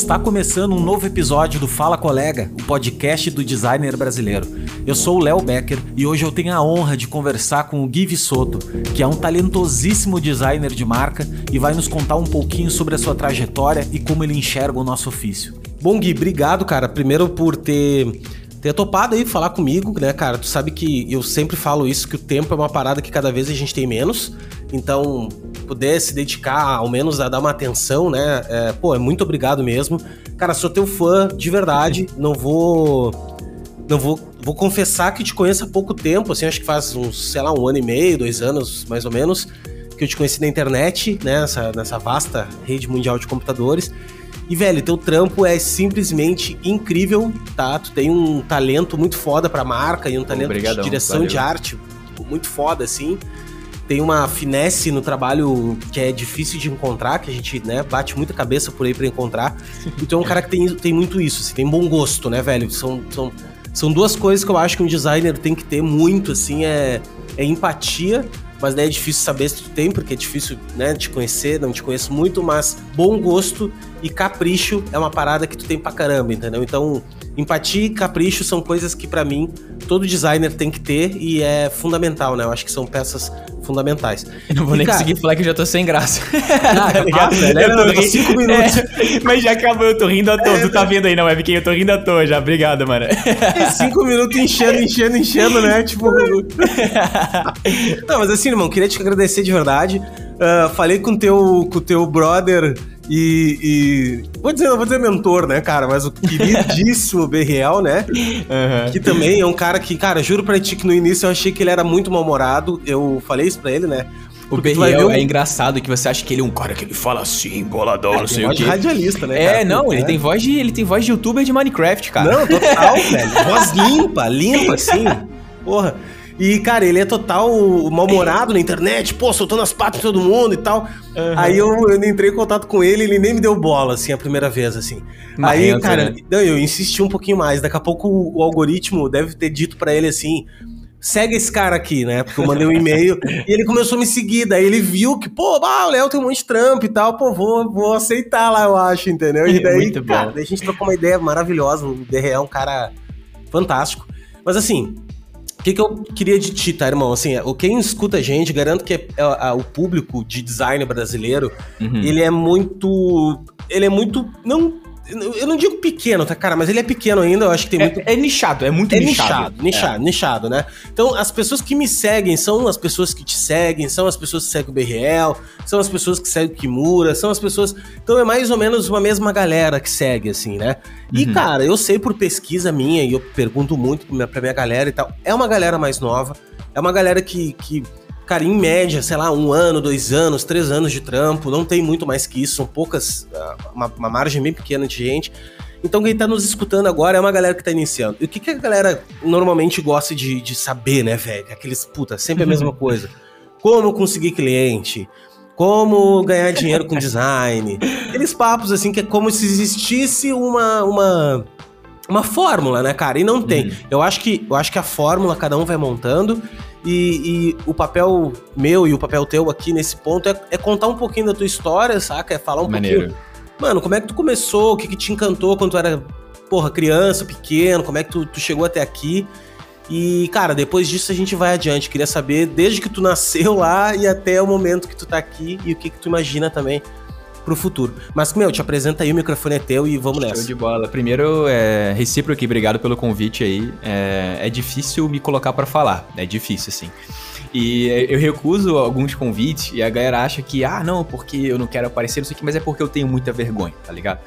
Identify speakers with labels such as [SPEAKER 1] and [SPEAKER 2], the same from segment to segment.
[SPEAKER 1] Está começando um novo episódio do Fala Colega, o podcast do designer brasileiro. Eu sou o Léo Becker e hoje eu tenho a honra de conversar com o Gui Soto, que é um talentosíssimo designer de marca e vai nos contar um pouquinho sobre a sua trajetória e como ele enxerga o nosso ofício.
[SPEAKER 2] Bom, Gui, obrigado, cara, primeiro por ter ter topado aí falar comigo, né, cara? Tu sabe que eu sempre falo isso, que o tempo é uma parada que cada vez a gente tem menos. Então, puder se dedicar ao menos a dar uma atenção, né? É, pô, é muito obrigado mesmo. Cara, sou teu fã de verdade. Não vou. Não vou. Vou confessar que te conheço há pouco tempo, assim, acho que faz uns, sei lá, um ano e meio, dois anos, mais ou menos, que eu te conheci na internet, né? Nessa, nessa vasta rede mundial de computadores. E, velho, teu trampo é simplesmente incrível, tá? Tu tem um talento muito foda pra marca e um talento Obrigadão, de direção valeu. de arte muito foda, assim. Tem uma finesse no trabalho que é difícil de encontrar, que a gente, né, bate muita cabeça por aí pra encontrar. Então é um cara que tem, tem muito isso, assim, tem bom gosto, né, velho? São, são, são duas coisas que eu acho que um designer tem que ter muito, assim, é, é empatia mas daí é difícil saber se tu tem, porque é difícil, né, te conhecer, não te conheço muito, mas bom gosto e capricho é uma parada que tu tem pra caramba, entendeu? Então, empatia e capricho são coisas que para mim todo designer tem que ter e é fundamental, né? Eu acho que são peças fundamentais.
[SPEAKER 1] Eu não vou
[SPEAKER 2] e,
[SPEAKER 1] nem cara... conseguir falar que já tô sem graça.
[SPEAKER 2] Ah, tá ligado? Velho, eu tô rindo. cinco minutos.
[SPEAKER 1] É, mas já acabou, eu tô rindo à toa. É, tu tá vendo aí na webcam, eu tô rindo à toa já. Obrigado, mano.
[SPEAKER 2] É, cinco minutos enchendo, enchendo, enchendo, né? Tipo. não, mas assim, irmão, queria te agradecer de verdade. Uh, falei com teu, com o teu brother e, e, Vou dizer, não vou dizer mentor, né, cara? Mas o queridíssimo Berriel, né? Uhum. Que também é um cara que, cara, juro pra ti que no início eu achei que ele era muito mal-humorado. Eu falei isso pra ele, né?
[SPEAKER 1] O Berriel um... é engraçado que você acha que ele é um cara que ele fala assim, boladão, é, não sei o quê.
[SPEAKER 2] radialista, né?
[SPEAKER 1] É, cara? não, é. ele tem voz de ele tem voz de youtuber de Minecraft, cara.
[SPEAKER 2] Não, total, velho. Voz limpa, limpa assim. Porra. E, cara, ele é total mal-humorado na internet, pô, soltando as patas pra todo mundo e tal. Uhum. Aí eu, eu, entrei em contato com ele, ele nem me deu bola, assim, a primeira vez, assim. Marrento, Aí, cara, né? não, eu insisti um pouquinho mais. Daqui a pouco o, o algoritmo deve ter dito para ele assim: segue esse cara aqui, né? Porque eu mandei um e-mail e ele começou a me seguir. Daí ele viu que, pô, ah, o Léo tem um monte de trampo e tal, pô, vou, vou aceitar lá, eu acho, entendeu? E daí, Muito cara, daí a gente trocou uma ideia maravilhosa. O DRE é um cara fantástico. Mas assim, o que, que eu queria de ti, tá, irmão? Assim, quem escuta a gente, garanto que é, é, o público de design brasileiro, uhum. ele é muito. Ele é muito. Não eu não digo pequeno, tá, cara? Mas ele é pequeno ainda, eu acho que tem
[SPEAKER 1] é,
[SPEAKER 2] muito.
[SPEAKER 1] É nichado, é muito
[SPEAKER 2] é
[SPEAKER 1] nichado.
[SPEAKER 2] Nichado, nichado, é. nichado, né? Então, as pessoas que me seguem são as pessoas que te seguem, são as pessoas que seguem o BRL, são as pessoas que seguem o Kimura, são as pessoas. Então, é mais ou menos uma mesma galera que segue, assim, né? E, uhum. cara, eu sei por pesquisa minha, e eu pergunto muito pra minha galera e tal, é uma galera mais nova, é uma galera que, que cara, em média, sei lá, um ano, dois anos, três anos de trampo, não tem muito mais que isso, são poucas, ah, uma, uma margem bem pequena de gente. Então quem tá nos escutando agora é uma galera que tá iniciando. E o que, que a galera normalmente gosta de, de saber, né, velho? Aqueles, puta, sempre a mesma coisa. Como conseguir cliente, como ganhar dinheiro com design. Aqueles papos, assim, que é como se existisse uma, uma, uma fórmula, né, cara? E não tem. Uhum. Eu, acho que, eu acho que a fórmula cada um vai montando e, e, o papel meu e o papel teu aqui nesse ponto é, é, contar um pouquinho da tua história, saca? É falar um Maneiro. pouquinho. Mano, como é que tu começou? O que, que te encantou quando tu era, porra, criança, pequeno? Como é que tu, tu chegou até aqui? E, cara, depois disso a gente vai adiante. Queria saber desde que tu nasceu lá e até o momento que tu tá aqui e o que, que tu imagina também pro futuro. Mas, meu, te apresenta aí, o microfone é teu e vamos nessa.
[SPEAKER 1] Show de bola. Primeiro, é, recíproco aqui, obrigado pelo convite aí. É, é difícil me colocar para falar, é difícil, assim. E eu recuso alguns convites e a galera acha que, ah, não, porque eu não quero aparecer, não sei o que, mas é porque eu tenho muita vergonha, tá ligado?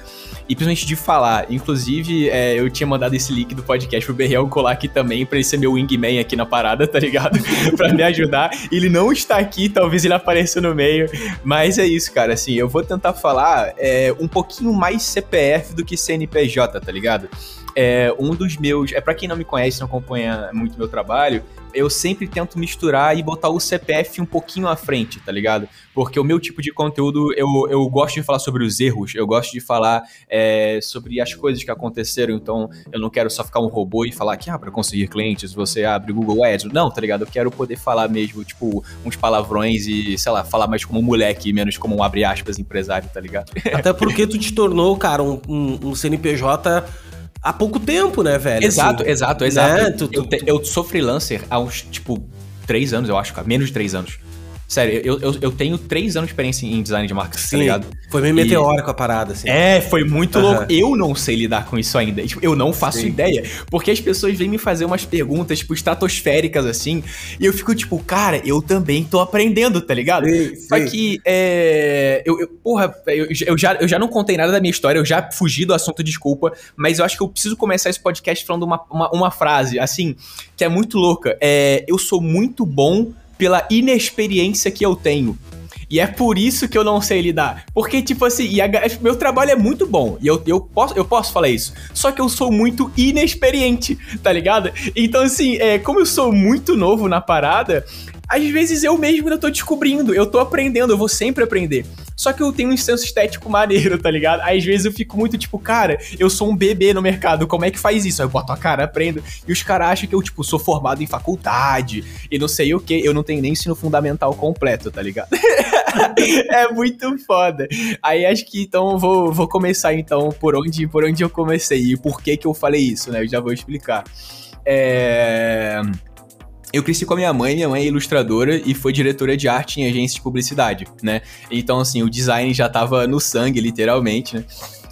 [SPEAKER 1] E principalmente de falar. Inclusive, é, eu tinha mandado esse link do podcast pro Berriel colar aqui também, pra ele ser meu wingman aqui na parada, tá ligado? pra me ajudar. Ele não está aqui, talvez ele apareça no meio. Mas é isso, cara. Assim, eu vou tentar falar é, um pouquinho mais CPF do que CNPJ, tá ligado? É, um dos meus. É para quem não me conhece, não acompanha muito meu trabalho, eu sempre tento misturar e botar o CPF um pouquinho à frente, tá ligado? Porque o meu tipo de conteúdo, eu, eu gosto de falar sobre os erros, eu gosto de falar é, sobre as coisas que aconteceram, então eu não quero só ficar um robô e falar que, ah, pra conseguir clientes você abre Google Ads. Não, tá ligado? Eu quero poder falar mesmo, tipo, uns palavrões e, sei lá, falar mais como um moleque, menos como um abre aspas empresário, tá ligado?
[SPEAKER 2] Até porque tu te tornou, cara, um, um, um CNPJ há pouco tempo, né, velho?
[SPEAKER 1] Exato, assim, exato, exato. Né? Tu, tu, eu, eu sou freelancer há uns, tipo, três anos, eu acho, cara. Menos de três anos. Sério, eu, eu, eu, tenho três anos de experiência em design de marketing, tá Sim, tá ligado?
[SPEAKER 2] Foi meio meteórico a parada, assim.
[SPEAKER 1] É, foi muito uhum. louco. Eu não sei lidar com isso ainda. Tipo, eu não faço Sim. ideia. Porque as pessoas vêm me fazer umas perguntas, tipo, estratosféricas, assim. E eu fico, tipo, cara, eu também tô aprendendo, tá ligado? Sim, Só que, é. Eu, eu, porra, eu, eu, já, eu já não contei nada da minha história, eu já fugi do assunto, desculpa. Mas eu acho que eu preciso começar esse podcast falando uma, uma, uma frase, assim, que é muito louca. É, eu sou muito bom pela inexperiência que eu tenho. E é por isso que eu não sei lidar. Porque, tipo assim, a, meu trabalho é muito bom. E eu, eu, posso, eu posso falar isso. Só que eu sou muito inexperiente, tá ligado? Então, assim, é, como eu sou muito novo na parada, às vezes eu mesmo ainda tô descobrindo, eu tô aprendendo, eu vou sempre aprender. Só que eu tenho um senso estético maneiro, tá ligado? Às vezes eu fico muito tipo, cara, eu sou um bebê no mercado, como é que faz isso? Aí eu boto a cara, aprendo. E os caras acham que eu, tipo, sou formado em faculdade e não sei o que. Eu não tenho nem ensino fundamental completo, tá ligado? é muito foda. Aí acho que então vou, vou começar então por onde, por onde eu comecei e por que que eu falei isso, né? Eu já vou explicar. É eu cresci com a minha mãe, minha mãe é ilustradora e foi diretora de arte em agência de publicidade, né? Então, assim, o design já tava no sangue, literalmente, né?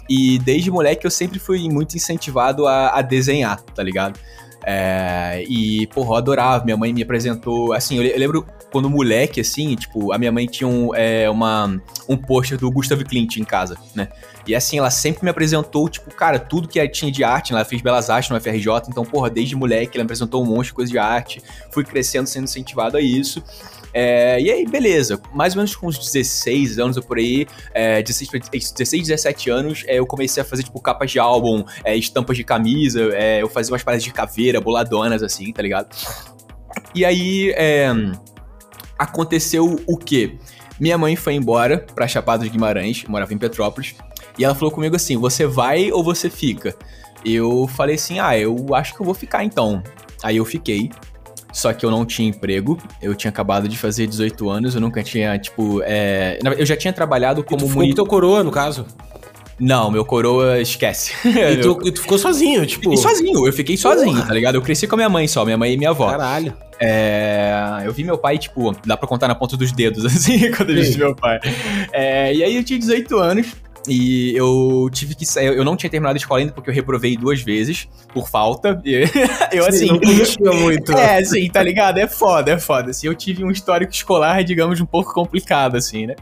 [SPEAKER 1] E desde moleque eu sempre fui muito incentivado a, a desenhar, tá ligado? É, e, porra, eu adorava. Minha mãe me apresentou. Assim, eu, lembro quando moleque, assim, tipo, a minha mãe tinha um, é, uma, um pôster do Gustav Klimt em casa, né? E assim, ela sempre me apresentou, tipo, cara, tudo que tinha de arte. Né? Ela fez Belas Artes no FRJ, então, porra, desde moleque ela me apresentou um monte de coisa de arte. Fui crescendo, sendo incentivado a isso. É, e aí, beleza. Mais ou menos com uns 16 anos ou por aí, é, 16, 16, 17 anos, é, eu comecei a fazer, tipo, capas de álbum, é, estampas de camisa, é, eu fazia umas paradas de caveira, boladonas, assim, tá ligado? E aí, é, aconteceu o quê? Minha mãe foi embora pra Chapada de Guimarães, morava em Petrópolis, e ela falou comigo assim: você vai ou você fica? Eu falei assim: ah, eu acho que eu vou ficar então. Aí eu fiquei. Só que eu não tinha emprego, eu tinha acabado de fazer 18 anos, eu nunca tinha, tipo. É... Eu já tinha trabalhado como.
[SPEAKER 2] Tu ficou teu coroa, no caso?
[SPEAKER 1] Não, meu coroa esquece.
[SPEAKER 2] E tu, e tu ficou sozinho, tipo.
[SPEAKER 1] E sozinho, eu fiquei sozinho, Porra. tá ligado? Eu cresci com a minha mãe só, minha mãe e minha avó.
[SPEAKER 2] Caralho.
[SPEAKER 1] É, eu vi meu pai, tipo, dá pra contar na ponta dos dedos, assim, quando eu vi meu pai. É, e aí eu tinha 18 anos, e eu tive que sair. Eu não tinha terminado a escola ainda porque eu reprovei duas vezes por falta. E eu, assim. Sim,
[SPEAKER 2] não muito.
[SPEAKER 1] É, sim, tá ligado? É foda, é foda. Assim, eu tive um histórico escolar, digamos, um pouco complicado, assim, né?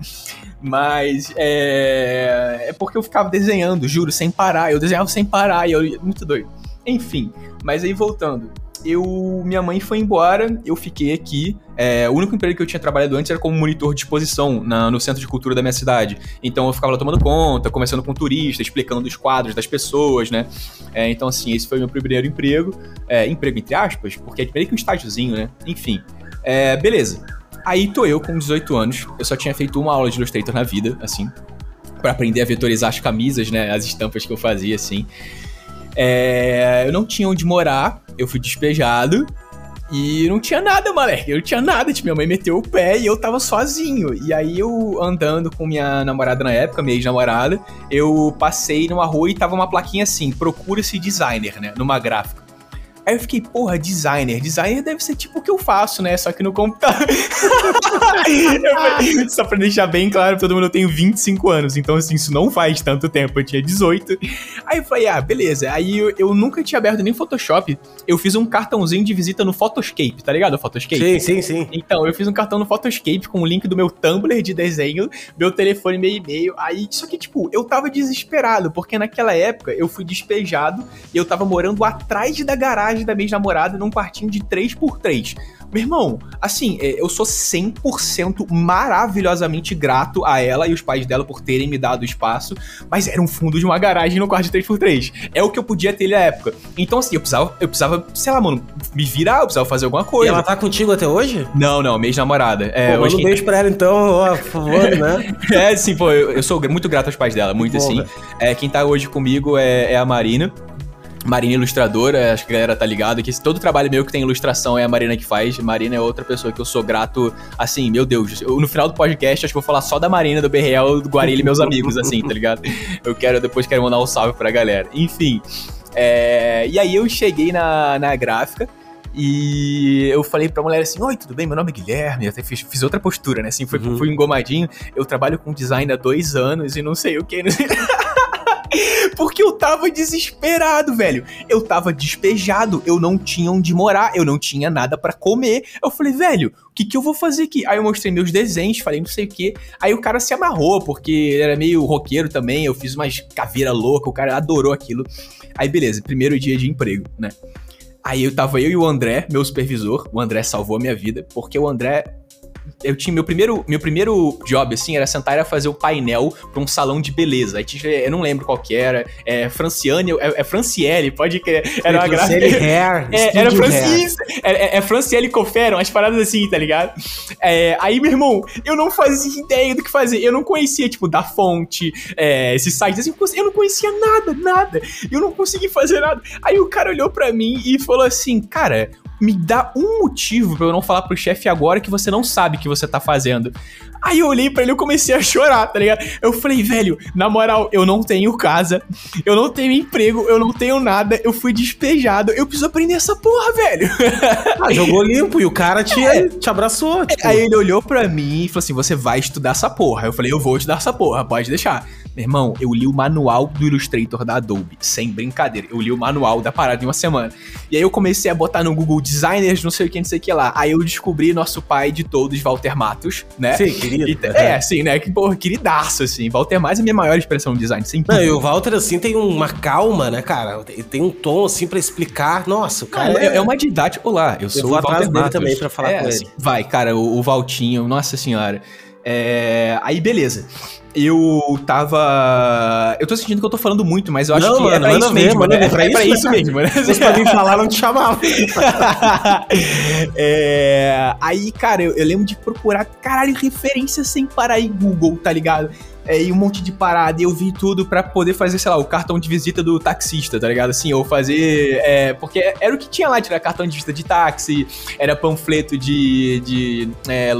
[SPEAKER 1] Mas é. É porque eu ficava desenhando, juro, sem parar. Eu desenhava sem parar e eu. Muito doido. Enfim, mas aí voltando eu minha mãe foi embora, eu fiquei aqui. É, o único emprego que eu tinha trabalhado antes era como monitor de exposição na, no centro de cultura da minha cidade. Então eu ficava lá tomando conta, conversando com turistas, explicando os quadros das pessoas, né? É, então, assim, esse foi meu primeiro emprego. É, emprego entre aspas, porque é meio que um estágiozinho, né? Enfim. É, beleza. Aí tô eu com 18 anos, eu só tinha feito uma aula de Illustrator na vida, assim, para aprender a vetorizar as camisas, né? As estampas que eu fazia, assim. É, eu não tinha onde morar, eu fui despejado. E não tinha nada, moleque. Eu não tinha nada. Tipo, minha mãe meteu o pé e eu tava sozinho. E aí eu andando com minha namorada na época, minha ex-namorada, eu passei numa rua e tava uma plaquinha assim: procura-se designer, né? Numa gráfica. Aí eu fiquei, porra, designer. Designer deve ser tipo o que eu faço, né? Só que no computador. só pra deixar bem claro pra todo mundo, eu tenho 25 anos. Então, assim, isso não faz tanto tempo. Eu tinha 18. Aí eu falei, ah, beleza. Aí eu, eu nunca tinha aberto nem Photoshop. Eu fiz um cartãozinho de visita no Photoscape, tá ligado? O Photoscape?
[SPEAKER 2] Sim, sim, sim.
[SPEAKER 1] Então, eu fiz um cartão no Photoscape com o link do meu Tumblr de desenho, meu telefone, meu e-mail. Aí, só que, tipo, eu tava desesperado, porque naquela época eu fui despejado e eu tava morando atrás da garagem da minha namorada num quartinho de 3x3. Meu irmão, assim, é, eu sou 100% maravilhosamente grato a ela e os pais dela por terem me dado espaço, mas era um fundo de uma garagem no quarto de 3x3. É o que eu podia ter na época. Então, assim, eu precisava, eu precisava, sei lá, mano, me virar, eu precisava fazer alguma coisa.
[SPEAKER 2] E ela tá contigo até hoje?
[SPEAKER 1] Não, não, mês namorada. É,
[SPEAKER 2] pô,
[SPEAKER 1] hoje
[SPEAKER 2] um beijo pra ela então, ó, por favor, né?
[SPEAKER 1] é, sim, pô, eu, eu, sou muito grato aos pais dela, muito assim. É, quem tá hoje comigo é, é a Marina. Marina Ilustradora, acho que a galera tá ligado que todo trabalho meu que tem ilustração é a Marina que faz. Marina é outra pessoa que eu sou grato, assim, meu Deus. Eu, no final do podcast, acho que vou falar só da Marina, do BRL, do Guarilha e meus amigos, assim, tá ligado? Eu quero, depois quero mandar um salve pra galera. Enfim. É, e aí eu cheguei na, na gráfica. E eu falei pra mulher assim: Oi, tudo bem? Meu nome é Guilherme. Eu até fiz, fiz outra postura, né? Assim, fui,
[SPEAKER 2] Uhum.
[SPEAKER 1] fui engomadinho. Eu trabalho com design há dois anos e não sei o que. Não sei... Porque eu tava desesperado, velho. Eu tava despejado, eu não tinha onde morar, eu não tinha nada pra comer. Eu falei, velho, o que que eu vou fazer aqui? Aí eu mostrei meus desenhos, falei não sei o que. Aí o cara se amarrou, porque era meio roqueiro também. Eu fiz umas caveira louca, o cara adorou aquilo. Aí beleza, primeiro dia de emprego, né? Aí eu tava eu e o André, meu supervisor. O André salvou a minha vida, porque o André eu tinha meu primeiro, meu primeiro job, assim, era sentar e fazer o painel pra um salão de beleza. Aí tinha, eu não lembro qual que era. É Franciane, é, é Franciele, pode crer. Era uma
[SPEAKER 2] Franciele. Hair,
[SPEAKER 1] É, era
[SPEAKER 2] Hair.
[SPEAKER 1] Francis, é, é, é Franciele Coferam, umas paradas assim, tá ligado? É, aí, meu irmão, eu não fazia ideia do que fazer. Eu não conhecia, tipo, da fonte, é, esses sites assim, eu não conhecia nada, nada. Eu não consegui fazer nada. Aí o cara olhou pra mim e falou assim, cara, me dá um motivo pra eu não falar pro chefe agora que você não sabe o que você tá fazendo. Aí eu olhei pra ele e comecei a chorar, tá ligado? Eu falei, velho, na moral, eu não tenho casa, eu não tenho emprego, eu não tenho nada, eu fui despejado, eu preciso aprender essa porra, velho.
[SPEAKER 2] Ah, jogou limpo e o cara te, te abraçou. Tipo,
[SPEAKER 1] Aí ele olhou pra mim e falou assim: Você vai estudar essa porra. Eu falei: Eu vou estudar essa porra, pode deixar. Meu irmão, eu li o manual do Illustrator da Adobe, sem brincadeira. Eu li o manual da parada em uma semana. E aí eu comecei a botar no Google designers, não sei o que, não sei o que lá. Aí eu descobri nosso pai de todos, Walter Matos, né?
[SPEAKER 2] Sim, querido.
[SPEAKER 1] E- é, assim, né? Que, porra, queridaço, assim. Walter Matos é a minha maior expressão de design, sem
[SPEAKER 2] Não, e o Walter, assim, tem uma calma, né, cara? Tem um tom, assim, pra explicar. Nossa, o cara
[SPEAKER 1] Cara, é, é uma didática. Olá, eu sou
[SPEAKER 2] vou
[SPEAKER 1] o
[SPEAKER 2] atrás
[SPEAKER 1] Walter
[SPEAKER 2] dele
[SPEAKER 1] Matos.
[SPEAKER 2] também pra falar com
[SPEAKER 1] assim,
[SPEAKER 2] ele.
[SPEAKER 1] Vai, cara, o, o Valtinho, nossa senhora. É, aí, beleza. Eu tava. Eu tô sentindo que eu tô falando muito, mas eu acho
[SPEAKER 2] Não,
[SPEAKER 1] que é
[SPEAKER 2] mano,
[SPEAKER 1] pra
[SPEAKER 2] manda
[SPEAKER 1] isso
[SPEAKER 2] ver,
[SPEAKER 1] mesmo,
[SPEAKER 2] manda
[SPEAKER 1] né?
[SPEAKER 2] ver, pra
[SPEAKER 1] É pra
[SPEAKER 2] isso,
[SPEAKER 1] mesmo, né?
[SPEAKER 2] Pra vir falar, não te chamava.
[SPEAKER 1] É, aí, cara, eu, eu lembro de procurar, caralho, referência sem parar em Google, tá ligado? É, e um monte de parada, e eu vi tudo pra poder fazer, sei lá, o cartão de visita do taxista, tá ligado? Assim, ou fazer. é, porque era o que tinha lá, era cartão de visita de táxi, era panfleto de. de é,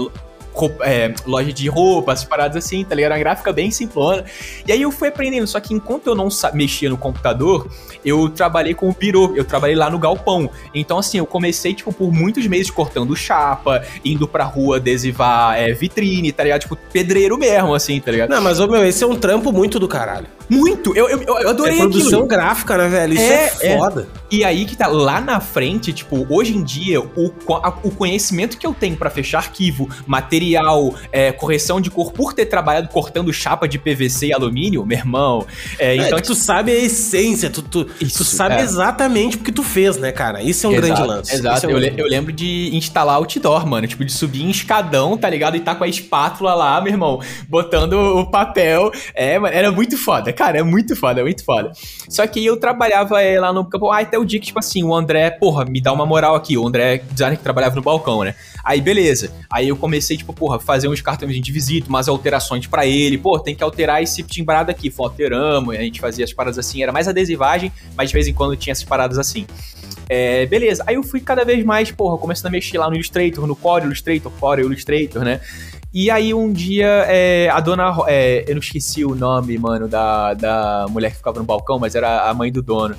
[SPEAKER 1] é, loja de roupa, essas paradas assim, tá ligado? Uma gráfica bem simplona. E aí eu fui aprendendo, só que enquanto eu não mexia no computador, eu trabalhei com o birô, eu trabalhei lá no galpão. Então, assim, eu comecei, tipo, por muitos meses cortando chapa, indo pra rua adesivar é, vitrine, tá ligado? Tipo, pedreiro mesmo, assim, tá ligado?
[SPEAKER 2] Não, mas, ô, meu, esse é um trampo muito do caralho.
[SPEAKER 1] Muito! Eu, eu, eu adorei
[SPEAKER 2] é produção
[SPEAKER 1] aquilo.
[SPEAKER 2] gráfica, né, velho? Isso
[SPEAKER 1] É,
[SPEAKER 2] é,
[SPEAKER 1] é.
[SPEAKER 2] foda.
[SPEAKER 1] E aí que tá, lá na frente, tipo, hoje em dia, o, a- o conhecimento que eu tenho pra fechar arquivo, material, é, correção de cor, por ter trabalhado cortando chapa de PVC e alumínio, meu irmão, é,
[SPEAKER 2] Então,
[SPEAKER 1] então,
[SPEAKER 2] tu sabe a essência, tu, tu,
[SPEAKER 1] Isso,
[SPEAKER 2] tu sabe
[SPEAKER 1] é.
[SPEAKER 2] exatamente o que tu fez, né, cara? Isso é um grande lance.
[SPEAKER 1] Exato,
[SPEAKER 2] é um
[SPEAKER 1] eu,
[SPEAKER 2] grande-
[SPEAKER 1] eu lembro de instalar outdoor, mano. Tipo, de subir em escadão, tá ligado? E tá com a espátula lá, meu irmão, botando o papel. É, mano, era muito foda, cara, é muito foda, é muito foda. Só que eu trabalhava é, lá no campo, ah, até o dia que, tipo assim, o André, porra, me dá uma moral aqui. O André, designer que trabalhava no balcão, né? Aí, beleza. Aí eu comecei, tipo, porra, fazer uns cartões de visita, umas alterações pra ele. Pô, tem que alterar esse timbrado aqui. Foi, alteramos, a gente fazia as paradas assim. Era mais adesivagem, mas de vez em quando tinha essas paradas assim. É, beleza. Aí eu fui cada vez mais, porra, começando a mexer lá no Illustrator, no Core Illustrator, Core Illustrator, né? E aí um dia é, a dona. É, eu não esqueci o nome, mano, da, da mulher que ficava no balcão, mas era a mãe do dono.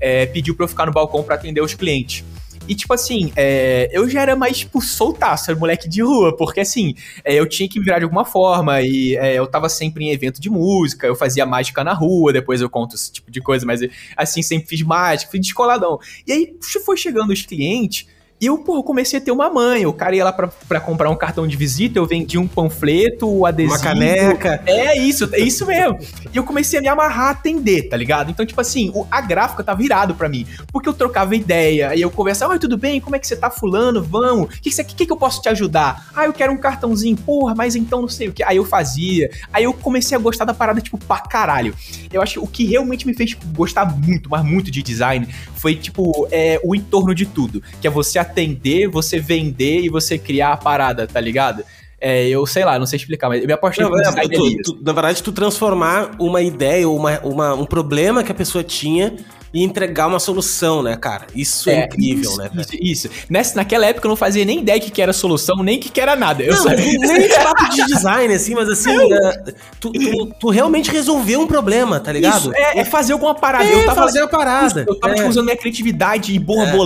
[SPEAKER 1] é, pediu pra eu ficar no balcão pra atender os clientes. E, tipo assim, é, eu já era mais, tipo, soltaço, era moleque de rua, porque, assim, é, eu tinha que virar de alguma forma, e é, eu tava sempre em evento de música, eu fazia mágica na rua, depois eu conto esse tipo de coisa, mas, assim, sempre fiz mágica, fui descoladão. E aí, foi chegando os clientes, E eu, porra, comecei a ter uma mãe. O cara ia lá pra, pra comprar um cartão de visita, eu vendia um panfleto, o adesivo.
[SPEAKER 2] Uma caneca.
[SPEAKER 1] É isso, é isso mesmo. E eu comecei a me amarrar a atender, tá ligado? Então, tipo assim, o, a gráfica tava virado pra mim. Porque eu trocava ideia, e eu conversava, oi, tudo bem? Como é que você tá, fulano? Vamos? O que, que, que, que eu posso te ajudar? Ah, eu quero um cartãozinho. Porra, mas então não sei o que. Aí eu fazia. Aí eu comecei a gostar da parada, tipo, pra caralho. Eu acho que o que realmente me fez tipo, gostar muito, mas muito de design foi, tipo, é, o entorno de tudo. Que é você atender, você vender e você criar a parada, tá ligado? É, eu sei lá, não sei explicar, mas eu me apaixonei
[SPEAKER 2] por design tu, tu, Na verdade, tu transformar uma ideia ou uma, uma, um problema que a pessoa tinha e entregar uma solução, né, cara? Isso é, é incrível,
[SPEAKER 1] isso,
[SPEAKER 2] né?
[SPEAKER 1] Isso, isso. Nessa, naquela época eu não fazia nem ideia que, que era solução, nem que, que era nada. Eu
[SPEAKER 2] não, sabia. nem papo de design, assim, mas assim, uh, tu, tu, tu, realmente resolveu um problema, tá ligado? Isso,
[SPEAKER 1] é, é fazer alguma parada.
[SPEAKER 2] É, eu tava, fazer a parada.
[SPEAKER 1] eu tava tipo, usando minha criatividade e borra é.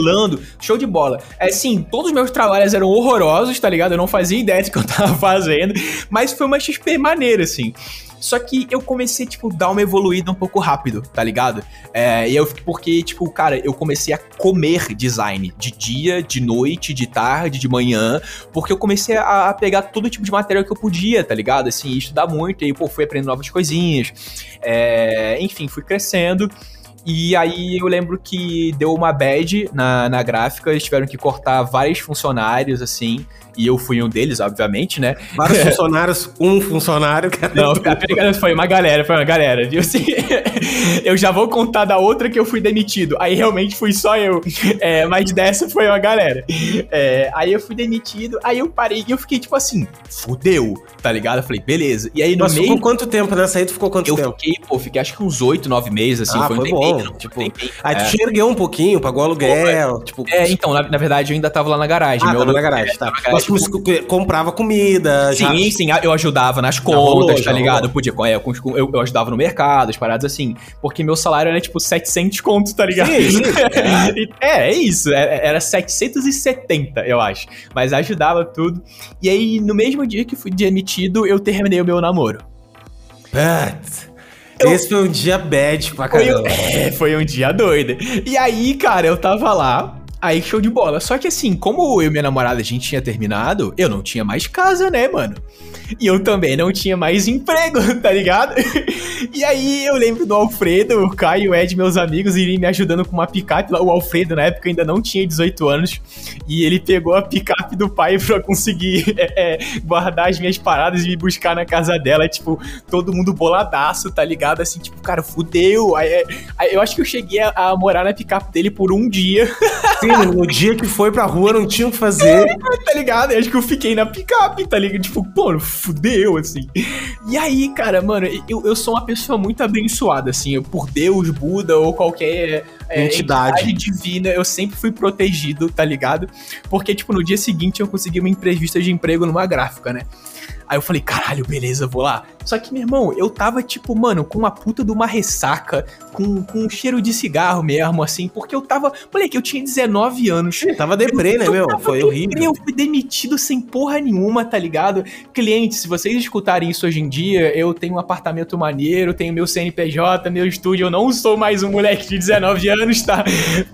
[SPEAKER 1] Show de bola. É, sim, todos os meus trabalhos eram horrorosos, tá ligado? Eu não fazia ideia do que eu tava fazendo, mas foi uma XP maneira, assim. Só que eu comecei, tipo, dar uma evoluída um pouco rápido, tá ligado? É, e eu porque, tipo, cara, eu comecei a comer design de dia, de noite, de tarde, de manhã, porque eu comecei a, a pegar todo tipo de material que eu podia, tá ligado? Assim, estudar muito, e aí, pô, fui aprendendo novas coisinhas. É, enfim, fui crescendo. E aí eu lembro que deu uma bad na, na gráfica, eles tiveram que cortar vários funcionários, assim e eu fui um deles, obviamente, né?
[SPEAKER 2] Vários funcionários, um funcionário,
[SPEAKER 1] cara. Não, foi uma galera, foi uma galera, viu? Assim, eu já vou contar da outra que eu fui demitido. Aí realmente fui só eu. É, mas dessa foi uma galera. É, aí eu fui demitido, aí eu parei e eu fiquei tipo assim, fudeu, tá ligado? Eu falei, beleza. E aí no
[SPEAKER 2] Mas
[SPEAKER 1] meio.
[SPEAKER 2] ficou quanto tempo nessa aí? Tu ficou quanto
[SPEAKER 1] eu
[SPEAKER 2] tempo?
[SPEAKER 1] Fiquei, pô, fiquei acho que uns oito, nove meses, assim.
[SPEAKER 2] Ah, foi, foi um bom. Tempinho, tipo, tempinho, aí tu é. ergueu um pouquinho, pagou aluguel, pô, tipo...
[SPEAKER 1] É, então, na, na, verdade eu ainda tava lá na garagem.
[SPEAKER 2] Ah, meu tava na garagem, tá. Mas tipo, comprava comida.
[SPEAKER 1] Sim, já... sim, eu ajudava nas contas, rolou, tá ligado? Eu podia, é, eu, eu, ajudava no mercado, as paradas assim, porque meu salário era tipo 700 contos, tá ligado? Sim, sim. é, é isso, é, era 770, eu acho. Mas ajudava tudo. E aí, no mesmo dia que fui demitido, eu terminei o meu namoro.
[SPEAKER 2] But... Eu... Esse foi um dia bad pra caramba.
[SPEAKER 1] Foi, é, foi um dia doido. E aí, cara, eu tava lá, Aí show de bola. Só que assim, como eu e minha namorada a gente tinha terminado, eu não tinha mais casa, né, mano? E eu também não tinha mais emprego, tá ligado? E aí eu lembro do Alfredo, o Caio o Ed, meus amigos, irem me ajudando com uma picape. O Alfredo, na época, ainda não tinha 18 anos. E ele pegou a picape do pai pra conseguir é, é, guardar as minhas paradas e me buscar na casa dela. Tipo, todo mundo boladaço, tá ligado? Assim, tipo, cara, fudeu. Aí, aí eu acho que eu cheguei a, a, morar na picape dele por um dia.
[SPEAKER 2] Sim, no dia que foi pra rua não tinha o que fazer. É,
[SPEAKER 1] tá ligado? Eu acho que eu fiquei na picape, tá ligado? Tipo, pô, fudeu, assim. E aí, cara, mano, eu, eu sou uma pessoa muito abençoada, assim, por Deus, Buda ou qualquer
[SPEAKER 2] é, entidade. entidade
[SPEAKER 1] divina, eu sempre fui protegido, tá ligado? Porque, tipo, no dia seguinte eu consegui uma entrevista de emprego numa gráfica, né? Aí eu falei, caralho, beleza, vou lá. Só que, meu irmão, eu tava, tipo, mano, com uma puta de uma ressaca, com, com um cheiro de cigarro mesmo, assim, porque eu tava. Moleque, eu tinha 19 anos.
[SPEAKER 2] Eu tava deprê, né, meu? Foi horrível.
[SPEAKER 1] Eu fui demitido sem porra nenhuma, tá ligado? Clientes, se vocês escutarem isso hoje em dia, eu tenho um apartamento maneiro, tenho meu CNPJ, meu estúdio, eu não sou mais um moleque de 19 anos, tá?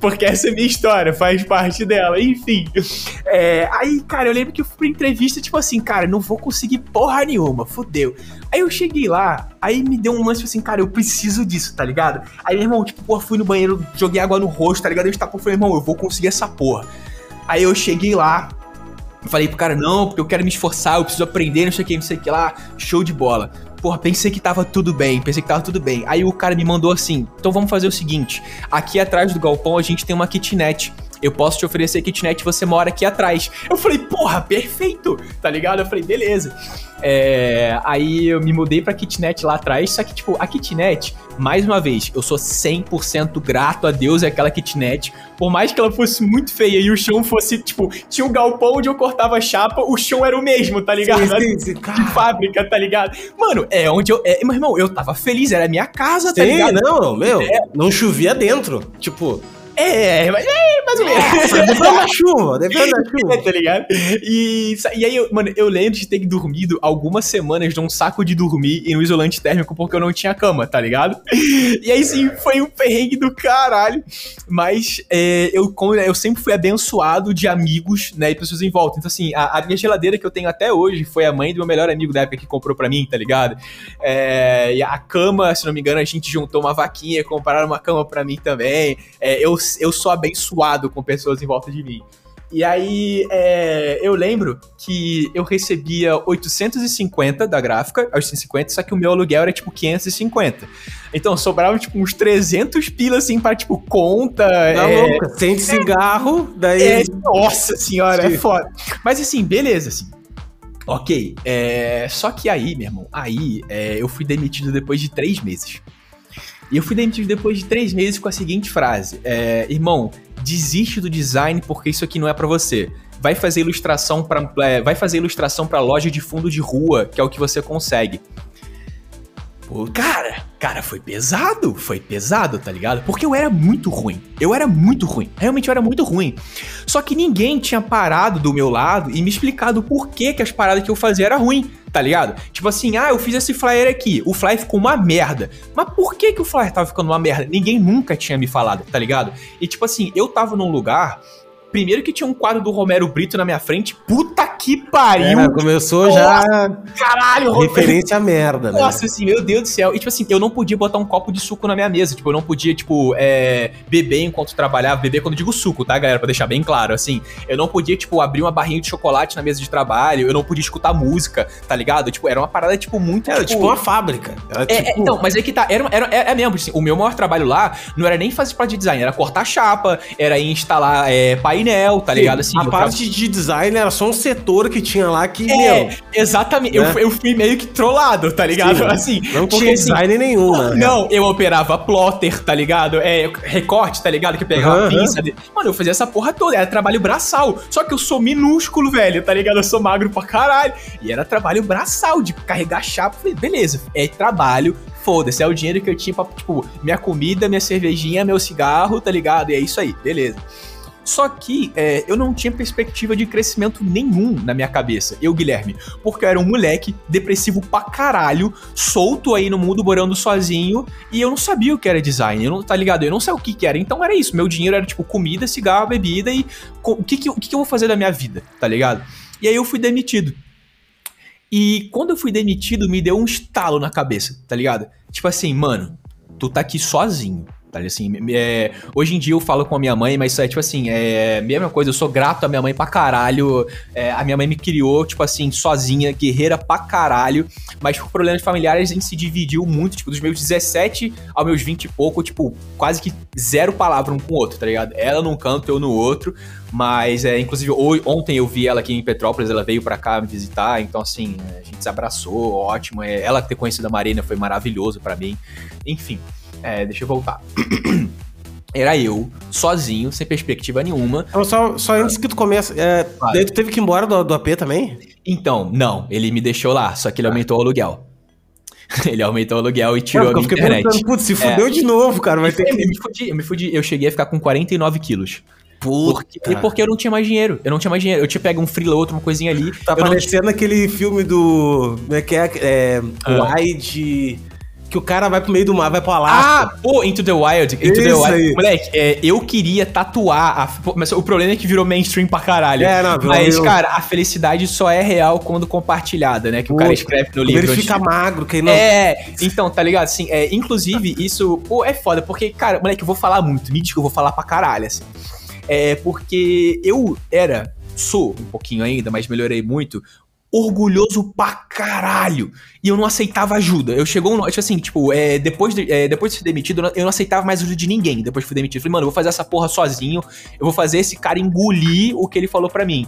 [SPEAKER 1] Porque essa é minha história, faz parte dela. Enfim. É, aí, cara, eu lembro que eu fui pra entrevista, tipo assim, cara, não vou conseguir porra nenhuma, fudeu. Aí eu cheguei lá, aí me deu um lance assim, cara, eu preciso disso, tá ligado? Aí, meu irmão, tipo, porra, fui no banheiro, joguei água no rosto, tá ligado? Eu estava, falei, irmão, eu vou conseguir essa porra. Aí eu cheguei lá, falei pro cara, não, porque eu quero me esforçar, eu preciso aprender, não sei o que, não sei o que lá, show de bola. Porra, pensei que tava tudo bem, pensei que tava tudo bem. Aí o cara me mandou assim: então vamos fazer o seguinte: aqui atrás do galpão a gente tem uma kitnet eu posso te oferecer kitnet, você mora aqui atrás. Eu falei, porra, perfeito, tá ligado? Eu falei, beleza. É, aí eu me mudei pra kitnet lá atrás, só que, tipo, a kitnet, mais uma vez, eu sou 100% grato a Deus e aquela kitnet, por mais que ela fosse muito feia e o chão fosse, tipo, tinha um galpão onde eu cortava chapa, o chão era o mesmo, tá ligado? Sim, sim, sim. De fábrica, tá ligado? Mano, é onde eu. É, meu irmão, eu tava feliz, era minha casa, tá ligado?
[SPEAKER 2] Não, meu, é. não chovia dentro. Tipo,
[SPEAKER 1] É, mas é, mais ou menos.
[SPEAKER 2] Depende da chuva, depende da chuva.
[SPEAKER 1] tá ligado? E, e aí, eu, mano, eu lembro de ter dormido algumas semanas num saco de dormir e no isolante térmico porque eu não tinha cama, tá ligado? E aí, sim, foi um perrengue do caralho. Mas é, eu, como, eu sempre fui abençoado de amigos, né, e pessoas em volta. Então, assim, a, a, minha geladeira que eu tenho até hoje foi a mãe do meu melhor amigo da época que comprou pra mim, tá ligado? É, e a cama, se não me engano, a gente juntou uma vaquinha, compraram uma cama pra mim também. É, eu eu sou abençoado com pessoas em volta de mim. E aí, é, eu lembro que eu recebia 850 da gráfica, 850, só que o meu aluguel era tipo 550. Então sobrava tipo uns 300 pilas assim para tipo conta. Tá
[SPEAKER 2] é, louca, sem cigarro, daí.
[SPEAKER 1] É, nossa senhora, Sim. é foda. Mas assim, beleza, assim. Ok, é, só que aí, meu irmão, aí é, eu fui demitido depois de três meses. E eu fui demitido depois de três meses com a seguinte frase: é, Irmão, desiste do design porque isso aqui não é para você. Vai fazer ilustração para é, vai fazer ilustração para loja de fundo de rua, que é o que você consegue. Pô, cara, cara, foi pesado, foi pesado, tá ligado? Porque eu era muito ruim. Eu era muito ruim. Realmente eu era muito ruim. Só que ninguém tinha parado do meu lado e me explicado por que, que as paradas que eu fazia era ruim, tá ligado? Tipo assim, ah, eu fiz esse flyer aqui, o flyer ficou uma merda. Mas por que que o flyer tava ficando uma merda? Ninguém nunca tinha me falado, tá ligado? E tipo assim, eu tava num lugar Primeiro que tinha um quadro do Romero Brito na minha frente. Puta que pariu! É,
[SPEAKER 2] começou Nossa, já.
[SPEAKER 1] Caralho,
[SPEAKER 2] Romero. Referência à merda,
[SPEAKER 1] né? Nossa, assim, meu Deus do céu. E tipo assim, eu não podia botar um copo de suco na minha mesa. Tipo, eu não podia, tipo, é, beber enquanto trabalhava. Beber quando eu digo suco, tá, galera? Pra deixar bem claro. Assim, eu não podia, tipo, abrir uma barrinha de chocolate na mesa de trabalho. Eu não podia escutar música, tá ligado? Tipo, era uma parada, tipo, muito.
[SPEAKER 2] Era tipo, tipo uma fábrica. Era,
[SPEAKER 1] é, tipo... é, então, mas é que tá. Era, era, é, é mesmo, assim, o meu maior trabalho lá não era nem fazer parte de design, era cortar chapa, era instalar é, painel, tá ligado?
[SPEAKER 2] assim. A parte tava... de design era só um setor que tinha lá que,
[SPEAKER 1] é, meu, Exatamente. Né? Eu, eu fui meio que trollado, tá ligado? Sim, assim.
[SPEAKER 2] Não tinha assim, design nenhum,
[SPEAKER 1] né? Não, eu operava plotter, tá ligado? É, recorte, tá ligado? Que eu pegava uhum. pinça. De... Mano, eu fazia essa porra toda. Era trabalho braçal. Só que eu sou minúsculo, velho, tá ligado? Eu sou magro pra caralho. E era trabalho braçal, de carregar chapa. Falei, beleza, é trabalho, foda-se, é o dinheiro que eu tinha pra, tipo, minha comida, minha cervejinha, meu cigarro, tá ligado? E é isso aí, beleza. Só que é, eu não tinha perspectiva de crescimento nenhum na minha cabeça, eu, Guilherme, porque eu era um moleque depressivo pra caralho, solto aí no mundo, morando sozinho, e eu não sabia o que era design, eu não, tá ligado? Eu não sabia o que, que era, então era isso, meu dinheiro era tipo comida, cigarro, bebida e o que, que, o que, que eu vou fazer da minha vida, tá ligado? E aí eu fui demitido. E quando eu fui demitido, me deu um estalo na cabeça, tá ligado? Tipo assim, mano, tu tá aqui sozinho Assim, é, hoje em dia eu falo com a minha mãe, mas é tipo assim, é mesma coisa, eu sou grato à minha mãe pra caralho. É, a minha mãe me criou, tipo assim, sozinha, guerreira pra caralho. Mas por problemas familiares a gente se dividiu muito, tipo, dos meus 17 aos meus 20 e pouco, tipo, quase que zero palavra um com o outro, tá ligado? Ela num canto, eu no outro. Mas, é, inclusive, ontem eu vi ela aqui em Petrópolis, ela veio para cá me visitar, então, assim, a gente se abraçou, ótimo. É, ela ter conhecido a Marina foi maravilhoso para mim. Enfim. É, deixa eu voltar. Era eu, sozinho, sem perspectiva nenhuma.
[SPEAKER 2] Então, só, só antes que tu comece, é, claro. daí tu teve que ir embora do, do AP também?
[SPEAKER 1] Então, não, ele me deixou lá, só que ele aumentou o aluguel. ele aumentou o aluguel e tirou
[SPEAKER 2] não,
[SPEAKER 1] a minha internet.
[SPEAKER 2] Putz, se fudeu é. de novo, cara. Vai ter
[SPEAKER 1] eu, que... me fudi, eu me fudi. Eu cheguei a ficar com 49 quilos. Porque, porque eu não tinha mais dinheiro. Eu não tinha mais dinheiro. Eu tinha pego um freela, outro, uma coisinha ali.
[SPEAKER 2] Tá parecendo tinha... aquele filme do. Como é que é? é ah. Wide que o cara vai pro meio do mar, vai pro Alasca.
[SPEAKER 1] Ah, pô, Into the Wild. Into Isso the Wild. Aí. Moleque, é, eu queria tatuar, a, mas o problema é que virou mainstream pra caralho. É, não, Mas, cara, a felicidade só é real quando compartilhada, né? Que pô, o cara escreve no livro.
[SPEAKER 2] Ele fica magro, que não...
[SPEAKER 1] É, então, tá ligado? Assim, é, inclusive, isso, pô, é foda, porque, cara, moleque, eu vou falar muito, me diz que eu vou falar pra caralho, assim. É, porque eu era, sou um pouquinho ainda, mas melhorei muito, orgulhoso pra caralho. E eu não aceitava ajuda. Eu chegou um. Tipo assim, tipo, é, depois, de, é, depois de ser demitido, eu não aceitava mais ajuda de ninguém. Depois de fui demitido. Eu falei, mano, eu vou fazer essa porra sozinho. Eu vou fazer esse cara engolir o que ele falou para mim.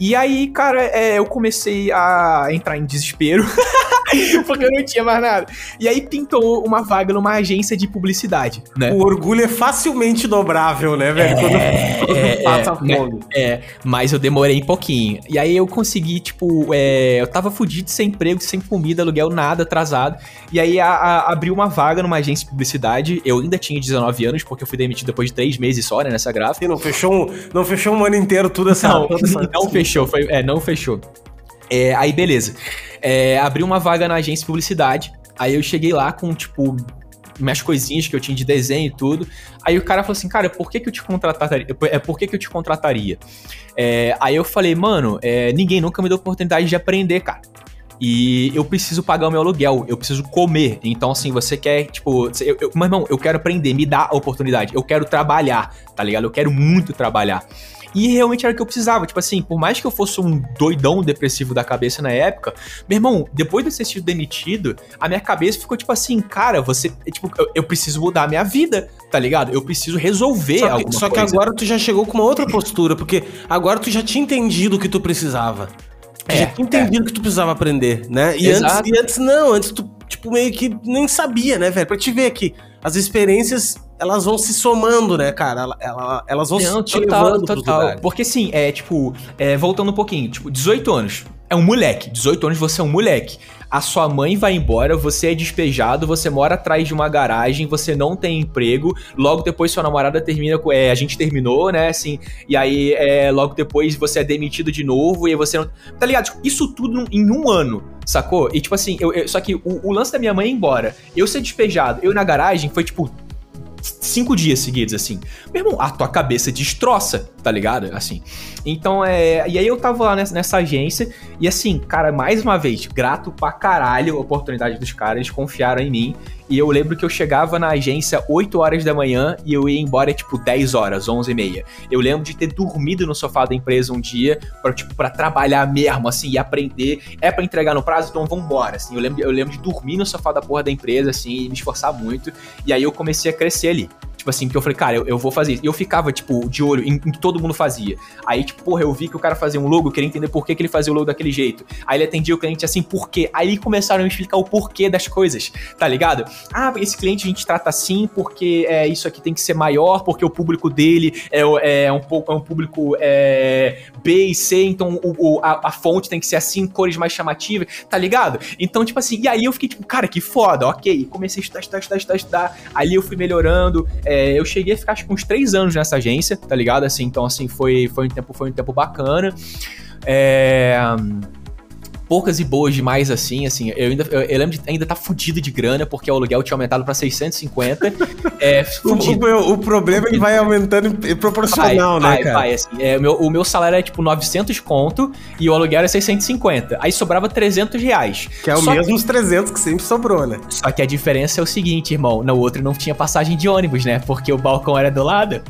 [SPEAKER 1] E aí, cara, é, eu comecei a entrar em desespero. Porque eu não tinha mais nada. E aí pintou uma vaga numa agência de publicidade, né?
[SPEAKER 2] O orgulho é facilmente dobrável, né, velho?
[SPEAKER 1] É, quando, é, passa é, fome. É, mas eu demorei um pouquinho. E aí eu consegui, tipo, é, eu tava fudido, sem emprego, sem comida, aluguel, nada, atrasado. E aí a, a, abriu uma vaga numa agência de publicidade. Eu ainda tinha 19 anos, porque eu fui demitido depois de três meses só, né, nessa gráfica.
[SPEAKER 2] E não fechou um, não fechou um ano inteiro tudo essa...
[SPEAKER 1] Não, não fechou, foi, é, não fechou. É, aí, beleza. É, abri uma vaga na agência de publicidade. Aí eu cheguei lá com, tipo, minhas coisinhas que eu tinha de desenho e tudo. Aí o cara falou assim, cara, por que, que eu te contrataria? É, por que, que eu te contrataria? É, aí eu falei, mano, é, ninguém nunca me deu oportunidade de aprender, cara. E eu preciso pagar o meu aluguel, eu preciso comer. Então, assim, você quer, tipo, eu, eu, meu irmão, eu quero aprender, me dá a oportunidade. Eu quero trabalhar, tá ligado? Eu quero muito trabalhar. E realmente era o que eu precisava. Tipo assim, por mais que eu fosse um doidão depressivo da cabeça na época, meu irmão, depois de ter sido demitido, a minha cabeça ficou tipo assim, cara, você. Tipo, eu, eu preciso mudar a minha vida, tá ligado? Eu preciso resolver
[SPEAKER 2] só que, Só que agora tu já chegou com uma outra postura, porque agora tu já tinha entendido o que tu precisava. Tu é, já tinha entendido o é. que tu precisava aprender, né? E antes, e antes não, antes tu, tipo, meio que nem sabia, né, velho? Pra te ver que as experiências elas vão se somando, né, cara? Ela, ela, elas vão Não, se
[SPEAKER 1] total, levando total. Porque sim, é tipo, é, voltando um pouquinho, tipo, 18 anos. É um moleque. 18 anos você é um moleque. A sua mãe vai embora, você é despejado, você mora atrás de uma garagem, você não tem emprego. Logo depois sua namorada termina com. É, a gente terminou, né? Assim. E aí, é, logo depois você é demitido de novo e você não. Tá ligado? Tipo, isso tudo em um ano, sacou? E tipo assim, eu, eu só que o, o lance da minha mãe ir embora, eu ser despejado, eu na garagem, foi tipo cinco dias seguidos, assim. Meu irmão, a tua cabeça destroça, tá ligado? Assim. Então, é. E aí eu tava lá nessa, nessa, agência, e assim, cara, mais uma vez, grato pra caralho a oportunidade dos caras, eles confiaram em mim. E eu lembro que eu chegava na agência 8 horas da manhã e eu ia embora tipo 10 horas, 11 e meia. Eu lembro de ter dormido no sofá da empresa um dia para tipo, pra trabalhar mesmo, assim, e aprender. É para entregar no prazo, então vambora, assim. Eu lembro, eu lembro de dormir no sofá da porra da empresa, assim, e me esforçar muito. E aí eu comecei a crescer ali. Tipo assim, porque eu falei, cara, eu, eu vou fazer isso. E eu ficava, tipo, de olho em, em, que todo mundo fazia. Aí, tipo, porra, eu vi que o cara fazia um logo, queria entender por que, que ele fazia o logo daquele jeito. Aí ele atendia o cliente assim, por quê? Aí começaram a me explicar o porquê das coisas, tá ligado? Ah, esse cliente a gente trata assim porque é, isso aqui tem que ser maior, porque o público dele é, é, um, é um público é, B e C, então o, o a, a, fonte tem que ser assim, cores mais chamativas, tá ligado? Então, tipo assim, e aí eu fiquei tipo, cara, que foda, ok. Comecei a estudar, estudar, estudar, estudar. Ali eu fui melhorando. É, eu cheguei a ficar acho uns três anos nessa agência, tá ligado? Assim, então assim, foi, foi um tempo, foi um tempo bacana. É poucas e boas demais assim, assim, eu ainda eu, eu lembro de ainda tá fudido de grana porque o aluguel tinha aumentado para 650. é,
[SPEAKER 2] fudido. O, o, o problema é que vai aumentando proporcional, vai, né, vai, cara? Vai,
[SPEAKER 1] assim, é, o, meu, o meu salário é tipo 900 conto e o aluguel é 650. Aí sobrava 300 reais.
[SPEAKER 2] Que é o Só mesmo que... os 300 que sempre sobrou, né?
[SPEAKER 1] Só que a diferença é o seguinte, irmão, no outro não tinha passagem de ônibus, né? Porque o balcão era do lado.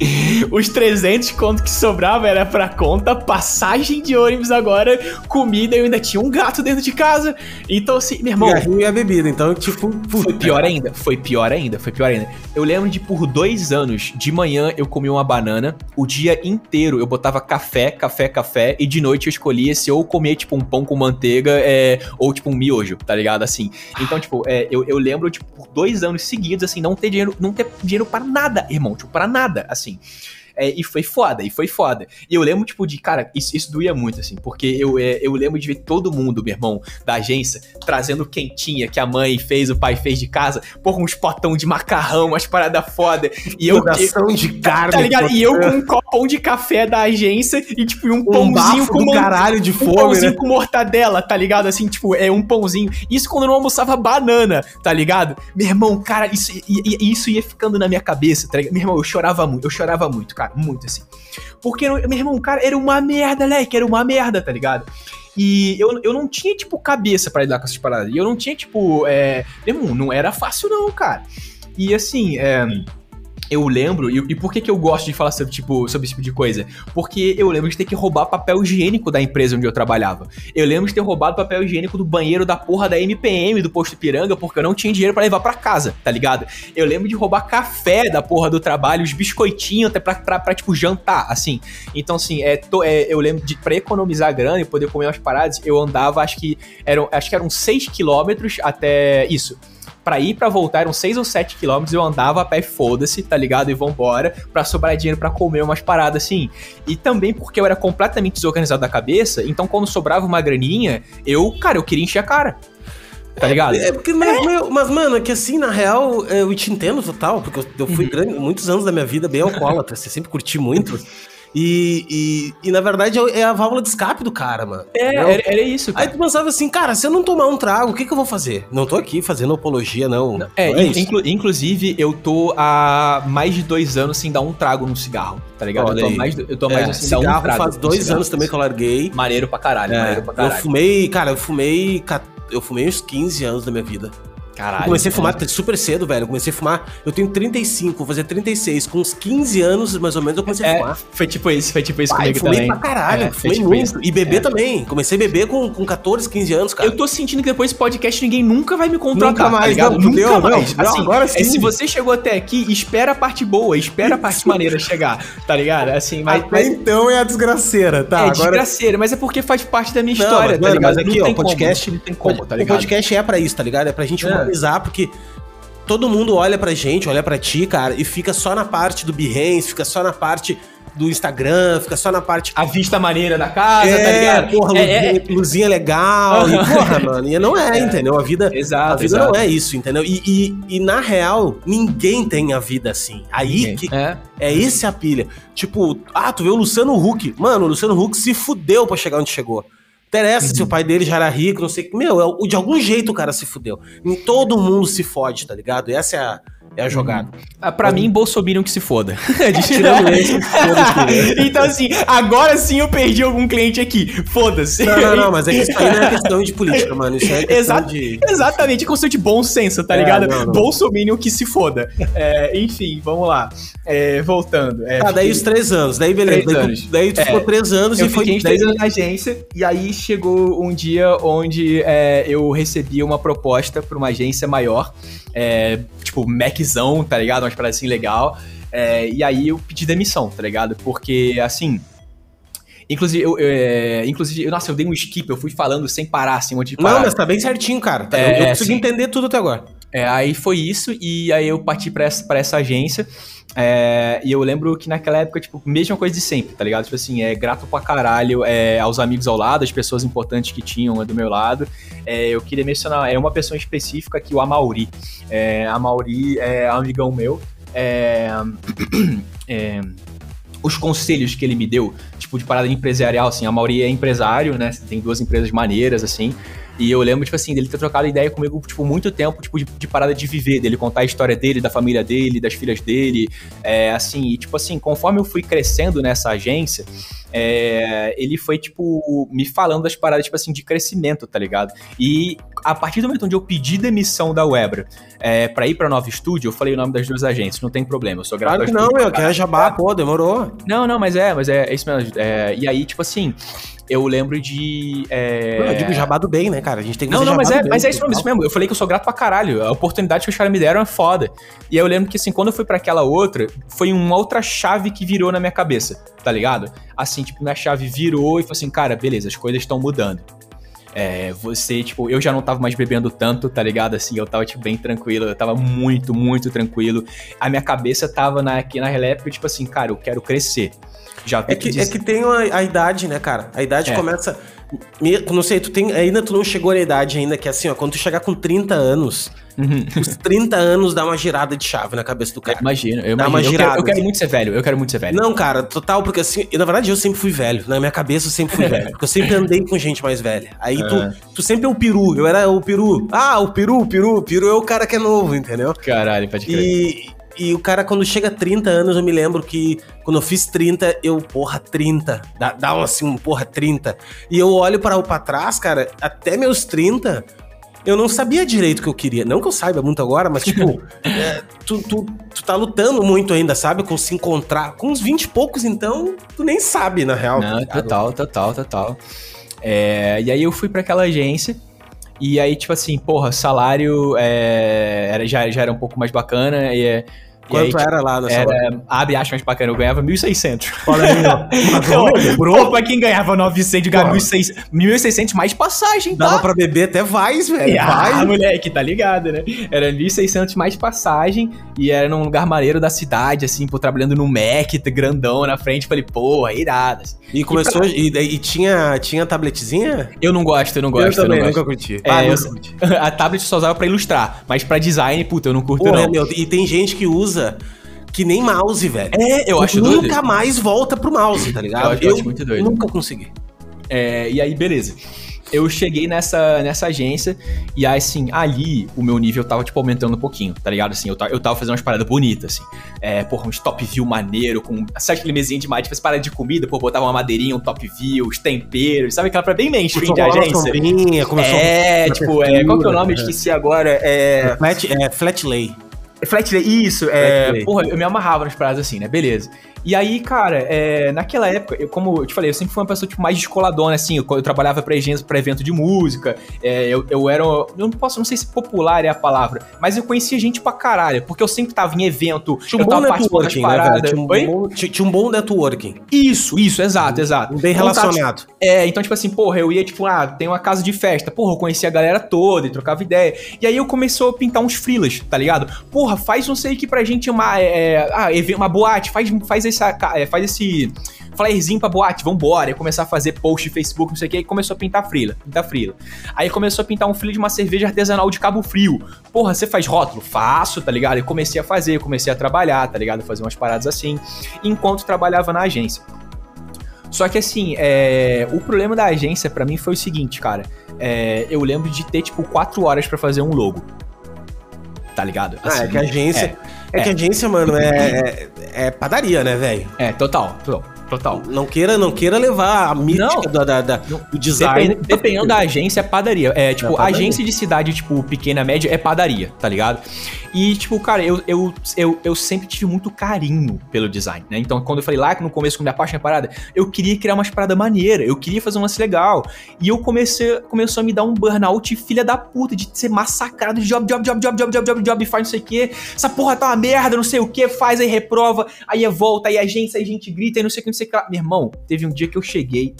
[SPEAKER 1] Os 300 conto que sobrava era pra conta, passagem de ônibus agora, comida, eu ainda tinha um gato dentro de casa. Então, assim, meu irmão.
[SPEAKER 2] E a bebida, então, tipo.
[SPEAKER 1] Foi pior ainda, foi pior ainda, foi pior ainda. Eu lembro de por dois anos, de manhã eu comia uma banana, o dia inteiro eu botava café, café, café, e de noite eu escolhia se ou comer, tipo, um pão com manteiga, é, ou, tipo, um miojo, tá ligado? Assim. Então, tipo, é, eu, eu lembro, tipo, por dois anos seguidos, assim, não ter dinheiro, não ter dinheiro para nada, irmão, tipo, pra nada, assim assim. É, e foi foda, e foi foda. E eu lembro, tipo, de, cara, isso, isso doía muito, assim, porque eu, é, eu lembro de ver todo mundo, meu irmão, da agência, trazendo quentinha que a mãe fez, o pai fez de casa, por uns potão de macarrão, umas paradas foda. E eu.
[SPEAKER 2] eu, de carne.
[SPEAKER 1] Tá ligado? E eu com um copão de café da agência e, tipo, um, um pãozinho com.
[SPEAKER 2] Um caralho de fome,
[SPEAKER 1] um pãozinho né? com mortadela, tá ligado? Assim, tipo, é um pãozinho. Isso quando eu não almoçava banana, tá ligado? Meu irmão, cara, isso, isso ia ficando na minha cabeça, tá ligado? Meu irmão, eu chorava muito, eu chorava muito, cara muito, assim. Porque, meu irmão, cara, era uma merda, né? Que era uma merda, tá ligado? E eu, eu não tinha, tipo, cabeça para lidar com essas paradas. E eu não tinha, tipo, é... Irmão, não era fácil não, cara. E, assim, é... eu lembro, e, e, por que, que eu gosto de falar sobre, tipo, sobre esse tipo de coisa? Porque eu lembro de ter que roubar papel higiênico da empresa onde eu trabalhava. Eu lembro de ter roubado papel higiênico do banheiro da porra da MPM do posto Piranga, porque eu não tinha dinheiro para levar para casa, tá ligado? Eu lembro de roubar café da porra do trabalho, os biscoitinhos até pra, pra, pra tipo, jantar, assim. Então, assim, é, é, eu lembro de, pra economizar grana e poder comer umas paradas, eu andava, acho que eram, acho que eram 6 quilômetros até isso para ir para voltar eram 6 ou 7 quilômetros, eu andava a pé, foda-se, tá ligado? E vambora, pra sobrar dinheiro para comer umas paradas assim. E também porque eu era completamente desorganizado da cabeça, então quando sobrava uma graninha, eu, cara, eu queria encher a cara. Tá ligado?
[SPEAKER 2] É, é porque, mas, é. mas, mano, é que assim, na real, eu te entendo total, porque eu, eu fui uhum. grande, muitos anos da minha vida bem alcoólatra, você sempre curti muito. E, e, e, na verdade é, é a válvula de escape do cara, mano.
[SPEAKER 1] É, era, era, isso.
[SPEAKER 2] Cara. Aí tu pensava assim, cara, se eu não tomar um trago, o que, que eu vou fazer? Não tô aqui fazendo apologia, não. não
[SPEAKER 1] é, não é inclu inclusive, eu tô há mais de dois anos sem dar um trago no cigarro, tá ligado?
[SPEAKER 2] eu tô mais, eu tô mais é, assim, cigarro um trago. faz dois anos também que eu larguei.
[SPEAKER 1] Maneiro pra caralho, é, maneiro pra caralho.
[SPEAKER 2] Eu fumei, cara, eu fumei. Eu fumei uns 15 anos da minha vida.
[SPEAKER 1] Caralho.
[SPEAKER 2] Eu comecei a fumar super cedo, velho. Eu comecei a fumar. Eu tenho 35, vou fazer 36. Com uns 15 anos, mais ou menos, eu comecei a é, fumar.
[SPEAKER 1] Foi tipo isso, foi tipo isso Pai, comigo fumei
[SPEAKER 2] também. pra caralho, é, fumei tipo muito. Isso. E beber é. também. Comecei a beber com, com 14, 15 anos, cara.
[SPEAKER 1] Eu tô sentindo que depois desse podcast ninguém nunca vai me contratar.
[SPEAKER 2] Nunca mais, tá
[SPEAKER 1] não,
[SPEAKER 2] nunca
[SPEAKER 1] deu, mais. Não, assim, agora sim. É, se você chegou até aqui, espera a parte boa, espera a parte maneira chegar, tá ligado? Assim, mas,
[SPEAKER 2] mas... então é a desgraceira, tá?
[SPEAKER 1] É agora... desgraceira, mas é porque faz parte da minha não, história,
[SPEAKER 2] mas,
[SPEAKER 1] tá ligado?
[SPEAKER 2] Mas aqui, ó, podcast, não tem como, tá ligado? O podcast é pra isso, tá ligado? É pra gente humanizar, porque todo mundo olha pra gente, olha pra ti, cara, e fica só na parte do Behance, fica só na parte do Instagram, fica só na parte.
[SPEAKER 1] A vista maneira da casa, tá é,
[SPEAKER 2] tá ligado? Porra, é, luzinha, é... luzinha legal. e, porra, mano, e não é, é, entendeu? A vida,
[SPEAKER 1] exato,
[SPEAKER 2] a vida
[SPEAKER 1] exato.
[SPEAKER 2] não é isso, entendeu? E, e, e, na real, ninguém tem a vida assim. Aí que. É. é esse a pilha. Tipo, ah, tu vê o Luciano Huck. Mano, o Luciano Huck se fudeu pra chegar onde chegou. Interessa uhum. se o pai dele já era rico, não sei. Meu, é de algum jeito o cara se fudeu. Em todo mundo se fode, tá ligado? E essa é a, é a jogada.
[SPEAKER 1] Ah, pra mim, Bolsonaro que se foda. Tirando esse, Então, assim, agora sim eu perdi algum cliente aqui. Foda-se.
[SPEAKER 2] Não, não, não, mas é que isso aí não é questão de política, mano. Isso é questão de.
[SPEAKER 1] Exatamente, é questão de bom senso, tá é, ligado? Bolsonaro que se foda. É, enfim, vamos lá. É, voltando.
[SPEAKER 2] É, ah, daí os três anos. Daí, beleza. Daí, anos. Tu, daí tu ficou é, três anos
[SPEAKER 1] eu
[SPEAKER 2] e foi.
[SPEAKER 1] Fiquei três anos na agência. E aí chegou um dia onde é, eu recebi uma proposta pra uma agência maior. tipo, Mac Maczão, tá ligado? Umas paradas assim legal. É, e aí eu pedi demissão, tá ligado? Porque, assim. Inclusive, eu, é, inclusive, nossa, eu dei um skip, eu fui falando sem parar, assim, um monte de
[SPEAKER 2] parar. Não, mas tá bem certinho, cara. Tá, é, eu, eu consegui entender tudo até agora.
[SPEAKER 1] É, aí foi isso, e aí eu parti pra essa, pra essa agência. É, e eu lembro que naquela época, tipo, mesma coisa de sempre, tá ligado? Tipo assim, é grato pra caralho é, aos amigos ao lado, as pessoas importantes que tinham do meu lado. É, eu queria mencionar, é uma pessoa específica aqui, o Amauri. É, a Mauri é amigão meu. É, é, os conselhos que ele me deu, tipo, de parada empresarial, assim, a Mauri é empresário, né? Tem duas empresas maneiras, assim. E eu lembro, tipo assim, dele ter trocado ideia comigo, tipo, muito tempo, tipo, de, de parada de viver, dele contar a história dele, da família dele, das filhas dele. É, assim, e tipo assim, conforme eu fui crescendo nessa agência, é, ele foi, tipo, me falando das paradas, tipo assim, de crescimento, tá ligado? E a partir do momento onde eu pedi demissão da Webra é, pra ir pra Nova Estúdio, eu falei o nome das duas agências, não tem problema, eu sou
[SPEAKER 2] grato Claro que não, meu, que é jabá, pô, demorou.
[SPEAKER 1] Não, não, mas é, mas é, é isso mesmo. É, e aí, tipo assim, eu lembro de. É...
[SPEAKER 2] eu digo jabá do bem, né, cara? A gente tem que
[SPEAKER 1] Não, não, mas é, mas é isso mesmo, Eu falei que eu sou grato pra caralho. A oportunidade que os caras me deram é foda. E aí eu lembro que, assim, quando eu fui para aquela outra, foi uma outra chave que virou na minha cabeça, tá ligado? Assim, tipo, minha chave virou e falou assim, cara, beleza, as coisas estão mudando. É, você, tipo, eu já não tava mais bebendo tanto, tá ligado? Assim, eu tava, tipo, bem tranquilo, eu tava muito, muito tranquilo. A minha cabeça tava na, aqui na época, tipo assim, cara, eu quero crescer.
[SPEAKER 2] Já é que, que é que tem a, a, idade, né, cara? A idade é. começa. Não sei, tu tem. Ainda tu não chegou na idade ainda, que é assim, ó, quando tu chegar com 30 anos, uhum. os 30 anos dá uma girada de chave na cabeça do cara.
[SPEAKER 1] Imagina, eu
[SPEAKER 2] dá
[SPEAKER 1] imagino.
[SPEAKER 2] Uma girada,
[SPEAKER 1] eu, quero, eu quero muito ser velho, eu quero muito ser velho.
[SPEAKER 2] Não, cara, total, porque assim, na verdade eu sempre fui velho. Na minha cabeça eu sempre fui velho. Porque eu sempre andei com gente mais velha. Aí é. tu, tu sempre é o peru. Eu era o peru. Ah, o peru, o peru, o peru é o cara que é novo, entendeu?
[SPEAKER 1] Caralho, pode crer.
[SPEAKER 2] E, e o cara, quando chega a 30 anos, eu me lembro que quando eu fiz 30, eu, porra, 30. Dá, dá um assim, um porra, 30. E eu olho para pra trás, cara, até meus 30, eu não sabia direito o que eu queria. Não que eu saiba muito agora, mas, tipo, é, tu, tu, tu tá lutando muito ainda, sabe? Com se encontrar. Com uns 20 e poucos, então, tu nem sabe, na real.
[SPEAKER 1] Não, total, total, total. É, e aí eu fui para aquela agência. E aí, tipo assim, porra, salário é, era, já, já era um pouco mais bacana. E, é,
[SPEAKER 2] Quanto aí, era lá
[SPEAKER 1] na era, sua Abre aspas bacana, eu ganhava 1.600. Olha aí, ó. Pô, pra quem ganhava 900, ganhava 1.600 mais passagem,
[SPEAKER 2] tá? Dava pra beber até Vais, velho.
[SPEAKER 1] Ah, moleque, tá ligado, né? Era 1.600 mais passagem e era num lugar maneiro da cidade, assim, pô, trabalhando no Mac, grandão na frente. Falei, pô, é irado. Assim.
[SPEAKER 2] E começou, e, pra... e, e, tinha, tinha tabletzinha?
[SPEAKER 1] Eu não gosto, eu não gosto.
[SPEAKER 2] Eu também,
[SPEAKER 1] eu
[SPEAKER 2] nunca curti.
[SPEAKER 1] É, ah, eu, curti. A tablet só usava pra ilustrar, mas pra design, puta, eu não curto Porra, não.
[SPEAKER 2] Meu, e tem gente que usa que nem mouse, velho.
[SPEAKER 1] É, eu acho
[SPEAKER 2] Nunca doido. mais volta pro mouse, tá ligado?
[SPEAKER 1] Eu, acho, eu, eu acho muito doido.
[SPEAKER 2] nunca consegui.
[SPEAKER 1] É, e aí, beleza eu cheguei nessa, nessa agência e aí, assim, ali o meu nível tava, tipo, aumentando um pouquinho, tá ligado? Assim, eu, eu tava fazendo umas paradas bonitas, assim. É, porra, uns top view maneiro, com. Sabe aquele mesinho demais, tipo, as paradas de comida, pô, botava uma madeirinha, um top view, os temperos, sabe aquela pra bem mainstream de agência?
[SPEAKER 2] Sombrinha,
[SPEAKER 1] começou é, tipo, é, qual que é o nome? Esqueci agora. É.
[SPEAKER 2] Flat, é, flat lay.
[SPEAKER 1] Flat lay, isso, é. Porra, eu me amarrava nas paradas assim, né? Beleza. E aí, cara, é, naquela época, eu, como eu te falei, eu sempre fui uma pessoa tipo, mais descoladona, assim. Eu, eu trabalhava pra, pra evento de música. É, eu, eu era. Eu não posso, não sei se popular é a palavra, mas eu conhecia gente pra caralho, porque eu sempre tava em evento,
[SPEAKER 2] tinha um
[SPEAKER 1] eu
[SPEAKER 2] tava participando das paradas. Né, tinha, um bom, tinha, um bom networking.
[SPEAKER 1] Isso, isso, exato, exato.
[SPEAKER 2] Bem relacionado.
[SPEAKER 1] é, então, tipo assim, porra, eu ia, tipo, ah, tem uma casa de festa. Porra, eu conhecia a galera toda e trocava ideia. E aí eu comecei a pintar uns frilas, tá ligado? Porra, faz não sei que pra gente uma. É, ah, uma boate, faz, faz essa. É, faz esse flyerzinho pra boate, vambora. E começar a fazer post no Facebook, não sei o que, e começou a pintar frila, pintar frila. Aí começou a pintar um frio de uma cerveja artesanal de Cabo Frio. Porra, você faz rótulo? Faço, tá ligado? E comecei a fazer, comecei a trabalhar, tá ligado? Fazer umas paradas assim, enquanto trabalhava na agência. Só que assim, é... o problema da agência para mim foi o seguinte, cara. É... Eu lembro de ter, tipo, quatro horas para fazer um logo. Tá ligado?
[SPEAKER 2] Assim, ah, é que a agência. É, é que a agência, mano, é, é, é padaria, né, velho?
[SPEAKER 1] É, total. total. Total.
[SPEAKER 2] Não queira, não queira levar a mística da, da, da, do design.
[SPEAKER 1] Depend, dependendo da agência, é padaria. É, tipo, é padaria. agência de cidade, tipo, pequena, média, é padaria, tá ligado? E, tipo, cara, eu, eu, eu, eu sempre tive muito carinho pelo design, né? Então, quando eu falei lá que no começo, quando me apaixonei parada, eu queria criar umas paradas maneiras, eu queria fazer um lance legal. E eu comecei, começou a me dar um burnout filha da puta, de ser massacrado de job, job, job, job, job, job, job, job, faz não sei o quê. Essa porra tá uma merda, não sei o que, faz, aí reprova, aí é volta, aí agência, aí a gente grita, aí não sei o que, não sei que. Meu irmão, teve um dia que eu cheguei,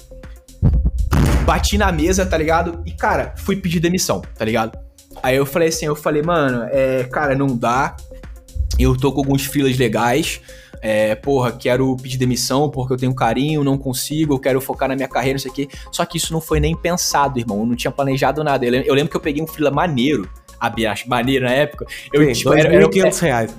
[SPEAKER 1] bati na mesa, tá ligado? E, cara, fui pedir demissão, tá ligado? Aí eu falei assim, eu falei, mano, é, cara, não dá. Eu tô com alguns filas legais. É, porra, quero pedir demissão porque eu tenho carinho, não consigo, eu quero focar na minha carreira, não sei o quê. Só que isso não foi nem pensado, irmão. Eu não tinha planejado nada. Eu lembro que eu peguei um fila maneiro acho maneiro na época.
[SPEAKER 2] Eu, Sim, tipo, era, era, 500 reais.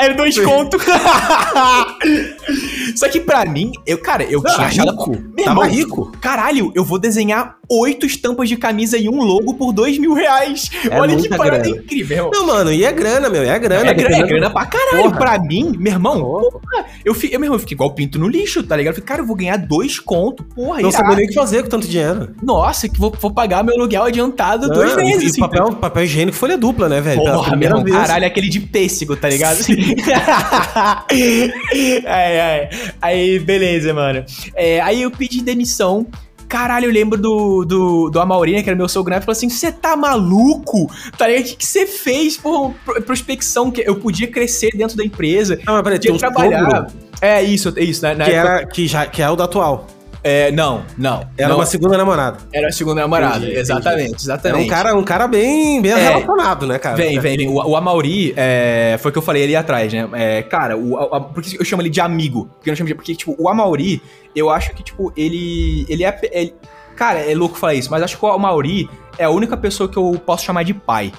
[SPEAKER 1] Era dois contos. Só que pra mim, eu, cara, eu
[SPEAKER 2] tinha achado. Rico.
[SPEAKER 1] Meu Tava irmão, rico. Caralho, eu vou desenhar oito estampas de camisa e um logo por dois mil reais. É Olha que parada grana. incrível.
[SPEAKER 2] Não, mano, e é grana, meu, é grana.
[SPEAKER 1] É grana, é grana pra caralho. Porra. Pra mim, meu irmão, porra, eu, fiquei, eu, meu irmão, eu fiquei igual pinto no lixo, tá ligado? Eu falei, cara, eu vou ganhar dois contos, porra.
[SPEAKER 2] Não sabia nem o que fazer com tanto dinheiro.
[SPEAKER 1] Nossa, que vou, vou pagar meu aluguel adiantado Não, duas vezes.
[SPEAKER 2] E assim, papel, papel higiênico folha dupla, né, velho?
[SPEAKER 1] Porra, meu irmão, caralho, aquele de pêssego, tá ligado? ai, ai. Aí, beleza, mano. É, aí eu pedi demissão. Caralho, eu lembro do, do, do Amaurina, que era meu sogro, e falou assim: você tá maluco? Tá ligado? O que você fez por prospecção? Que eu podia crescer dentro da empresa.
[SPEAKER 2] Não, mas peraí, podia
[SPEAKER 1] trabalhar. Sogro? É isso, é isso, né?
[SPEAKER 2] Na que, época... era, que, já, que é o da atual.
[SPEAKER 1] É, não, não.
[SPEAKER 2] Era
[SPEAKER 1] não.
[SPEAKER 2] uma segunda namorada.
[SPEAKER 1] Era a segunda namorada, entendi, exatamente, entendi. exatamente.
[SPEAKER 2] É um cara, um cara bem, bem é, relacionado, né, cara?
[SPEAKER 1] Vem, vem, vem. O, o Amauri, é, foi o que eu falei ali atrás, né? É, cara, o, a, por que eu chamo ele de amigo? Porque eu não chamo de. Porque, tipo, o Amauri, eu acho que, tipo, ele. Ele é. Ele, cara, é louco falar isso, mas acho que o Amauri é a única pessoa que eu posso chamar de pai.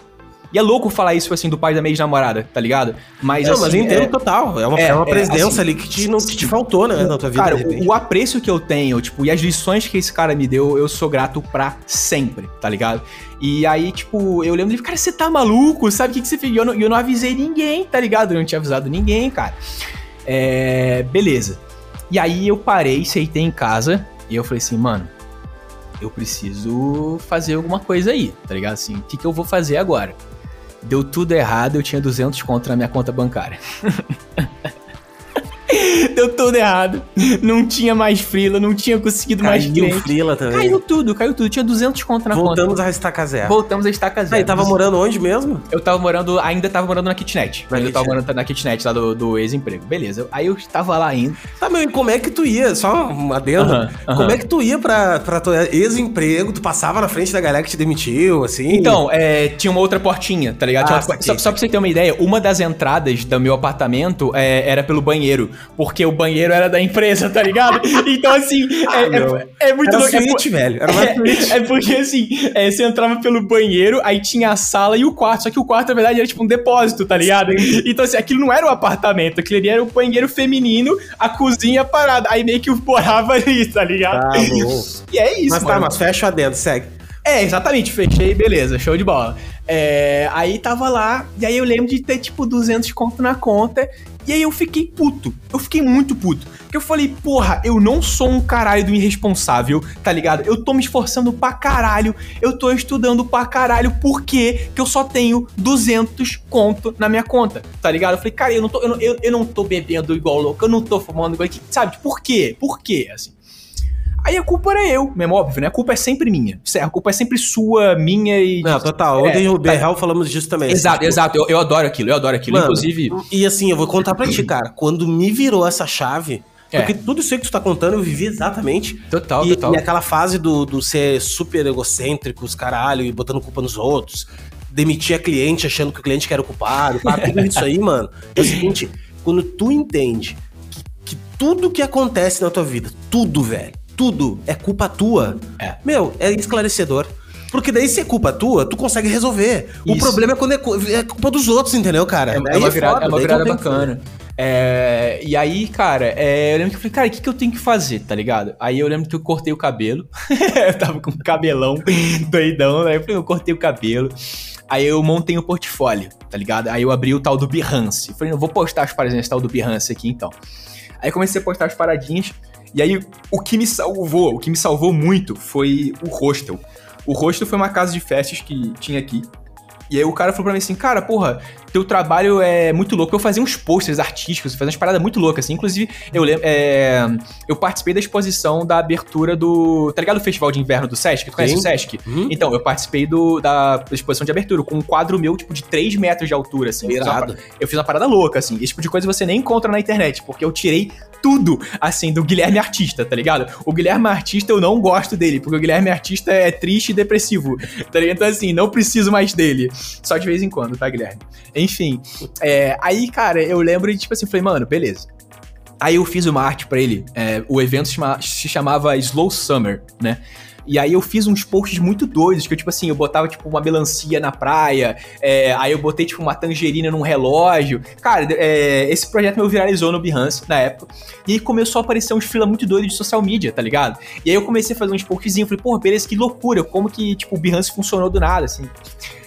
[SPEAKER 1] E é louco falar isso, assim, do pai da minha ex-namorada, tá ligado?
[SPEAKER 2] Mas, não, assim, mas é, total. É uma, é, é uma presença assim, ali que te, não, que te faltou, né, na tua vida.
[SPEAKER 1] Cara, o, o, apreço que eu tenho, tipo, e as lições que esse cara me deu, eu sou grato pra sempre, tá ligado? E aí, tipo, eu lembro dele, cara, você tá maluco? Sabe o que, que você fez? E eu, não, eu não avisei ninguém, tá ligado? Eu não tinha avisado ninguém, cara. É. Beleza. E aí eu parei, aceitei em casa, e eu falei assim, mano, eu preciso fazer alguma coisa aí, tá ligado? Assim, o que, que eu vou fazer agora? Deu tudo errado, eu tinha 200 conto na minha conta bancária. Deu tudo errado. Não tinha mais frila, não tinha conseguido
[SPEAKER 2] Caiu
[SPEAKER 1] mais cliente.
[SPEAKER 2] frila também.
[SPEAKER 1] Caiu tudo, caiu tudo. Tinha 200 conto na
[SPEAKER 2] Voltamos
[SPEAKER 1] conta.
[SPEAKER 2] a estaca zero.
[SPEAKER 1] Voltamos a estaca zero.
[SPEAKER 2] Aí, tava morando onde mesmo?
[SPEAKER 1] Eu tava morando, ainda tava morando na kitnet.
[SPEAKER 2] Na
[SPEAKER 1] ainda tava morando na kitnet lá do, do ex-emprego. Beleza. Aí eu tava lá ainda.
[SPEAKER 2] Tá, meu, e como é que tu ia? Só um adendo.
[SPEAKER 1] Aham, aham.
[SPEAKER 2] Como é que tu ia pra, pra teu ex-emprego? Tu passava na frente da galera que te demitiu, assim?
[SPEAKER 1] Então, é, tinha uma outra portinha, tá ligado?
[SPEAKER 2] Ah,
[SPEAKER 1] uma- só, só pra você ter uma ideia, uma das entradas do meu apartamento é, era pelo banheiro. Porque o banheiro era da empresa, tá ligado? Então, assim, é,
[SPEAKER 2] meu.
[SPEAKER 1] é, é muito
[SPEAKER 2] Era
[SPEAKER 1] louco. É
[SPEAKER 2] suíte,
[SPEAKER 1] por-
[SPEAKER 2] velho. Era uma.
[SPEAKER 1] É, é porque assim, é, você entrava pelo banheiro, aí tinha a sala e o quarto. Só que o quarto, na verdade, era tipo um depósito, tá ligado? Então, assim, aquilo não era um apartamento, aquilo ali era o banheiro feminino, a cozinha parada. Aí meio que eu morava ali, tá ligado?
[SPEAKER 2] Tá.
[SPEAKER 1] E é isso,
[SPEAKER 2] Mas tá,
[SPEAKER 1] mano.
[SPEAKER 2] mas fecha o adendo, segue.
[SPEAKER 1] É, exatamente, fechei, beleza, show de bola. É, aí tava lá, e aí eu lembro de ter tipo 200 conto na conta, e aí eu fiquei puto, eu fiquei muito puto. Porque eu falei, porra, eu não sou um caralho do irresponsável, tá ligado? Eu tô me esforçando pra caralho, eu tô estudando pra caralho, por que eu só tenho 200 conto na minha conta, tá ligado? Eu falei, cara, eu não tô, eu não, eu, eu não tô bebendo igual louco, eu não tô fumando igual, sabe? Por quê? Por quê, assim? Aí a culpa era eu, mesmo óbvio, né? A culpa é sempre minha. Certo? A culpa é sempre sua, minha e.
[SPEAKER 2] Não, total. Ontem o Berral falamos disso também.
[SPEAKER 1] Exato,
[SPEAKER 2] Tipo,
[SPEAKER 1] exato. Eu, eu adoro aquilo, eu adoro aquilo.
[SPEAKER 2] Mano,
[SPEAKER 1] Inclusive.
[SPEAKER 2] E assim, eu vou contar pra ti, cara. Quando me virou essa chave.
[SPEAKER 1] É.
[SPEAKER 2] Porque tudo isso aí que tu tá contando eu vivi exatamente.
[SPEAKER 1] Total,
[SPEAKER 2] e,
[SPEAKER 1] total.
[SPEAKER 2] e aquela fase do, do ser super egocêntrico, os caralho, e botando culpa nos outros. Demitir a cliente achando que o cliente que era o culpado. Tá? Tudo isso aí, mano. É o seguinte: quando tu entende que, que tudo que acontece na tua vida, tudo, velho, tudo é culpa tua,
[SPEAKER 1] É.
[SPEAKER 2] meu, é esclarecedor. Porque daí, se é culpa tua, tu consegue resolver. O
[SPEAKER 1] Isso.
[SPEAKER 2] problema é quando é, é culpa dos outros, entendeu, cara?
[SPEAKER 1] É, é uma virada,
[SPEAKER 2] foda,
[SPEAKER 1] é uma virada
[SPEAKER 2] o
[SPEAKER 1] bacana. É, e aí, cara, é, eu lembro que eu falei, cara, o que, que eu tenho que fazer, tá ligado? Aí eu lembro que eu cortei o cabelo. eu tava com um cabelão doidão, né? Eu falei, eu cortei o cabelo. Aí eu montei o portfólio, tá ligado? Aí eu abri o tal do Behance. Falei, não, vou postar as paradinhas tal do Behance aqui então. Aí comecei a postar as paradinhas. E aí o que me salvou, o que me salvou muito foi o hostel. O hostel foi uma casa de festas que tinha aqui. E aí o cara falou pra mim assim, cara, porra, teu trabalho é muito louco. Eu fazia uns posters artísticos, fazia umas paradas muito loucas, assim. Inclusive, eu lembro, é, eu participei da exposição da abertura do, tá ligado o Festival de Inverno do Sesc? Tu conhece
[SPEAKER 2] Sim.
[SPEAKER 1] o Sesc?
[SPEAKER 2] Uhum.
[SPEAKER 1] Então, eu participei do, da, exposição de abertura, com um quadro meu, tipo, de 3 metros de altura, assim. Eu fiz, uma,
[SPEAKER 2] Irado.
[SPEAKER 1] pa- eu fiz uma parada louca, assim. Esse tipo de coisa você nem encontra na internet, porque eu tirei tudo, assim, do Guilherme Artista, tá ligado? O Guilherme Artista eu não gosto dele, porque o Guilherme Artista é triste e depressivo, tá ligado? Então, assim, não preciso mais dele. Só de vez em quando, tá, Guilherme? Enfim, é, aí, cara, eu lembro de, tipo assim, falei, mano, beleza. Aí eu fiz uma arte pra ele, é, o evento se, chama- se chamava Slow Summer, né? E aí eu fiz uns posts muito doidos, que eu, tipo assim, eu botava, tipo, uma melancia na praia, é, aí eu botei, tipo, uma tangerina num relógio. Cara, é, esse projeto meu viralizou no Behance, na época, e aí começou a aparecer uns fila muito doidos de social media, tá ligado? E aí eu comecei a fazer uns postzinhos, falei, pô, beleza, que loucura, como que, tipo, o Behance funcionou do nada, assim.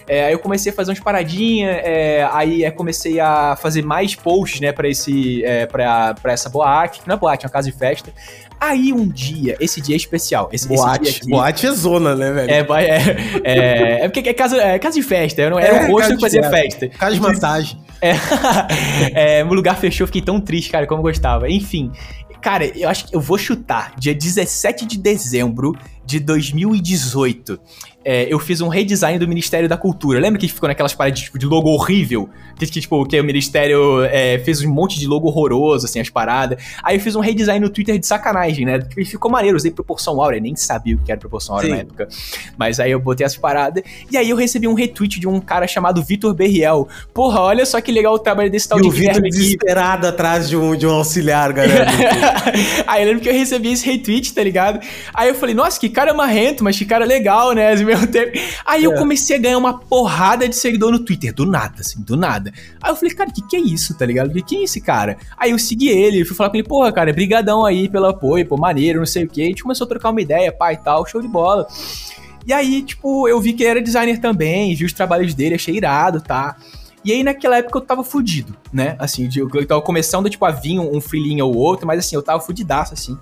[SPEAKER 1] É, aí eu comecei a fazer umas paradinhas, é, aí é, comecei a fazer mais posts, né, pra, esse, é, pra, pra essa boate, que não é boate, é uma casa de festa. Aí um dia, esse dia é especial, esse, esse
[SPEAKER 2] Boate.
[SPEAKER 1] aqui-
[SPEAKER 2] Boate é zona, né, velho?
[SPEAKER 1] é, é, é, é porque é casa, é casa de festa, não era
[SPEAKER 2] É,
[SPEAKER 1] um rosto que
[SPEAKER 2] de
[SPEAKER 1] fazia
[SPEAKER 2] festa. Casa de massagem.
[SPEAKER 1] É, é, o lugar fechou, fiquei tão triste, cara, como eu gostava. Enfim, cara, eu acho que eu vou chutar. Dia 17 de dezembro de 2018, é, eu fiz um redesign do Ministério da Cultura. Lembra que ficou naquelas paradas tipo, de logo horrível? Que, que, tipo, que o Ministério é, fez um monte de logo horroroso, assim, as paradas. Aí eu fiz um redesign no Twitter de sacanagem, né? Que ficou maneiro, usei proporção áurea, nem sabia o que era proporção áurea
[SPEAKER 2] Sim.
[SPEAKER 1] na época. Mas aí eu botei as paradas. E aí eu recebi um retweet de um cara chamado Vitor Berriel. Porra, olha só que legal o trabalho desse tal
[SPEAKER 2] E
[SPEAKER 1] de
[SPEAKER 2] o Vitor desesperado atrás de um, de um auxiliar, galera.
[SPEAKER 1] aí eu lembro que eu recebi esse retweet, tá ligado? Aí eu falei, nossa, que cara marrento, mas que cara legal, né? Mesmo tempo. Aí eu
[SPEAKER 2] É.
[SPEAKER 1] comecei a ganhar uma porrada de seguidor no Twitter, do nada, assim, do nada. Aí eu falei, cara, que que é isso, tá ligado? Que que é esse cara? Aí eu segui ele, fui falar com ele, porra, cara, brigadão aí pelo apoio, pô, maneiro, não sei o quê. A gente começou a trocar uma ideia, pá e tal, show de bola. E aí, tipo, eu vi que ele era designer também, vi os trabalhos dele, achei irado, tá? E aí, naquela época, eu tava fudido, né? Assim, eu tava começando, tipo, a vir um, um ou outro, mas assim, eu tava fudidaço, assim.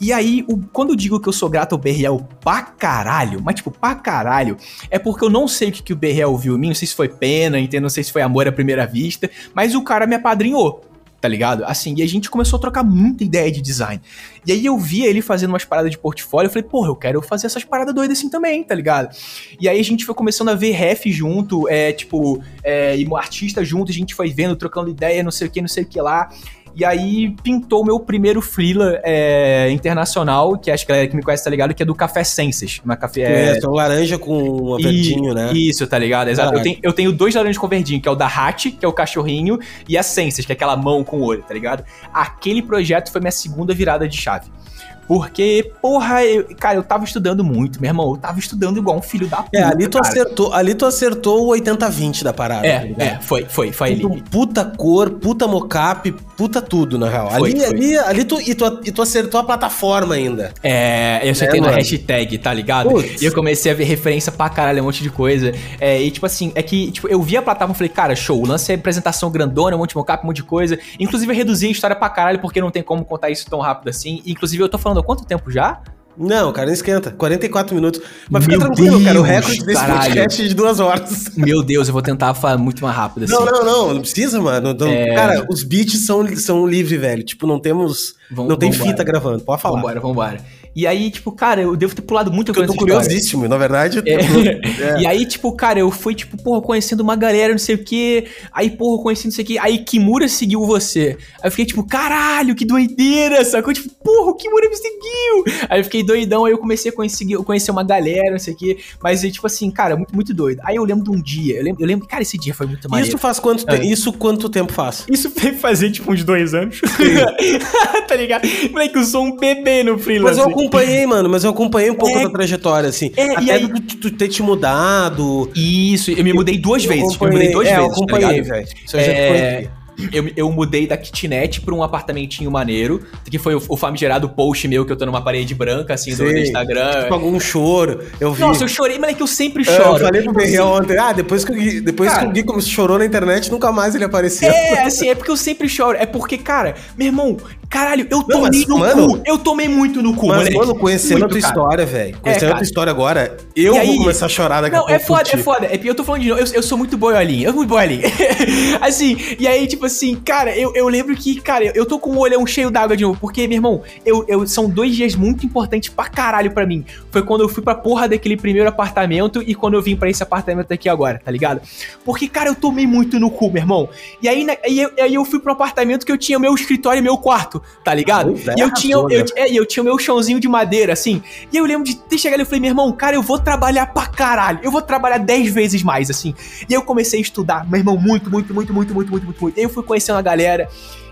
[SPEAKER 1] E aí, o, quando eu digo que eu sou grato ao BRL pra caralho, mas tipo, pra caralho, é porque eu não sei o que, que o BRL viu em mim, não sei se foi pena, entendo, não sei se foi amor à primeira vista, mas o cara me apadrinhou, tá ligado? Assim, e a gente começou a trocar muita ideia de design. E aí eu via ele fazendo umas paradas de portfólio, eu falei, porra, eu quero fazer essas paradas doidas assim também, tá ligado? E aí a gente foi começando a ver ref junto, é, tipo, é, e artista junto, a gente foi vendo, trocando ideia, não sei o que, não sei o que lá. E aí pintou o meu primeiro freela é, internacional, que acho que a galera que me conhece tá ligado, que é do Café Senses. Uma café,
[SPEAKER 2] é, é um laranja com um verdinho,
[SPEAKER 1] e,
[SPEAKER 2] né?
[SPEAKER 1] Isso, tá ligado? Exato. Eu tenho, eu tenho, dois laranjas com verdinho, que é o da Hat, que é o cachorrinho, e a Senses, que é aquela mão com olho, tá ligado? Aquele projeto foi minha segunda virada de chave. Porque, porra, eu, cara, eu tava estudando muito, meu irmão. Eu tava estudando igual um filho da
[SPEAKER 2] puta. É, ali tu, acertou, ali tu acertou o 80-20 da parada.
[SPEAKER 1] É, tá é, foi, foi, foi
[SPEAKER 2] ali. Puta cor, puta mocap, puta tudo, na real. Foi, ali, foi. ali, ali tu, e tu, e tu acertou a plataforma ainda.
[SPEAKER 1] É, eu acertei é, na hashtag, tá ligado? Putz. E eu comecei a ver referência pra caralho, um monte de coisa. É, e tipo assim, é que tipo, eu vi a plataforma e falei, cara, show, o lance é apresentação grandona, um monte de mocap, um monte de coisa. Inclusive, eu reduzi a história pra caralho, porque não tem como contar isso tão rápido assim. Inclusive, eu tô falando há quanto tempo já?
[SPEAKER 2] Não, cara, não esquenta. 44 minutos. Mas Meu fica tranquilo, Deus, cara. O recorde desse caralho. podcast é de duas horas.
[SPEAKER 1] Meu Deus, eu vou tentar falar muito mais rápido assim.
[SPEAKER 2] Não, não, não. Não precisa, mano. Não, é... Cara, os beats são, são livres, velho. Tipo, não temos. Vamos, não tem vambora. fita gravando. Pode falar.
[SPEAKER 1] Vambora, vambora. E aí, tipo, cara, eu devo ter pulado muita coisa.
[SPEAKER 2] Eu tô curiosíssimo, na verdade.
[SPEAKER 1] É. É. E aí, tipo, cara, eu fui, tipo, porra, conhecendo uma galera, não sei o quê. Aí, porra, conhecendo não sei o quê. Aí, Kimura seguiu você. Aí eu fiquei, tipo, caralho, que doideira, sacou? Tipo, porra, o Kimura me seguiu. Aí eu fiquei doidão, aí eu comecei a conhecer, conhecer uma galera, não sei o quê. Mas, tipo assim, cara, muito, muito doido. Aí eu lembro de um dia, eu lembro, eu lembro cara, esse dia foi muito maneiro.
[SPEAKER 2] Isso faz quanto tempo? Isso quanto tempo faz?
[SPEAKER 1] Isso foi fazer, tipo, uns dois anos. tá ligado? Moleque, eu sou um bebê no freelance.
[SPEAKER 2] Mas eu acompanhei, mano, mas eu acompanhei um pouco é, da trajetória, assim. É, Até e aí, tu, tu, ter te mudado.
[SPEAKER 1] Isso, eu me mudei duas vezes. Eu me mudei duas
[SPEAKER 2] é,
[SPEAKER 1] vezes.
[SPEAKER 2] Eu tá acompanhei, tá velho. Isso eu já
[SPEAKER 1] é... Eu, eu mudei da kitnet pra um apartamentinho maneiro, que foi o, o famigerado post meu que eu tô numa parede branca, assim, do Instagram.
[SPEAKER 2] Tipo, algum choro, eu vi.
[SPEAKER 1] Nossa, eu chorei, mas é que eu sempre choro.
[SPEAKER 2] Eu falei pro Berriel assim, ontem, ah, depois que, o Gui, depois cara, que o Gui chorou na internet, nunca mais ele apareceu.
[SPEAKER 1] É, assim, é porque eu sempre choro. É porque, cara, meu irmão, caralho, eu tomei mas, no mano, cu. Eu tomei muito no cu,
[SPEAKER 2] Mas, moleque. mano, conhecendo muito, a tua cara. história, velho. Conhecendo é, a tua história agora, eu aí, vou começar a chorar daqui não, a
[SPEAKER 1] pouco. Não, é foda, é foda. É, eu tô falando de novo, eu, eu sou muito boiolinho, eu sou muito boiolinho. assim, e aí, tipo assim, cara, eu eu, lembro que, cara, eu tô com o olhão cheio d'água de novo, porque, meu irmão, eu, eu, são dois dias muito importantes pra caralho pra mim. Foi quando eu fui pra porra daquele primeiro apartamento e quando eu vim pra esse apartamento aqui agora, tá ligado? Porque, cara, eu tomei muito no cu, meu irmão. E aí, aí, eu, aí eu fui pro apartamento que eu tinha meu escritório e meu quarto, tá ligado? É, e eu tinha, eu, é, eu tinha o meu chãozinho de madeira, assim. E eu lembro de ter chegado e falei, meu irmão, cara, eu vou trabalhar pra caralho. Eu vou trabalhar 10 vezes mais, assim. E eu comecei a estudar, meu irmão, muito, muito, muito, muito, muito, muito, muito. E aí eu fui conhecendo a galera.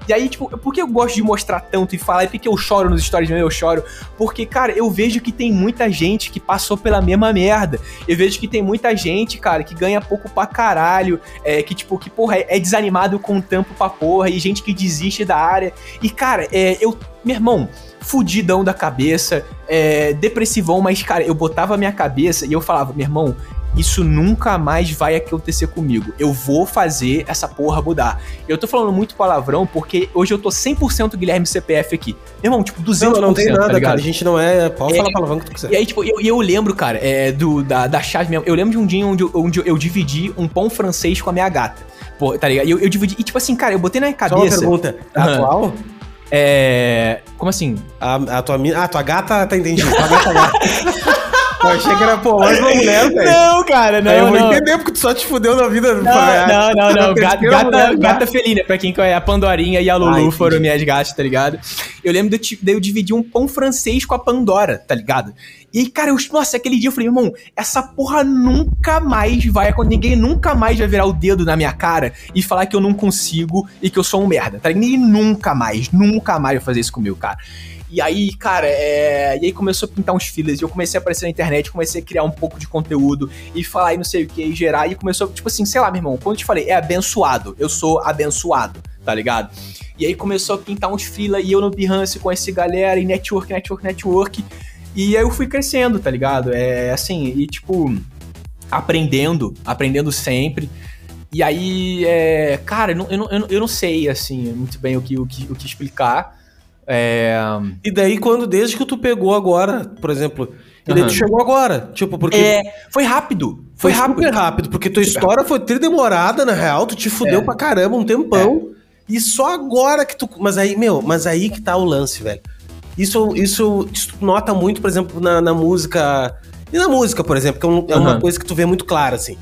[SPEAKER 1] E aí, tipo, por que eu gosto de mostrar tanto e falar? E por que eu choro nos stories mesmo? Eu choro. Porque, cara, eu vejo que tem muita gente que passou pela mesma merda. Eu vejo que tem muita gente, cara, que ganha pouco pra caralho. É, que, tipo, que, porra, é, é desanimado com o tampo pra porra. E gente que desiste da área. E, cara, é, eu. Meu irmão, fudidão da cabeça, é, depressivão, mas, cara, eu botava a minha cabeça e eu falava, meu irmão, isso nunca mais vai acontecer comigo. Eu vou fazer essa porra mudar. Eu tô falando muito palavrão porque hoje eu tô 100% Guilherme CPF aqui. Meu irmão, tipo, 200%.
[SPEAKER 2] Não, não tem nada, tá cara. A gente não é. Pode é, falar palavrão que tu quiser.
[SPEAKER 1] E aí, tipo, eu, eu lembro, cara, é, do, da, da chave mesmo. Eu lembro de um dia onde, onde eu dividi um pão francês com a minha gata. Pô, tá ligado? E eu, eu dividi. E tipo assim, cara, eu botei na cabeça.
[SPEAKER 2] Só uma pergunta. É atual?
[SPEAKER 1] É. Como assim?
[SPEAKER 2] A, a tua, a tua gata tá entendido. A gata lá. Eu achei que era pô, mais uma mulher, velho.
[SPEAKER 1] Não, cara, não. Aí
[SPEAKER 2] eu vou
[SPEAKER 1] não.
[SPEAKER 2] entender porque tu só te fudeu na vida.
[SPEAKER 1] Não, não, não, não. Gata, gata, gata felina, pra quem conhece. A Pandorinha e a Lulu Ai, foram minhas gatas, tá ligado? Eu lembro de, eu dividir um pão francês com a Pandora, tá ligado? E aí, cara, eu, nossa, aquele dia eu falei, irmão, essa porra nunca mais vai. Ninguém nunca mais vai virar o dedo na minha cara e falar que eu não consigo e que eu sou um merda, tá ligado? Ninguém nunca mais, nunca mais vai fazer isso comigo, cara. E aí, cara, é... e aí começou a pintar uns fillers, e eu comecei a aparecer na internet, comecei a criar um pouco de conteúdo e falar e não sei o que, e gerar, e começou, tipo assim, sei lá, meu irmão, quando eu te falei, é abençoado, eu sou abençoado, tá ligado? E aí começou a pintar uns fila e eu no Behance com essa galera, e network, network, network, e aí eu fui crescendo, tá ligado? É assim, e tipo, aprendendo, aprendendo sempre. E aí, é, cara, eu não, eu, não, eu não sei, assim, muito bem o que, o que, o que explicar. É...
[SPEAKER 2] E daí, quando, desde que tu pegou agora, por exemplo, e daí tu chegou agora, tipo, porque...
[SPEAKER 1] É, foi rápido.
[SPEAKER 2] Foi
[SPEAKER 1] Foi
[SPEAKER 2] super
[SPEAKER 1] rápido.
[SPEAKER 2] rápido, porque tua história foi ter demorada, na real, tu te fudeu
[SPEAKER 1] É.
[SPEAKER 2] pra caramba um tempão. E só agora que tu. Mas aí, meu, mas aí que tá o lance, velho. Isso, isso, isso nota muito, por exemplo, na, na música. E na música, por exemplo, que é, um- é uma coisa que tu vê muito clara, assim.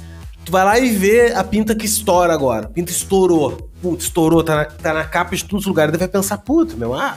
[SPEAKER 2] Tu vai lá e vê a pinta que estoura agora. A pinta estourou. Putz, estourou, tá na, tá na capa de todos os lugares. Daí vai pensar, puta, meu, ah,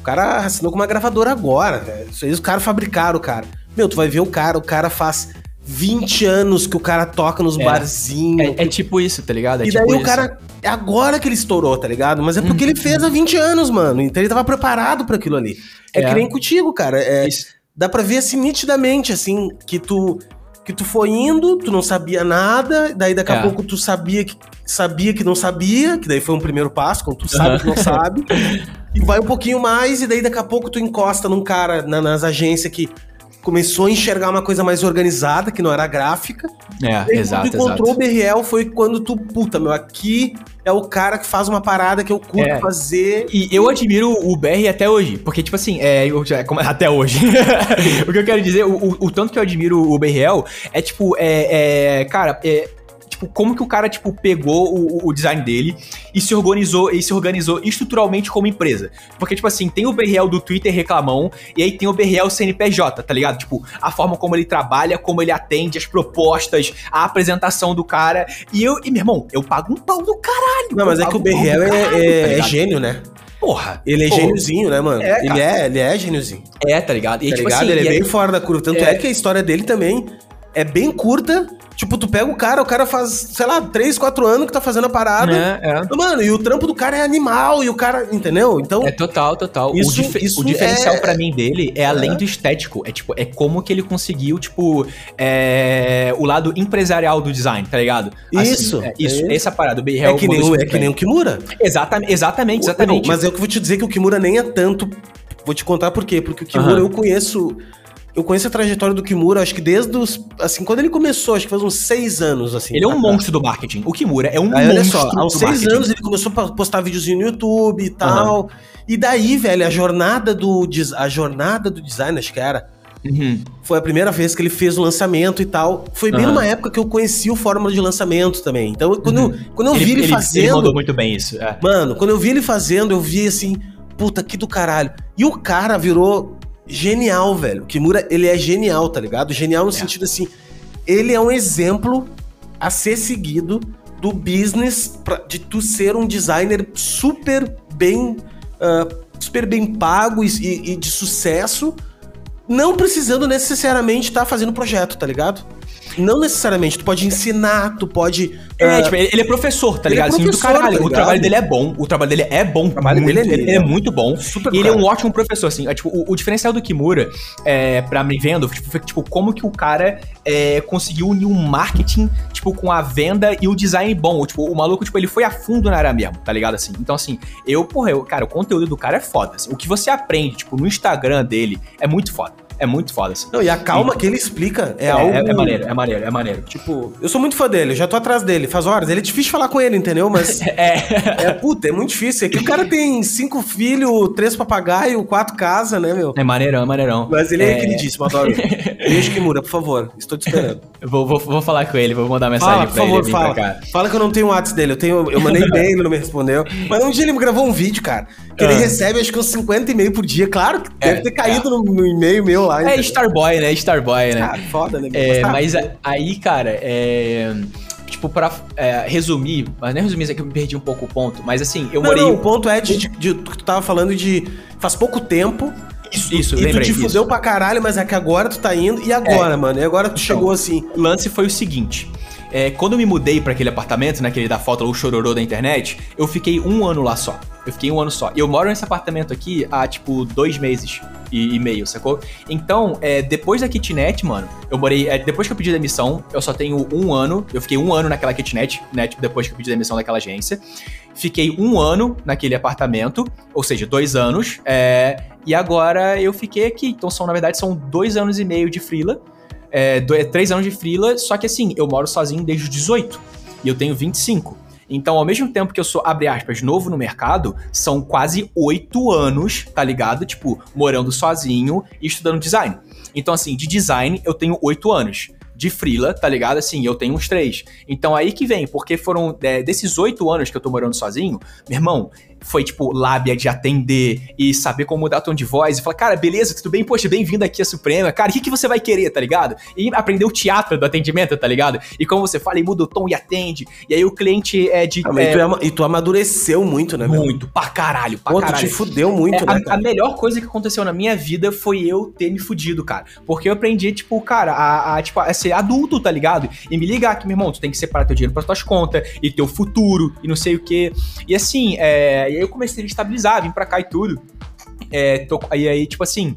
[SPEAKER 2] o cara assinou com uma gravadora agora, velho. Isso aí os caras fabricaram o cara. Meu, tu vai ver o cara, o cara faz 20 anos que o cara toca nos
[SPEAKER 1] É.
[SPEAKER 2] barzinhos.
[SPEAKER 1] É, é tipo isso, tá ligado? É
[SPEAKER 2] E
[SPEAKER 1] tipo
[SPEAKER 2] daí o
[SPEAKER 1] isso.
[SPEAKER 2] cara. É agora que ele estourou, tá ligado? Mas é porque ele fez há 20 anos, mano. Então ele tava preparado pra aquilo ali. É,
[SPEAKER 1] É.
[SPEAKER 2] que nem contigo, cara. É,
[SPEAKER 1] Isso.
[SPEAKER 2] dá pra ver assim nitidamente, assim, que tu. Que tu foi indo, tu não sabia nada, daí daqui a
[SPEAKER 1] É.
[SPEAKER 2] pouco tu sabia que, sabia que não sabia, que daí foi um primeiro passo, quando tu sabe que não sabe. E vai um pouquinho mais, e daí daqui a pouco tu encosta num cara na- nas agências que começou a enxergar uma coisa mais organizada, que não era gráfica.
[SPEAKER 1] É,
[SPEAKER 2] E
[SPEAKER 1] exato,
[SPEAKER 2] tu encontrou
[SPEAKER 1] exato.
[SPEAKER 2] o BRL foi quando tu, puta, meu, aqui é o cara que faz uma parada que eu curto
[SPEAKER 1] É.
[SPEAKER 2] fazer.
[SPEAKER 1] E eu admiro o BR até hoje, porque, tipo assim, é, eu até hoje. o que eu quero dizer, o, o- o tanto que eu admiro o BRL é, tipo, é, é, cara, é, tipo, como que o cara, tipo, pegou o, o design dele e se organizou, e se organizou estruturalmente como empresa. Porque, tipo assim, tem o BRL do Twitter reclamão, e aí tem o BRL CNPJ, tá ligado? Tipo, a forma como ele trabalha, como ele atende, as propostas, a apresentação do cara. E eu, e meu irmão, eu pago um pau do caralho.
[SPEAKER 2] Não, mas é que o BRL é,
[SPEAKER 1] caralho,
[SPEAKER 2] é-
[SPEAKER 1] tá
[SPEAKER 2] é gênio, né?
[SPEAKER 1] Porra.
[SPEAKER 2] Ele é
[SPEAKER 1] Pô,
[SPEAKER 2] gêniozinho, né, mano?
[SPEAKER 1] É,
[SPEAKER 2] ele, é, ele é gêniozinho.
[SPEAKER 1] É, tá ligado? E
[SPEAKER 2] tá
[SPEAKER 1] tipo
[SPEAKER 2] ligado?
[SPEAKER 1] assim,
[SPEAKER 2] ele é bem fora da curva. Tanto é.
[SPEAKER 1] É.
[SPEAKER 2] que a história dele também é bem curta. Tipo, tu pega o cara, o cara faz, sei lá, 3, 4 anos que tá fazendo a parada.
[SPEAKER 1] É, é.
[SPEAKER 2] Mano, e o trampo do cara é animal, e o cara, entendeu? Então,
[SPEAKER 1] É total, total.
[SPEAKER 2] Isso-
[SPEAKER 1] o, dif-
[SPEAKER 2] isso
[SPEAKER 1] o diferencial
[SPEAKER 2] é-
[SPEAKER 1] pra mim dele é além do estético. É tipo, é como que ele conseguiu, tipo, é, o lado empresarial do design, tá ligado?
[SPEAKER 2] Isso,
[SPEAKER 1] é, isso,
[SPEAKER 2] é.
[SPEAKER 1] essa parada. O BR
[SPEAKER 2] é, que nem, o- é que nem o Kimura.
[SPEAKER 1] Exatamente, exatamente, exatamente.
[SPEAKER 2] Não, mas eu que vou te dizer que o Kimura nem é tanto. Vou te contar por quê. Porque o Kimura eu conheço. Eu conheço a trajetória do Kimura, acho que desde os. Assim, quando ele começou, acho que faz uns seis anos, assim.
[SPEAKER 1] ele é um monstro do marketing. O Kimura é um
[SPEAKER 2] Aí, olha
[SPEAKER 1] monstro
[SPEAKER 2] só, aos
[SPEAKER 1] do
[SPEAKER 2] seis
[SPEAKER 1] marketing.
[SPEAKER 2] anos ele começou a postar videozinho no YouTube e tal. E daí, velho, a jornada do a jornada do design, acho que era,
[SPEAKER 1] Uhum.
[SPEAKER 2] foi a primeira vez que ele fez o lançamento e tal. Foi bem
[SPEAKER 1] Aham.
[SPEAKER 2] numa época que eu conheci o fórmula de lançamento também. Então, quando, eu, quando eu vi ele,
[SPEAKER 1] Ele
[SPEAKER 2] fazendo,
[SPEAKER 1] mandou muito bem isso. é.
[SPEAKER 2] mano, quando eu vi ele fazendo, eu vi assim, puta que do caralho. E o cara virou genial, velho. O Kimura, ele é genial, tá ligado? Genial no sentido assim, ele é um exemplo a ser seguido do business pra- de tu ser um designer super bem ah, super bem pago e, e- e de sucesso, não precisando necessariamente estar fazendo projeto, tá ligado? Não necessariamente, tu pode ensinar, tu pode
[SPEAKER 1] É,
[SPEAKER 2] ah,
[SPEAKER 1] tipo, ele, é professor, tá
[SPEAKER 2] ele é
[SPEAKER 1] ligado? Assim, do
[SPEAKER 2] professor,
[SPEAKER 1] caralho.
[SPEAKER 2] tá
[SPEAKER 1] o
[SPEAKER 2] ligado?
[SPEAKER 1] trabalho dele é bom. O trabalho dele é bom. O
[SPEAKER 2] trabalho dele é
[SPEAKER 1] ele, é muito bom.
[SPEAKER 2] super
[SPEAKER 1] E ele é um ótimo professor, assim. É, tipo, o, o diferencial do Kimura, é, pra mim vendo, tipo, foi tipo, como que o cara é, conseguiu unir um marketing, tipo, com a venda e o design bom. Tipo, o maluco, tipo, ele foi a fundo na área mesmo, tá ligado? Assim. Então, assim, eu, porra, eu, cara, o conteúdo do cara é foda. assim. O que você aprende, tipo, no Instagram dele é muito foda. É muito foda, assim.
[SPEAKER 2] Não, e a calma que ele explica é,
[SPEAKER 1] É,
[SPEAKER 2] algo.
[SPEAKER 1] é, é maneiro, é maneiro, é maneiro.
[SPEAKER 2] Tipo, eu sou muito fã dele, já tô atrás dele, faz horas. Ele é difícil falar com ele, entendeu? Mas.
[SPEAKER 1] É.
[SPEAKER 2] é, puta, é muito difícil. É que o cara tem cinco filhos, três papagaios, quatro casas, né, meu?
[SPEAKER 1] É maneirão, é maneirão.
[SPEAKER 2] Mas ele é,
[SPEAKER 1] É.
[SPEAKER 2] queridíssimo, adoro ele. Beijo, Kimura, por favor. Estou te esperando.
[SPEAKER 1] Vou, vou, vou falar com ele, vou mandar mensagem
[SPEAKER 2] Fala, por
[SPEAKER 1] pra
[SPEAKER 2] favor,
[SPEAKER 1] ele
[SPEAKER 2] fala.
[SPEAKER 1] pra cá.
[SPEAKER 2] Fala que eu não tenho o WhatsApp dele. Eu, tenho, eu mandei bem, ele não me respondeu. Mas um dia ele me gravou um vídeo, cara. Que ele
[SPEAKER 1] Ah.
[SPEAKER 2] recebe acho que uns 50 e-mail por dia. Claro que
[SPEAKER 1] É,
[SPEAKER 2] deve ter caído no, no e-mail meu
[SPEAKER 1] É? Starboy, né? Starboy, né?
[SPEAKER 2] Ah, foda, né?
[SPEAKER 1] É,
[SPEAKER 2] tá.
[SPEAKER 1] mas a- aí, cara, é. Tipo, pra é, resumir, mas não é resumir, isso aqui eu me perdi um pouco o ponto, mas assim, eu
[SPEAKER 2] Não,
[SPEAKER 1] morei.
[SPEAKER 2] não, o ponto é de, de, de- tu tava falando de faz pouco tempo
[SPEAKER 1] Isso, isso,
[SPEAKER 2] e tu
[SPEAKER 1] lembrei.
[SPEAKER 2] te
[SPEAKER 1] isso.
[SPEAKER 2] fudeu pra caralho, mas é que agora tu tá indo e agora, mano? E agora tu chegou assim.
[SPEAKER 1] O lance foi o seguinte. é, quando eu me mudei pra aquele apartamento, naquele da foto, o chororô da internet, eu fiquei um ano lá só. Eu fiquei um ano só. E eu moro nesse apartamento aqui há, tipo, dois meses e, e meio, sacou? Então, é, depois da kitnet, mano, eu morei. é, depois que eu pedi demissão, eu só tenho um ano. Eu fiquei um ano naquela kitnet, né? tipo, depois que eu pedi demissão daquela agência. Fiquei um ano naquele apartamento, ou seja, dois anos. é, e agora eu fiquei aqui. Então, são, na verdade, são dois anos e meio de freela. É, do- é, três anos de freela, só que assim, eu moro sozinho desde os 18 e eu tenho 25. Então, ao mesmo tempo que eu sou, abre aspas, novo no mercado, são quase oito anos, tá ligado? Tipo, morando sozinho e estudando design. Então, assim, de design eu tenho oito anos de frila, tá ligado? Assim, eu tenho uns três. Então aí que vem, porque foram é, desses oito anos que eu tô morando sozinho, meu irmão, foi, tipo, lábia de atender e saber como mudar o tom de voz e falar, cara, beleza, tudo bem? Poxa, bem-vindo aqui a Suprema. Cara, o que, que você vai querer, tá ligado? E aprender o teatro do atendimento, tá ligado? E como você fala, e muda o tom e atende. E aí o cliente é de.
[SPEAKER 2] Ah,
[SPEAKER 1] é,
[SPEAKER 2] e, tu, e, tu, amadureceu muito, né,
[SPEAKER 1] meu? Muito, pra caralho, pra
[SPEAKER 2] Pô,
[SPEAKER 1] caralho.
[SPEAKER 2] tu te fudeu muito,
[SPEAKER 1] é,
[SPEAKER 2] né?
[SPEAKER 1] A, a, melhor coisa que aconteceu na minha vida foi eu ter me fudido, cara. Porque eu aprendi, tipo, cara, a, a, tipo, a ser adulto, tá ligado? E me ligar que, meu irmão, tu tem que separar teu dinheiro para tuas contas e teu futuro e não sei o quê. E assim, é, e aí eu comecei a estabilizar vim pra cá e tudo. É, tô, e aí, tipo assim,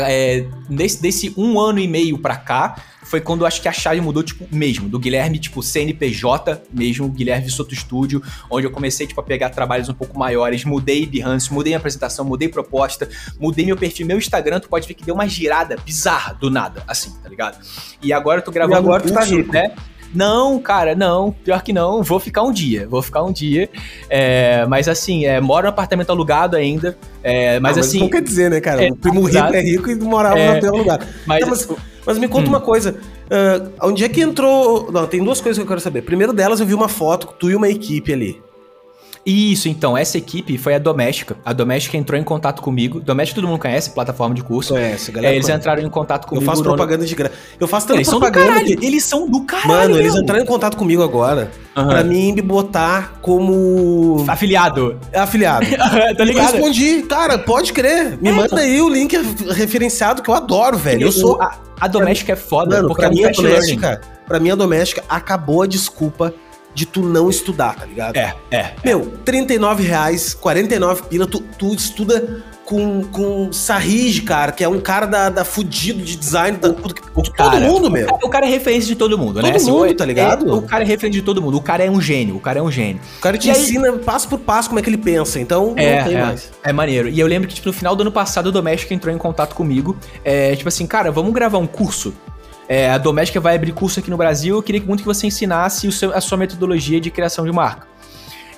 [SPEAKER 1] é, desse, desse um ano e meio pra cá, foi quando acho que a chave mudou, tipo, mesmo. Do Guilherme, tipo, CNPJ mesmo, Guilherme Soto Studio, onde eu comecei, tipo, a pegar trabalhos um pouco maiores, mudei Behance, mudei minha apresentação, mudei proposta, mudei meu perfil, meu Instagram, tu pode ver que deu uma girada bizarra do nada, assim, tá ligado? E agora eu tô gravando
[SPEAKER 2] e agora um tu tá rico. né?
[SPEAKER 1] Não, cara, não. Pior que não. Vou ficar um dia. Vou ficar um dia. É, mas assim, é, moro no apartamento alugado ainda. É, mas, ah, mas assim. Não
[SPEAKER 2] quer dizer, né, cara? É, o primo rico é rico e morava é, no lugar. Mas, então, mas, mas, me conta hum. uma coisa. Uh, onde é que entrou. Não, tem duas coisas que eu quero saber. Primeiro delas, eu vi uma foto, tu e uma equipe ali.
[SPEAKER 1] Isso, então, essa equipe foi a Doméstica. A Doméstica entrou em contato comigo. Doméstica todo mundo conhece, plataforma de curso.
[SPEAKER 2] Conhece,
[SPEAKER 1] galera. É, eles entraram em contato comigo.
[SPEAKER 2] Eu faço propaganda de graça. Eu faço tanta
[SPEAKER 1] eles
[SPEAKER 2] propaganda.
[SPEAKER 1] São que... Eles são do caralho.
[SPEAKER 2] Mano, eles entraram em contato comigo agora uhum. pra mim me botar como.
[SPEAKER 1] Afiliado.
[SPEAKER 2] Afiliado.
[SPEAKER 1] tá ligado?
[SPEAKER 2] Eu respondi, cara, pode crer. Me é, manda aí o link referenciado que eu adoro, velho. Eu sou.
[SPEAKER 1] A, a doméstica é foda,
[SPEAKER 2] Mano, porque pra é mim a doméstica. Pra mim a doméstica acabou a desculpa de tu não estudar, tá ligado?
[SPEAKER 1] É, é.
[SPEAKER 2] Meu, 39 reais, 49 pila, tu, tu estuda com, com Sarrige, cara, que é um cara da, da fudido de design da,
[SPEAKER 1] o, o todo cara, mundo, meu. O cara é referência de todo mundo,
[SPEAKER 2] todo
[SPEAKER 1] né?
[SPEAKER 2] Todo mundo, assim, tá ligado?
[SPEAKER 1] É, o cara é referência de todo mundo. O cara é um gênio, o cara é um gênio.
[SPEAKER 2] O cara te e ensina aí... passo por passo como é que ele pensa, então
[SPEAKER 1] é, não tem é, mais. É maneiro. E eu lembro que, tipo, no final do ano passado, o Doméstico entrou em contato comigo, é, tipo assim, cara, vamos gravar um curso é, a Doméstica vai abrir curso aqui no Brasil. Eu queria muito que você ensinasse seu, a sua metodologia de criação de marca.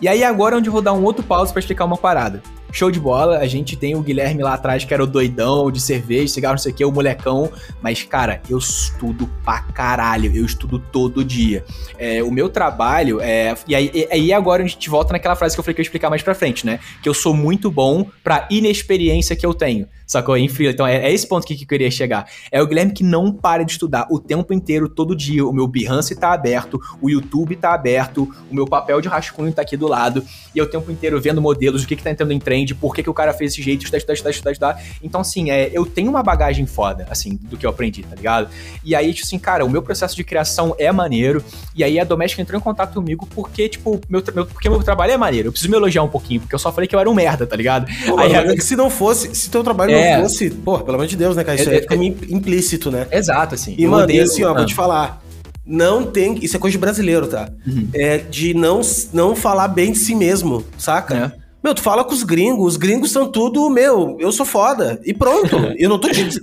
[SPEAKER 1] E aí agora é onde eu vou dar um outro pause para explicar uma parada. Show de bola, a gente tem o Guilherme lá atrás que era o doidão de cerveja, cigarro, não sei o que, o molecão. Mas, cara, eu estudo pra caralho, eu estudo todo dia. É, o meu trabalho é. E aí, e aí agora a gente volta naquela frase que eu falei que eu ia explicar mais pra frente, né? Que eu sou muito bom pra inexperiência que eu tenho. Sacou? Em freela. Então é, é, esse ponto que, que eu queria chegar. É o Guilherme que não para de estudar o tempo inteiro, todo dia. O meu Behance tá aberto, o YouTube tá aberto, o meu papel de rascunho tá aqui do lado. E eu o tempo inteiro vendo modelos, o que que tá entrando em trend, por que que o cara fez esse jeito, estudar, estudar, estudar, estudar, estudar. Então, assim, é, eu tenho uma bagagem foda, assim, do que eu aprendi, tá ligado? E aí, tipo assim, cara, o meu processo de criação é maneiro. E aí a Doméstica entrou em contato comigo porque, tipo, meu, meu, porque meu trabalho é maneiro. Eu preciso me elogiar um pouquinho, porque eu só falei que eu era um merda, tá ligado?
[SPEAKER 2] Pô, aí, é se não fosse, se teu trabalho é. não fosse, pô, pelo amor de Deus, né, cara? Isso é, aí fica é, implícito, né?
[SPEAKER 1] Exato, assim.
[SPEAKER 2] E, mano, e assim, ó, ah. vou te falar. Não tem. Isso é coisa de brasileiro, tá? Uhum. É de não, não falar bem de si mesmo, saca? É. Meu, tu fala com os gringos, os gringos são tudo, meu, eu sou foda. E pronto. eu não tô diz,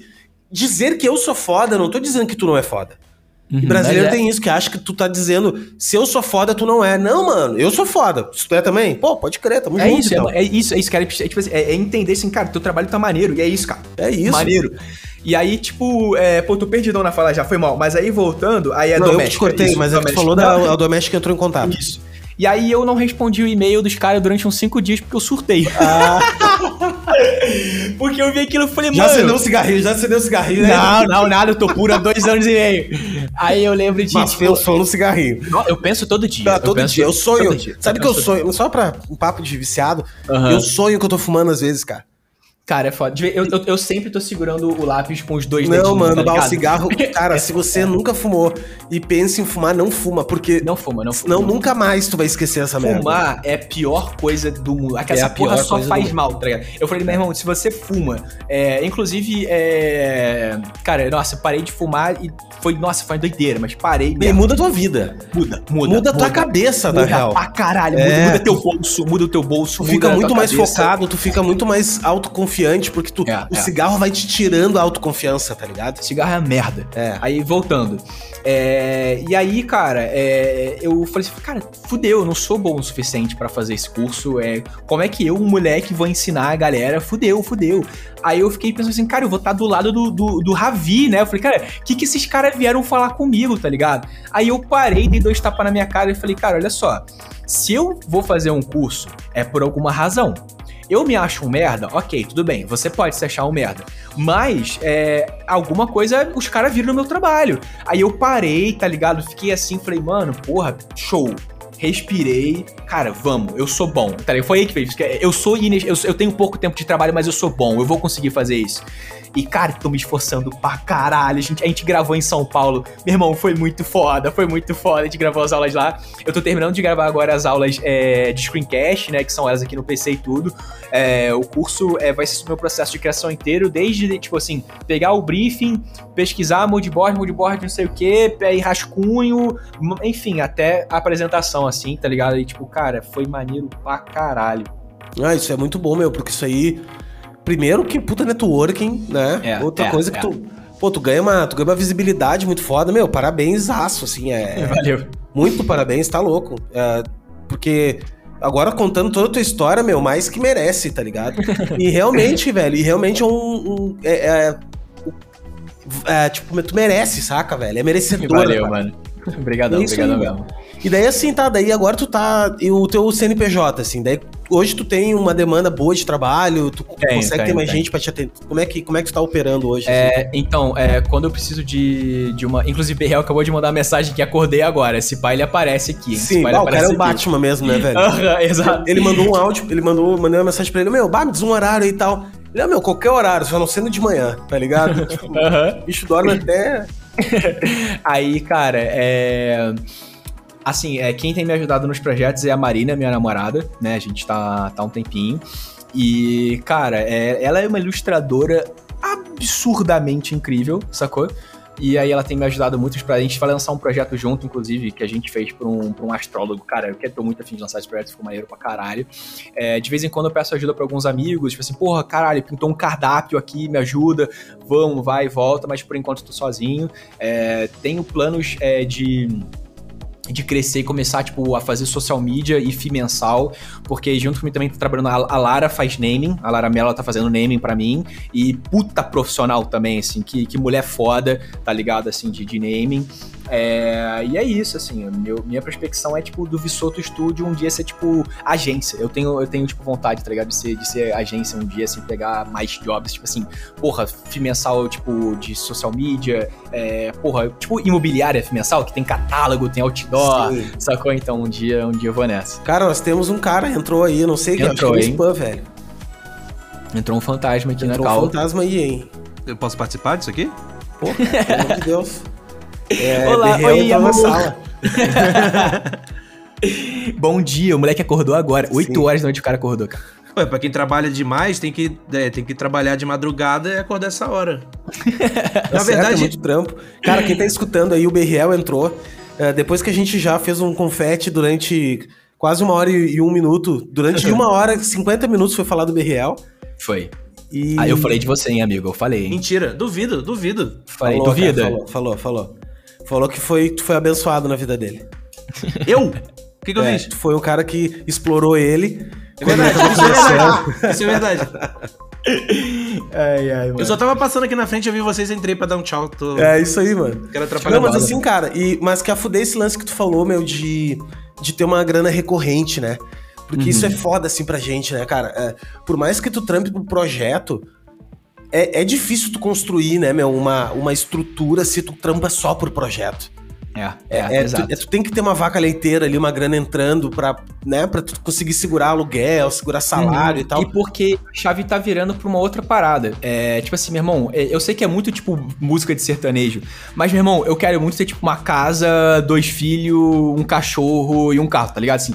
[SPEAKER 2] dizer que eu sou foda, eu não tô dizendo que tu não é foda. Uhum, e brasileiro é. tem isso, que acha que tu tá dizendo, se eu sou foda, tu não é. Não, mano, eu sou foda. Se tu é também, pô, pode crer, tamo
[SPEAKER 1] é
[SPEAKER 2] junto.
[SPEAKER 1] Isso, então. é, é, isso, é isso, cara. É, tipo assim, é, é, entender assim, cara, teu trabalho tá maneiro. E é isso, cara.
[SPEAKER 2] É isso.
[SPEAKER 1] Maneiro. E aí, tipo, é, pô, tô perdidão na fala já, foi mal. Mas aí voltando, aí é
[SPEAKER 2] não, doméstica. Eu te cortei, isso, mas é que tu falou da a doméstica entrou em contato.
[SPEAKER 1] Isso. E aí eu não respondi o e-mail dos caras durante uns cinco dias porque eu surtei. Ah. porque eu vi aquilo e falei,
[SPEAKER 2] mano. Já acendeu um cigarrinho, já acendeu um cigarrinho,
[SPEAKER 1] né? Não, não, nada, eu tô puro há dois anos e meio. Aí eu lembro de.
[SPEAKER 2] Mas tipo, eu sou no cigarrinho.
[SPEAKER 1] Eu penso todo dia.
[SPEAKER 2] Não, todo eu dia. Eu sonho. Dia. Sabe eu que eu sonho? Só pra um papo de viciado, uhum. eu sonho que eu tô fumando às vezes, cara.
[SPEAKER 1] Cara, é foda. Eu, eu, eu, sempre tô segurando o lápis com os dois
[SPEAKER 2] não, dedinhos. Não, mano, tá o cigarro. Cara, se você nunca fumou e pensa em fumar, não fuma, porque.
[SPEAKER 1] Não fuma, não fuma.
[SPEAKER 2] Não, nunca mais tu vai esquecer essa
[SPEAKER 1] fumar
[SPEAKER 2] merda.
[SPEAKER 1] Fumar é a pior coisa do mundo. Aquela é porra só faz mal, tá ligado? Eu falei, meu irmão, se você fuma, é, inclusive, é. Cara, nossa, parei de fumar e foi, nossa, foi doideira, mas parei.
[SPEAKER 2] Muda a tua vida.
[SPEAKER 1] Muda, muda.
[SPEAKER 2] Muda a tua cabeça,
[SPEAKER 1] muda
[SPEAKER 2] na real.
[SPEAKER 1] Pra caralho, é. muda, muda teu bolso, muda o teu bolso.
[SPEAKER 2] Tu fica muito mais cabeça. focado, tu fica muito mais autoconfiante confiante, porque tu,
[SPEAKER 1] É,
[SPEAKER 2] o
[SPEAKER 1] é.
[SPEAKER 2] cigarro vai te tirando a autoconfiança, tá ligado?
[SPEAKER 1] Cigarro é uma merda.
[SPEAKER 2] É.
[SPEAKER 1] Aí, voltando. É, e aí, cara, é, eu falei assim, cara, fudeu, eu não sou bom o suficiente pra fazer esse curso. É, como é que eu, um moleque, vou ensinar a galera? Fudeu, fudeu. Aí eu fiquei pensando assim, cara, eu vou estar do lado do, do, do Ravi, né? Eu falei, cara, o que, que esses caras vieram falar comigo, tá ligado? Aí eu parei, dei dois tapas na minha cara e falei, cara, olha só, se eu vou fazer um curso, é por alguma razão. Eu me acho um merda, ok, tudo bem, você pode se achar um merda. Mas, é, alguma coisa os caras viram no meu trabalho. Aí eu parei, tá ligado? Fiquei assim, falei, mano, porra, show. Respirei, cara, vamos, eu sou bom. Tá ligado? Foi aí que fez. Eu sou eu, eu tenho pouco tempo de trabalho, mas eu sou bom, eu vou conseguir fazer isso. E, cara, tô me esforçando pra caralho. A gente, a gente gravou em São Paulo. Meu irmão, foi muito foda, foi muito foda. A gente gravou as aulas lá. Eu tô terminando de gravar agora as aulas é, de screencast, né? Que são elas aqui no PC e tudo. É, o curso é, vai ser o meu processo de criação inteiro, desde, tipo assim, pegar o briefing, pesquisar moodboard, moodboard não sei o que, aí rascunho, enfim, até apresentação, assim, tá ligado? E, tipo, cara, foi maneiro pra caralho.
[SPEAKER 2] Ah, isso é muito bom, meu, porque isso aí. Primeiro que puta networking, né?
[SPEAKER 1] É,
[SPEAKER 2] Outra
[SPEAKER 1] é,
[SPEAKER 2] coisa que
[SPEAKER 1] é.
[SPEAKER 2] tu. Pô, tu ganha, uma, tu ganha uma visibilidade muito foda, meu. Parabéns, aço, assim. É,
[SPEAKER 1] Valeu.
[SPEAKER 2] muito parabéns, tá louco. É, porque agora contando toda a tua história, meu, mais que merece, tá ligado? E realmente, velho, e realmente é um. um- é, é- é, tipo, tu merece, saca, velho? É merecedor.
[SPEAKER 1] Valeu,
[SPEAKER 2] cara.
[SPEAKER 1] mano. Obrigadão,
[SPEAKER 2] É
[SPEAKER 1] obrigadão mesmo.
[SPEAKER 2] E daí assim, tá, daí agora tu tá. E o teu CNPJ, assim, daí hoje tu tem uma demanda boa de trabalho, tu
[SPEAKER 1] Tenho,
[SPEAKER 2] consegue ter
[SPEAKER 1] tenho,
[SPEAKER 2] mais
[SPEAKER 1] tenho.
[SPEAKER 2] gente pra te atender. Como é que, como é que tu tá operando hoje? assim?
[SPEAKER 1] É, então, é, quando eu preciso de, de uma. Inclusive, Berreal acabou de mandar uma mensagem que acordei agora. Esse pai ele aparece aqui.
[SPEAKER 2] Sim,
[SPEAKER 1] pai,
[SPEAKER 2] ah, o cara é o
[SPEAKER 1] aqui.
[SPEAKER 2] Batman mesmo, né, velho?
[SPEAKER 1] Exato.
[SPEAKER 2] Ele mandou um áudio, ele mandou, mandei uma mensagem pra ele, meu, bah, me diz um horário e tal. Ele, ah, meu, qualquer horário, só não sendo de manhã, tá ligado? tipo, bicho dorme até.
[SPEAKER 1] Aí, cara, é. Assim, é, quem tem me ajudado nos projetos é a Marina, minha namorada, né? A gente tá, tá um tempinho. E, cara, é, ela é uma ilustradora absurdamente incrível, sacou? E aí ela tem me ajudado muito pra gente vai lançar um projeto junto, inclusive, que a gente fez pra um, pra um astrólogo. Cara, eu tô muito afim de lançar esse projeto, ficou maneiro pra caralho. É, de vez em quando eu peço ajuda pra alguns amigos, tipo assim, porra, caralho, pintou um cardápio aqui, me ajuda, vamos, vai volta, mas por enquanto tô sozinho. É, tenho planos é, de de crescer e começar, tipo, a fazer social media e FI mensal, porque junto comigo também tá trabalhando, a, Lara faz naming, a Lara Mello tá fazendo naming pra mim, e puta profissional também, assim, que, que mulher foda, tá ligado, assim, de, de naming. É, e é isso, assim, meu, minha prospecção é, tipo, do Vissoto Studio um dia ser, tipo, agência. Eu tenho, eu tenho tipo, vontade, tá ligado, de ser, de ser agência um dia, assim, pegar mais jobs, tipo assim, porra, mensal, tipo, de social media, é, porra, tipo, imobiliária mensal, que tem catálogo, tem outdoor,
[SPEAKER 2] Sim.
[SPEAKER 1] sacou? Então um dia, um dia eu vou nessa.
[SPEAKER 2] Cara, nós temos um cara, entrou aí, eu não sei, acho que é
[SPEAKER 1] Entrou,
[SPEAKER 2] um
[SPEAKER 1] hein?
[SPEAKER 2] spam, velho.
[SPEAKER 1] Entrou um fantasma aqui
[SPEAKER 2] Entrou
[SPEAKER 1] na
[SPEAKER 2] um
[SPEAKER 1] cal.
[SPEAKER 2] fantasma aí, hein?
[SPEAKER 3] Eu posso participar disso aqui?
[SPEAKER 2] Porra, pelo amor de Deus. É,
[SPEAKER 1] Olá, oi,
[SPEAKER 2] na
[SPEAKER 1] amor.
[SPEAKER 2] sala.
[SPEAKER 1] Bom dia, o moleque acordou agora.
[SPEAKER 2] Sim.
[SPEAKER 1] 8 horas da noite o cara acordou, cara.
[SPEAKER 3] Ué, pra quem trabalha demais, tem que, é, tem que trabalhar de madrugada e acordar essa hora. Na
[SPEAKER 2] certo,
[SPEAKER 3] verdade,
[SPEAKER 2] é muito trampo. Cara, quem tá escutando aí, o Berriel entrou. é, depois que a gente já fez um confete durante quase uma hora e, e um minuto, durante uma hora e 50 minutos foi falar do Berriel.
[SPEAKER 1] Foi.
[SPEAKER 2] E...
[SPEAKER 1] Aí eu falei de você, hein, amigo. Eu falei, hein.
[SPEAKER 3] mentira, duvido, duvido.
[SPEAKER 1] Falei,
[SPEAKER 2] falou,
[SPEAKER 1] duvida?
[SPEAKER 2] cara, falou, falou, falou. Falou que foi, tu foi abençoado na vida dele.
[SPEAKER 3] Eu? O que, que eu
[SPEAKER 2] É,
[SPEAKER 3] fiz?
[SPEAKER 2] tu foi um cara que explorou ele.
[SPEAKER 3] É verdade, isso é verdade. Isso é verdade.
[SPEAKER 1] Ai, ai, mano.
[SPEAKER 3] Eu só tava passando aqui na frente, eu vi vocês, entrei pra dar um tchau. Tô...
[SPEAKER 2] É isso aí, mano.
[SPEAKER 3] Quero atrapalhar
[SPEAKER 2] Não, mas assim, cara, e, mas que a fuder esse lance que tu falou, meu, de, de ter uma grana recorrente, né? Porque isso é foda, assim, pra gente, né, cara? É, por mais que tu trampe pro projeto, é, é difícil tu construir, né, meu, uma, uma estrutura se tu trampa só por projeto.
[SPEAKER 1] É, é,
[SPEAKER 2] É,
[SPEAKER 1] exato.
[SPEAKER 2] tu, é, tu tem que ter uma vaca leiteira ali, uma grana entrando pra, né, pra tu conseguir segurar aluguel, segurar salário
[SPEAKER 1] Uhum.
[SPEAKER 2] e tal.
[SPEAKER 1] E porque a chave tá virando pra uma outra parada. É, tipo assim, meu irmão, é, eu sei que é muito, tipo, música de sertanejo. Mas, meu irmão, eu quero muito ter, tipo, uma casa, dois filhos, um cachorro e um carro, tá ligado? Assim.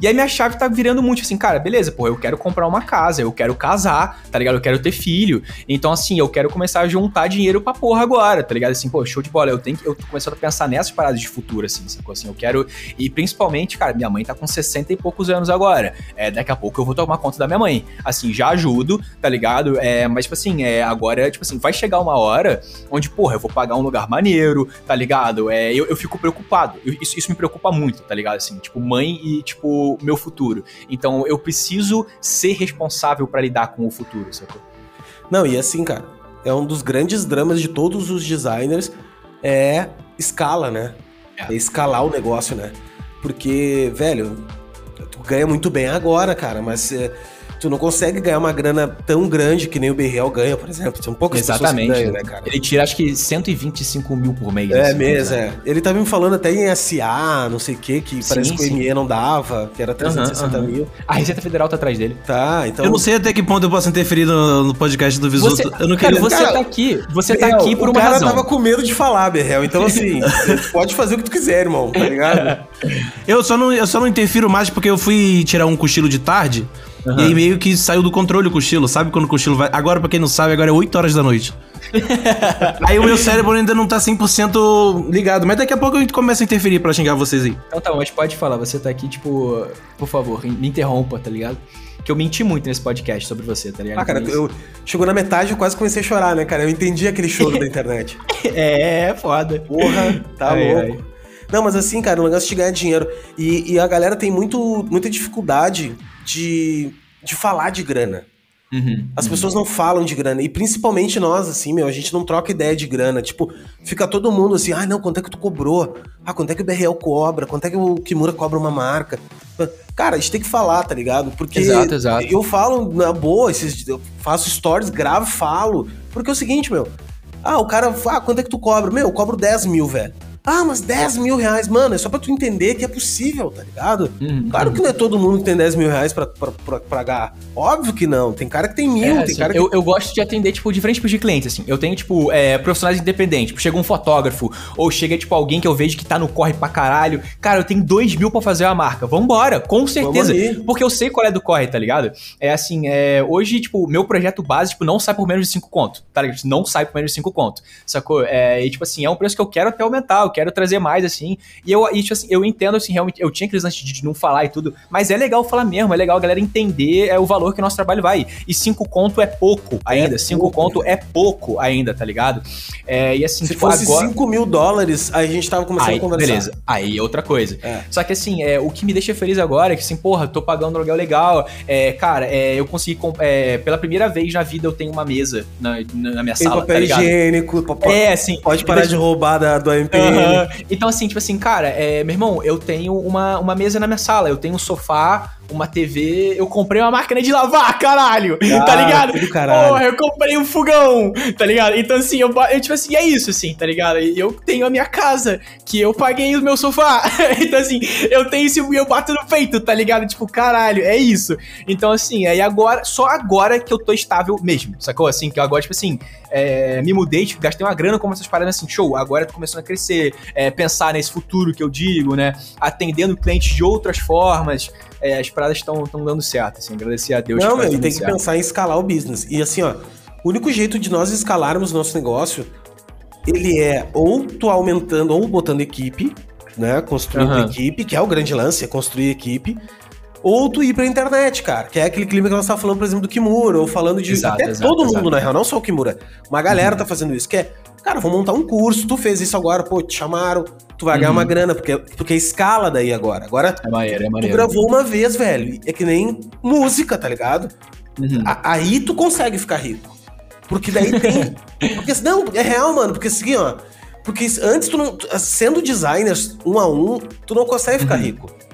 [SPEAKER 1] E aí minha chave tá virando muito assim, cara, beleza, pô, eu quero comprar uma casa, eu quero casar, tá ligado? Eu quero ter filho. Então, assim, eu quero começar a juntar dinheiro pra porra agora, tá ligado? Assim, pô, show de bola. Eu tenho que. Eu tô começando a pensar nessas paradas de futuro, assim, sacou? Assim, eu quero. E principalmente, cara, minha mãe tá com 60 e poucos anos agora. É, daqui a pouco eu vou tomar conta da minha mãe. Assim, já ajudo, tá ligado? É, mas, tipo assim, é, agora, tipo assim, vai chegar uma hora onde, porra, eu vou pagar um lugar maneiro, tá ligado? É, eu, eu fico preocupado. Eu, isso, isso me preocupa muito, tá ligado? Assim, tipo, mãe e, tipo, meu futuro. Então, eu preciso ser responsável para lidar com o futuro, sacou?
[SPEAKER 2] Não, e assim, cara, é um dos grandes dramas de todos os designers é escala, né? É, é escalar o negócio, né? Porque, velho, tu ganha muito bem agora, cara, mas é, tu não consegue ganhar uma grana tão grande que nem o BRL ganha, por exemplo. São poucas
[SPEAKER 1] Exatamente. pessoas que ganham, né, cara? Ele tira, acho que 125 mil por mês.
[SPEAKER 2] É assim, mesmo, é. Ele tava me falando até em SA, não sei o que, que sim, parece que o ME não dava, que era 360 mil.
[SPEAKER 1] A Receita Federal tá atrás dele.
[SPEAKER 2] Tá, então...
[SPEAKER 3] Eu não sei até que ponto eu posso interferir no, no podcast do Visuto.
[SPEAKER 1] Você,
[SPEAKER 3] eu não
[SPEAKER 1] cara, queria... você cara, tá aqui, você tá aqui por uma razão. O
[SPEAKER 2] cara tava com medo de falar, BRL, então assim, pode fazer o que tu quiser, irmão, tá ligado?
[SPEAKER 3] eu, só não, eu só não interfiro mais porque eu fui tirar um cochilo de tarde, Uhum. E aí meio que saiu do controle o cochilo. Sabe quando o cochilo vai. Agora, pra quem não sabe, agora é 8 horas da noite. aí o meu cérebro ainda não tá 100% ligado. Mas daqui a pouco eu começo a interferir pra xingar vocês aí.
[SPEAKER 1] Então tá, mas pode falar. Você tá aqui, tipo, por favor, me interrompa, tá ligado? Que eu menti muito nesse podcast sobre você, tá ligado?
[SPEAKER 2] Ah, cara, eu, chegou na metade eu quase comecei a chorar, né, cara? Eu entendi aquele choro da internet.
[SPEAKER 1] É, é, foda.
[SPEAKER 2] Porra, tá ai, louco. Ai. Não, mas assim, cara, o negócio de ganhar dinheiro. E, e a galera tem muito, muita dificuldade de, de falar de grana. Uhum, As uhum. pessoas não falam de grana. E principalmente nós, assim, meu, a gente não troca ideia de grana. Tipo, fica todo mundo assim, ah, não, quanto é que tu cobrou? Ah, quanto é que o BRL cobra? Quanto é que o Kimura cobra uma marca? Cara, a gente tem que falar, tá ligado? Porque
[SPEAKER 1] exato, exato.
[SPEAKER 2] eu falo na boa, esses, eu faço stories, gravo, falo. Porque é o seguinte, meu. Ah, o cara, ah, quanto é que tu cobra? Meu, eu cobro 10 mil, velho. Ah, mas 10 mil reais, mano, é só pra tu entender que é possível, tá ligado? Uhum. Claro que não é todo mundo que tem 10 mil reais pra, pra, pra, pagar. Óbvio que não. Tem cara que tem mil,
[SPEAKER 1] é,
[SPEAKER 2] tem
[SPEAKER 1] assim,
[SPEAKER 2] cara que...
[SPEAKER 1] Eu, eu gosto de atender, tipo, diferentes tipos de clientes, assim. Eu tenho, tipo, é, profissionais independentes. Tipo, chega um fotógrafo, ou chega, tipo, alguém que eu vejo que tá no corre pra caralho. Cara, eu tenho 2 mil pra fazer uma marca. Vambora, com certeza. Porque eu sei qual é do corre, tá ligado? É assim, é, hoje, tipo, meu projeto base, tipo, não sai por menos de 5 conto, tá ligado? Não sai por menos de 5 conto, sacou? É, e, tipo assim, é um preço que eu quero até aumentar, eu quero trazer mais, assim. E eu, tipo assim, eu entendo, assim, realmente, eu tinha antes de não falar e tudo, mas é legal falar mesmo, é legal a galera entender é, o valor que o nosso trabalho vai. E cinco conto é pouco ainda, é cinco pouco, conto é pouco ainda, tá ligado? É, e assim,
[SPEAKER 2] Se tipo, fosse agora... 5 mil dólares, a gente tava começando
[SPEAKER 1] aí,
[SPEAKER 2] a conversar.
[SPEAKER 1] Beleza, aí é outra coisa. É. Só que assim, é, o que me deixa feliz agora é que assim, porra, tô pagando um aluguel legal, é, cara, é, eu consegui, é, pela primeira vez na vida eu tenho uma mesa na, na minha
[SPEAKER 2] Tem
[SPEAKER 1] sala,
[SPEAKER 2] papel
[SPEAKER 1] tá
[SPEAKER 2] higiênico,
[SPEAKER 1] é, assim,
[SPEAKER 2] pode parar de roubar da, do AMPM.
[SPEAKER 1] Uhum. Então assim, tipo assim, cara, é, meu irmão, eu tenho uma, uma mesa na minha sala, eu tenho um sofá, uma TV, eu comprei uma máquina de lavar, caralho, ah, tá ligado?
[SPEAKER 2] Caralho.
[SPEAKER 1] Porra, eu comprei um fogão, tá ligado? Então, assim, eu, eu, tipo assim, é isso, assim, tá ligado? Eu tenho a minha casa, que eu paguei o meu sofá, então, assim, eu tenho isso e eu bato no peito, tá ligado? Tipo, caralho, é isso. Então, assim, aí agora, só agora que eu tô estável mesmo, sacou? Assim, que agora, tipo assim, é, me mudei, tipo, gastei uma grana com essas paradas assim, show, agora tô começando a crescer, é, pensar nesse futuro que eu digo, né? Atendendo clientes de outras formas, é, as paradas estão dando certo, assim, agradecer a Deus.
[SPEAKER 2] Não, meu, e tem que pensar em escalar o business. E assim, ó, o único jeito de nós escalarmos nosso negócio, ele é ou tu aumentando, ou botando equipe, né, construindo uhum. equipe, que é o grande lance, é construir equipe, ou tu ir pra internet, cara, que é aquele clima que nós tava falando, por exemplo, do Kimura, ou falando de
[SPEAKER 1] exato,
[SPEAKER 2] até
[SPEAKER 1] exato,
[SPEAKER 2] todo
[SPEAKER 1] exato.
[SPEAKER 2] mundo, na real, não só o Kimura. Uma galera uhum. tá fazendo isso, que é, cara, vou montar um curso, tu fez isso agora, pô, te chamaram, tu vai uhum. ganhar uma uhum. grana, porque, porque escala daí agora. Agora,
[SPEAKER 1] é maneiro, é maneiro.
[SPEAKER 2] tu gravou uma vez, velho. É que nem música, tá ligado? Uhum. A, aí tu consegue ficar rico. Porque daí tem. porque, não, é real, mano. Porque assim, ó. Porque antes tu não. Sendo designer um a um, tu não consegue ficar uhum. rico.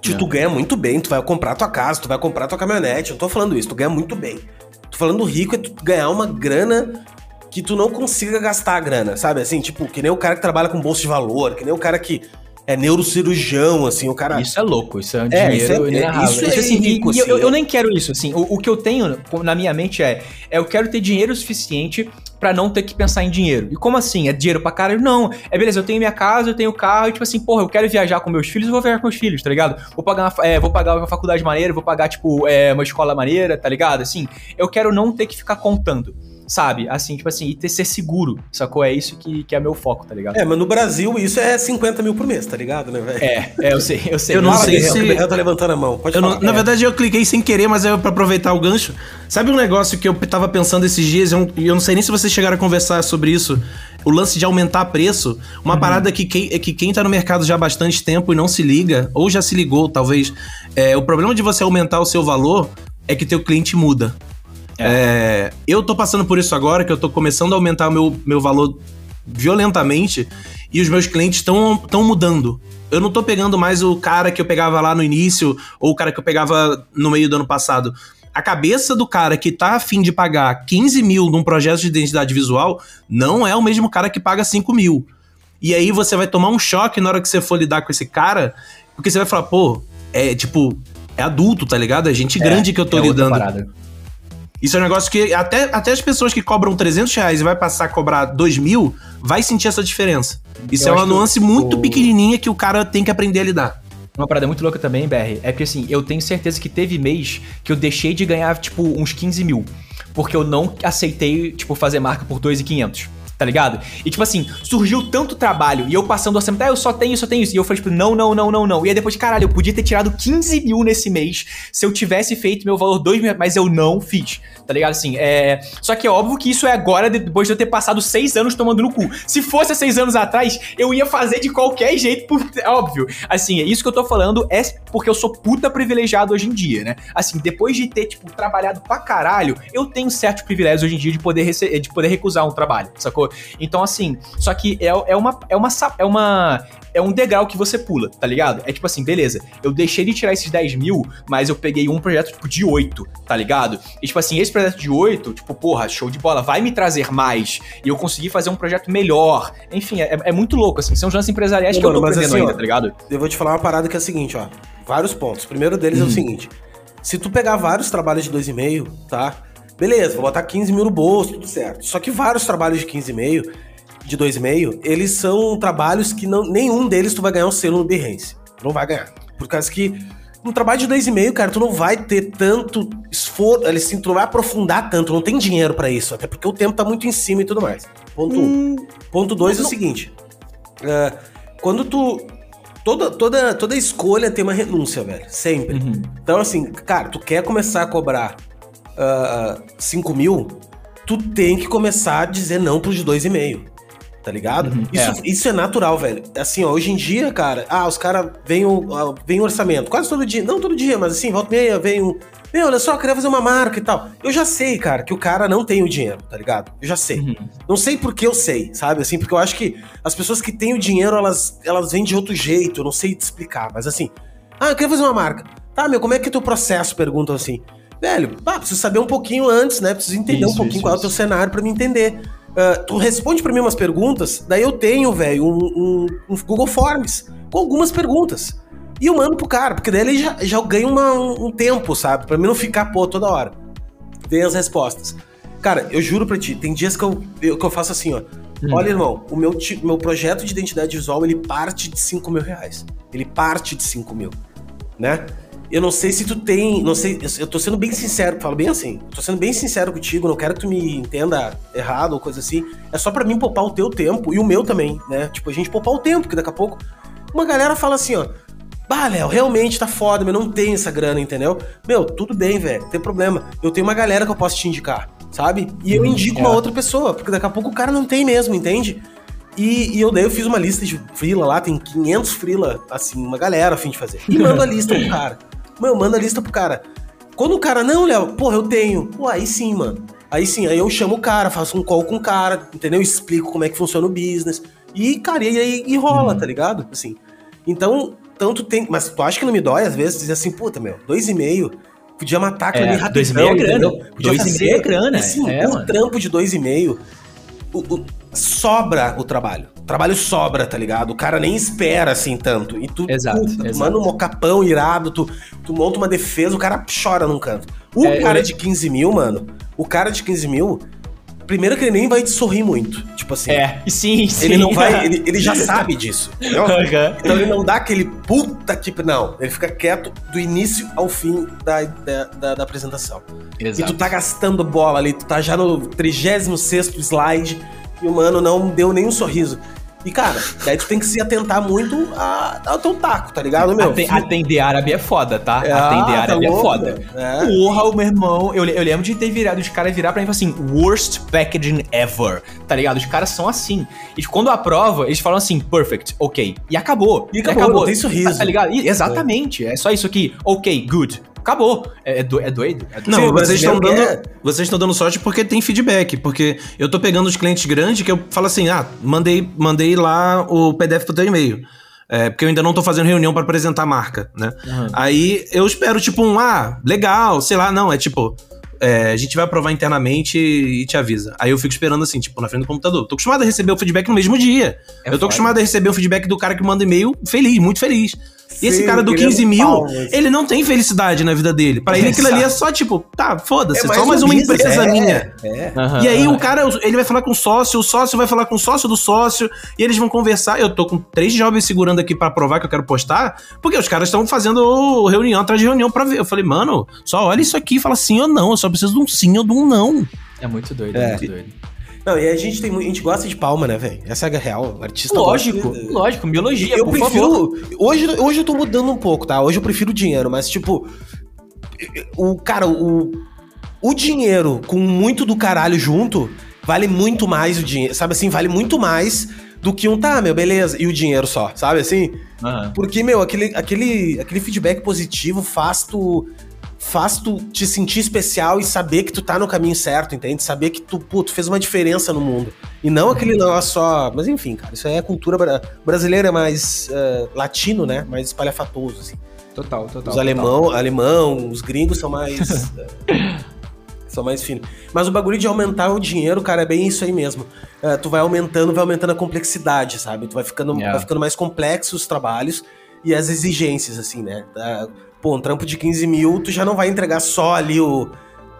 [SPEAKER 2] Tu, tu ganha muito bem, tu vai comprar tua casa, tu vai comprar tua caminhonete. Eu não tô falando isso, tu ganha muito bem. Tô falando rico é tu ganhar uma grana que tu não consiga gastar a grana, sabe? Assim, tipo, que nem o cara que trabalha com bolsa de valor, que nem o cara que é neurocirurgião, assim, o cara.
[SPEAKER 1] Isso é louco, isso é um é, dinheiro
[SPEAKER 2] isso é, Isso é assim, rico,
[SPEAKER 1] e, assim, eu, eu, nem quero isso, assim. O, o, que eu tenho na minha mente é, é eu quero ter dinheiro suficiente para não ter que pensar em dinheiro. E como assim? É dinheiro pra caralho? Não. É beleza, eu tenho minha casa, eu tenho carro, e tipo assim, porra, eu quero viajar com meus filhos, eu vou viajar com meus filhos, tá ligado? Vou pagar uma, é, vou pagar uma faculdade maneira, vou pagar, tipo, é, uma escola maneira, tá ligado? Assim, eu quero não ter que ficar contando. Sabe? Assim, tipo assim, e ter ser seguro, sacou? É isso que, que é meu foco, tá ligado?
[SPEAKER 2] É, mas no Brasil isso é 50 mil por mês, tá ligado, né, velho?
[SPEAKER 1] É, é, eu sei, eu sei.
[SPEAKER 3] Eu não
[SPEAKER 2] Fala,
[SPEAKER 3] sei se-
[SPEAKER 2] que o Guerreiro tá levantando a mão. Pode
[SPEAKER 3] Eu não-
[SPEAKER 2] falar.
[SPEAKER 3] na
[SPEAKER 2] É.
[SPEAKER 3] verdade, eu cliquei sem querer, mas é pra aproveitar o gancho. Sabe um negócio que eu tava pensando esses dias, e eu, eu não sei nem se vocês chegaram a conversar sobre isso, o lance de aumentar preço, uma parada que quem, é que quem tá no mercado já há bastante tempo e não se liga, ou já se ligou, talvez, é, o problema de você aumentar o seu valor é que teu cliente muda. É, eu tô passando por isso agora, que eu tô começando a aumentar o meu, meu valor violentamente e os meus clientes estão mudando. Eu não tô pegando mais o cara que eu pegava lá no início ou o cara que eu pegava no meio do ano passado. A cabeça do cara que tá afim de pagar 15 mil num projeto de identidade visual não é o mesmo cara que paga 5 mil. E aí você vai tomar um choque na hora que você for lidar com esse cara, porque você vai falar, pô, é tipo, é adulto, tá ligado? É gente grande que eu tô
[SPEAKER 1] é outra
[SPEAKER 3] lidando.
[SPEAKER 1] parada.
[SPEAKER 3] Isso é um negócio que até, até as pessoas que cobram 300 reais e vai passar a cobrar 2 mil, vai sentir essa diferença. Isso
[SPEAKER 1] Eu
[SPEAKER 3] é uma nuance muito
[SPEAKER 1] o-
[SPEAKER 3] pequenininha que o cara tem que aprender a lidar.
[SPEAKER 1] Uma parada muito louca também, BR, é que assim, eu tenho certeza que teve mês que eu deixei de ganhar, tipo, uns 15 mil. Porque eu não aceitei, tipo, fazer marca por 2,500. Tá ligado? E tipo assim, surgiu tanto trabalho e eu passando a semana, ah, eu só tenho eu tenho isso. E eu falei, tipo, não, não, não, não, não. E aí depois, caralho, eu podia ter tirado 15 mil nesse mês se eu tivesse feito meu valor 2 mil, mas eu não fiz. Tá ligado? Assim, é. Só que é óbvio que isso é agora, depois de eu ter passado seis anos tomando no cu. Se fosse há seis anos atrás, eu ia fazer de qualquer jeito, por... é óbvio. Assim, isso que eu tô falando é porque eu sou puta privilegiado hoje em dia, né? Assim, depois de ter, tipo, trabalhado pra caralho, eu tenho certos privilégios hoje em dia de poder, rece- de poder recusar um trabalho, sacou? Então, assim, só que é, é uma. É uma. É uma é um degrau que você pula, tá ligado? É tipo assim, beleza, eu deixei de tirar esses 10 mil, mas eu peguei um projeto, tipo, de 8, tá ligado? E, tipo assim, esse projeto de 8, tipo, porra, show de bola, vai me trazer mais, e eu consegui fazer um projeto melhor. Enfim, é, é muito louco, assim, são lances empresariais
[SPEAKER 2] Ô,
[SPEAKER 1] que eu
[SPEAKER 2] mano,
[SPEAKER 1] tô
[SPEAKER 2] mas
[SPEAKER 1] aprendendo
[SPEAKER 2] assim,
[SPEAKER 1] ainda,
[SPEAKER 2] ó,
[SPEAKER 1] tá ligado?
[SPEAKER 2] Eu vou te falar uma parada que é a seguinte, ó. Vários pontos. O primeiro deles é
[SPEAKER 1] Uhum.
[SPEAKER 2] o seguinte. Se tu pegar vários trabalhos de 2,5, tá? Beleza, vou botar 15 mil no bolso, tudo certo. Só que vários trabalhos de 15,5, de 2,5, eles são trabalhos que não, nenhum deles tu vai ganhar um selo no Behance. Tu não vai ganhar. Por causa que um trabalho de 2,5, cara, tu não vai ter tanto esforço, assim, tu não vai aprofundar tanto, não tem dinheiro pra isso, até porque o tempo tá muito em cima e tudo mais. Ponto um. Ponto dois é o seguinte. é, quando tu. Toda, toda, toda escolha tem uma renúncia, velho. Sempre.
[SPEAKER 1] Uhum.
[SPEAKER 2] Então, assim, cara, tu quer começar a cobrar ah, 5 mil, tu tem que começar a dizer não pros de 2,5. Tá ligado?
[SPEAKER 1] Uhum,
[SPEAKER 2] isso,
[SPEAKER 1] é.
[SPEAKER 2] isso é natural, velho. Assim, ó, hoje em dia, cara, ah, os caras vêm o, ah, vem o orçamento. Quase todo dia. Não todo dia, mas assim, volta e meia, vem um. Meu, olha só, eu queria fazer uma marca e tal. Eu já sei, cara, que o cara não tem o dinheiro, tá ligado? Eu já sei.
[SPEAKER 1] Uhum.
[SPEAKER 2] Não sei porque eu sei, sabe? Assim, porque eu acho que as pessoas que têm o dinheiro, elas, elas vêm de outro jeito, eu não sei te explicar, mas assim. Ah, eu queria fazer uma marca. Tá, meu, como é que é teu processo? Perguntam assim. Velho, pá, preciso saber um pouquinho antes, né? Preciso entender um
[SPEAKER 1] Isso,
[SPEAKER 2] pouquinho
[SPEAKER 1] isso,
[SPEAKER 2] qual é o
[SPEAKER 1] isso.
[SPEAKER 2] teu cenário pra me entender. Ah, tu responde pra mim umas perguntas, daí eu tenho, velho, um, um- um Google Forms com algumas perguntas. E eu mando pro cara, porque daí ele já, já ganha uma- um, um tempo, sabe? Pra mim não ficar, pô, toda hora. Vem as respostas. Cara, eu juro pra ti, tem dias que eu, eu- que eu faço assim, ó.
[SPEAKER 1] Hum.
[SPEAKER 2] Olha, irmão, o meu, meu projeto de identidade visual, ele parte de 5 mil reais. Ele parte de 5 mil, né? Eu não sei se tu tem, não sei, eu- tô sendo bem sincero, falo bem assim, tô sendo bem sincero contigo, não quero que tu me entenda errado ou coisa assim. É só pra mim poupar o teu tempo e o meu também, né? Tipo, a gente poupar o tempo, porque daqui a pouco uma galera fala assim, ó, Bah, Léo, realmente tá foda, mas não tem essa grana, entendeu? Meu, tudo bem, velho, não tem problema. Eu tenho uma galera que eu posso te indicar, sabe? E eu indico uma
[SPEAKER 1] é.
[SPEAKER 2] outra pessoa, porque daqui a pouco o cara não tem mesmo, entende? E, e eu daí eu fiz uma lista de frila lá, tem 500 frila, assim, uma galera a fim de fazer. E mando a lista pro cara. Meu, manda a lista pro cara. Quando o cara, não, Léo, porra, eu tenho. Pô, aí sim, mano. Aí sim, aí eu chamo o cara, faço um call com o cara, entendeu? Explico como é que funciona o business. E, cara, e aí e rola, tá ligado? Assim. Então, tanto tem. Mas tu acha que não me dói, às vezes, dizer assim, puta, meu, dois e meio. Podia matar aquilo
[SPEAKER 1] É,
[SPEAKER 2] ali
[SPEAKER 1] dois e meio
[SPEAKER 2] rapidão,
[SPEAKER 1] é grana.
[SPEAKER 2] Podia
[SPEAKER 1] Dois e
[SPEAKER 2] fazer,
[SPEAKER 1] meio é grana,
[SPEAKER 2] Assim,
[SPEAKER 1] é,
[SPEAKER 2] um
[SPEAKER 1] mano.
[SPEAKER 2] trampo de dois e meio. o- o- sobra o trabalho. O trabalho sobra, tá ligado? O cara nem espera assim tanto. E tu,
[SPEAKER 1] Exato,
[SPEAKER 2] tu,
[SPEAKER 1] exato.
[SPEAKER 2] manda um mocapão irado, tu, tu monta uma defesa, o cara chora num canto. O
[SPEAKER 1] É, eu
[SPEAKER 2] cara
[SPEAKER 1] le-
[SPEAKER 2] de 15 mil, mano, o cara de 15 mil, primeiro que ele nem vai te sorrir muito. Tipo assim.
[SPEAKER 1] É, sim, sim.
[SPEAKER 2] Ele não vai. Ele, ele já sabe disso. Entendeu?
[SPEAKER 1] Aham.
[SPEAKER 2] Então ele não dá aquele puta tipo. Não. Ele fica quieto do início ao fim da, da, da- da apresentação.
[SPEAKER 1] Exato.
[SPEAKER 2] E tu tá gastando bola ali, tu tá já no 36 slide e o mano não deu nenhum sorriso. E, cara, daí tu tem que se atentar muito a- ao teu taco, tá ligado, meu?
[SPEAKER 1] Aten- atender árabe é foda, tá?
[SPEAKER 2] É,
[SPEAKER 1] atender
[SPEAKER 2] tá
[SPEAKER 1] árabe é
[SPEAKER 2] louco,
[SPEAKER 1] foda.
[SPEAKER 2] velho. É.
[SPEAKER 1] Porra, o meu irmão. Eu, eu lembro de ter virado, os caras virar pra mim e falar assim: worst packaging ever. Tá ligado? Os caras são assim. E quando aprova, eles falam assim: perfect, ok. E acabou.
[SPEAKER 2] E acabou, não tem sorriso.
[SPEAKER 1] Tá, tá ligado? E- exatamente. É. só isso aqui. Ok, good. Acabou. É, é, do- é doido? É doido.
[SPEAKER 3] Não,
[SPEAKER 2] Sim,
[SPEAKER 3] vocês estão dando,
[SPEAKER 2] brasileiro
[SPEAKER 3] vocês estão dando sorte porque tem feedback, porque eu tô pegando os clientes grandes que eu falo assim: "Ah, mandei, mandei lá o PDF pro teu e-mail". É, porque eu ainda não tô fazendo reunião pra apresentar a marca, né? Aí eu espero tipo um, ah, legal, sei lá, não, é tipo, é, a gente vai aprovar internamente e te avisa. Aí eu fico esperando assim, tipo, na frente do computador. Tô acostumado a receber o feedback no mesmo dia.
[SPEAKER 1] É
[SPEAKER 3] eu tô
[SPEAKER 1] foda.
[SPEAKER 3] acostumado a receber o feedback do cara que manda e-mail feliz, muito feliz. E esse cara do
[SPEAKER 2] querendo
[SPEAKER 3] 15 mil,
[SPEAKER 2] palmas.
[SPEAKER 3] ele não tem felicidade na vida dele. Pra ele aquilo ali é só tipo, tá, foda-se, é só mais
[SPEAKER 2] um
[SPEAKER 3] uma
[SPEAKER 2] business,
[SPEAKER 3] empresa
[SPEAKER 2] é,
[SPEAKER 3] minha.
[SPEAKER 2] É.
[SPEAKER 3] E aí o cara, ele vai falar com o sócio, o sócio vai falar com o sócio do sócio, e eles vão conversar. Eu tô com três jovens segurando aqui pra provar que eu quero postar, porque os caras estão fazendo reunião atrás de reunião pra ver. Eu falei, mano, só olha isso aqui e fala sim ou não. Eu só preciso de um sim ou de um não.
[SPEAKER 1] É muito doido,
[SPEAKER 2] É.
[SPEAKER 1] é muito doido.
[SPEAKER 2] Não, e a gente tem a gente gosta de palma, né, velho? Essa é a real. Artista
[SPEAKER 1] Lógico,
[SPEAKER 2] gosta
[SPEAKER 1] lógico, biologia,
[SPEAKER 2] Eu
[SPEAKER 1] por favor.
[SPEAKER 2] prefiro. Hoje, hoje eu tô mudando um pouco, tá? Hoje eu prefiro dinheiro, mas tipo. O cara, o. O dinheiro com muito do caralho junto vale muito mais o dinheiro. Sabe assim, vale muito mais do que um, tá, meu, beleza, e o dinheiro só, sabe assim?
[SPEAKER 1] Aham.
[SPEAKER 2] Porque, meu, aquele, aquele, aquele feedback positivo faz tu. Faz tu te sentir especial e saber que tu tá no caminho certo, entende? Saber que tu, pô, tu fez uma diferença no mundo. E não aquele negócio só. Mas enfim, cara, isso aí é cultura bra- brasileira, mais eh, latino, né? Mais espalhafatoso, assim.
[SPEAKER 1] Total, total.
[SPEAKER 2] Os alemão, alemão, os gringos são mais. eh, são mais finos. Mas o bagulho de aumentar o dinheiro, cara, é bem isso aí mesmo. Eh, tu vai aumentando, vai aumentando a complexidade, sabe? Tu vai ficando,
[SPEAKER 1] Yeah.
[SPEAKER 2] vai ficando mais complexo os trabalhos e as exigências, assim, né? Da- pô, um trampo de 15 mil, tu já não vai entregar só ali o.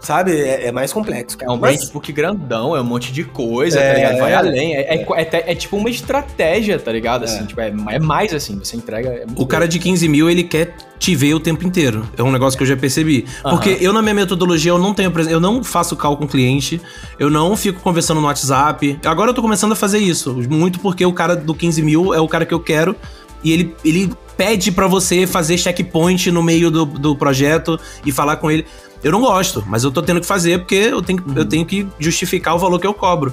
[SPEAKER 2] Sabe? É, é mais complexo,
[SPEAKER 1] É
[SPEAKER 2] cara.
[SPEAKER 1] um
[SPEAKER 2] Mas-
[SPEAKER 1] grandão, é um monte de coisa,
[SPEAKER 2] É,
[SPEAKER 1] tá ligado? Vai
[SPEAKER 2] é.
[SPEAKER 1] além. É, é, é é tipo uma estratégia, tá ligado? Assim,
[SPEAKER 2] É.
[SPEAKER 1] tipo, é, é mais assim, você entrega. é
[SPEAKER 3] O cara de 15 mil, ele quer te ver o tempo inteiro. É um negócio que eu já percebi. Porque eu, na minha metodologia, eu não tenho. Eu não faço call com o cliente, eu não fico conversando no WhatsApp. Agora eu tô começando a fazer isso. Muito porque o cara do 15 mil é o cara que eu quero. E ele, ele pede pra você fazer checkpoint no meio do, do projeto e falar com ele. Eu não gosto, mas eu tô tendo que fazer porque eu tenho, eu tenho que justificar o valor que eu cobro.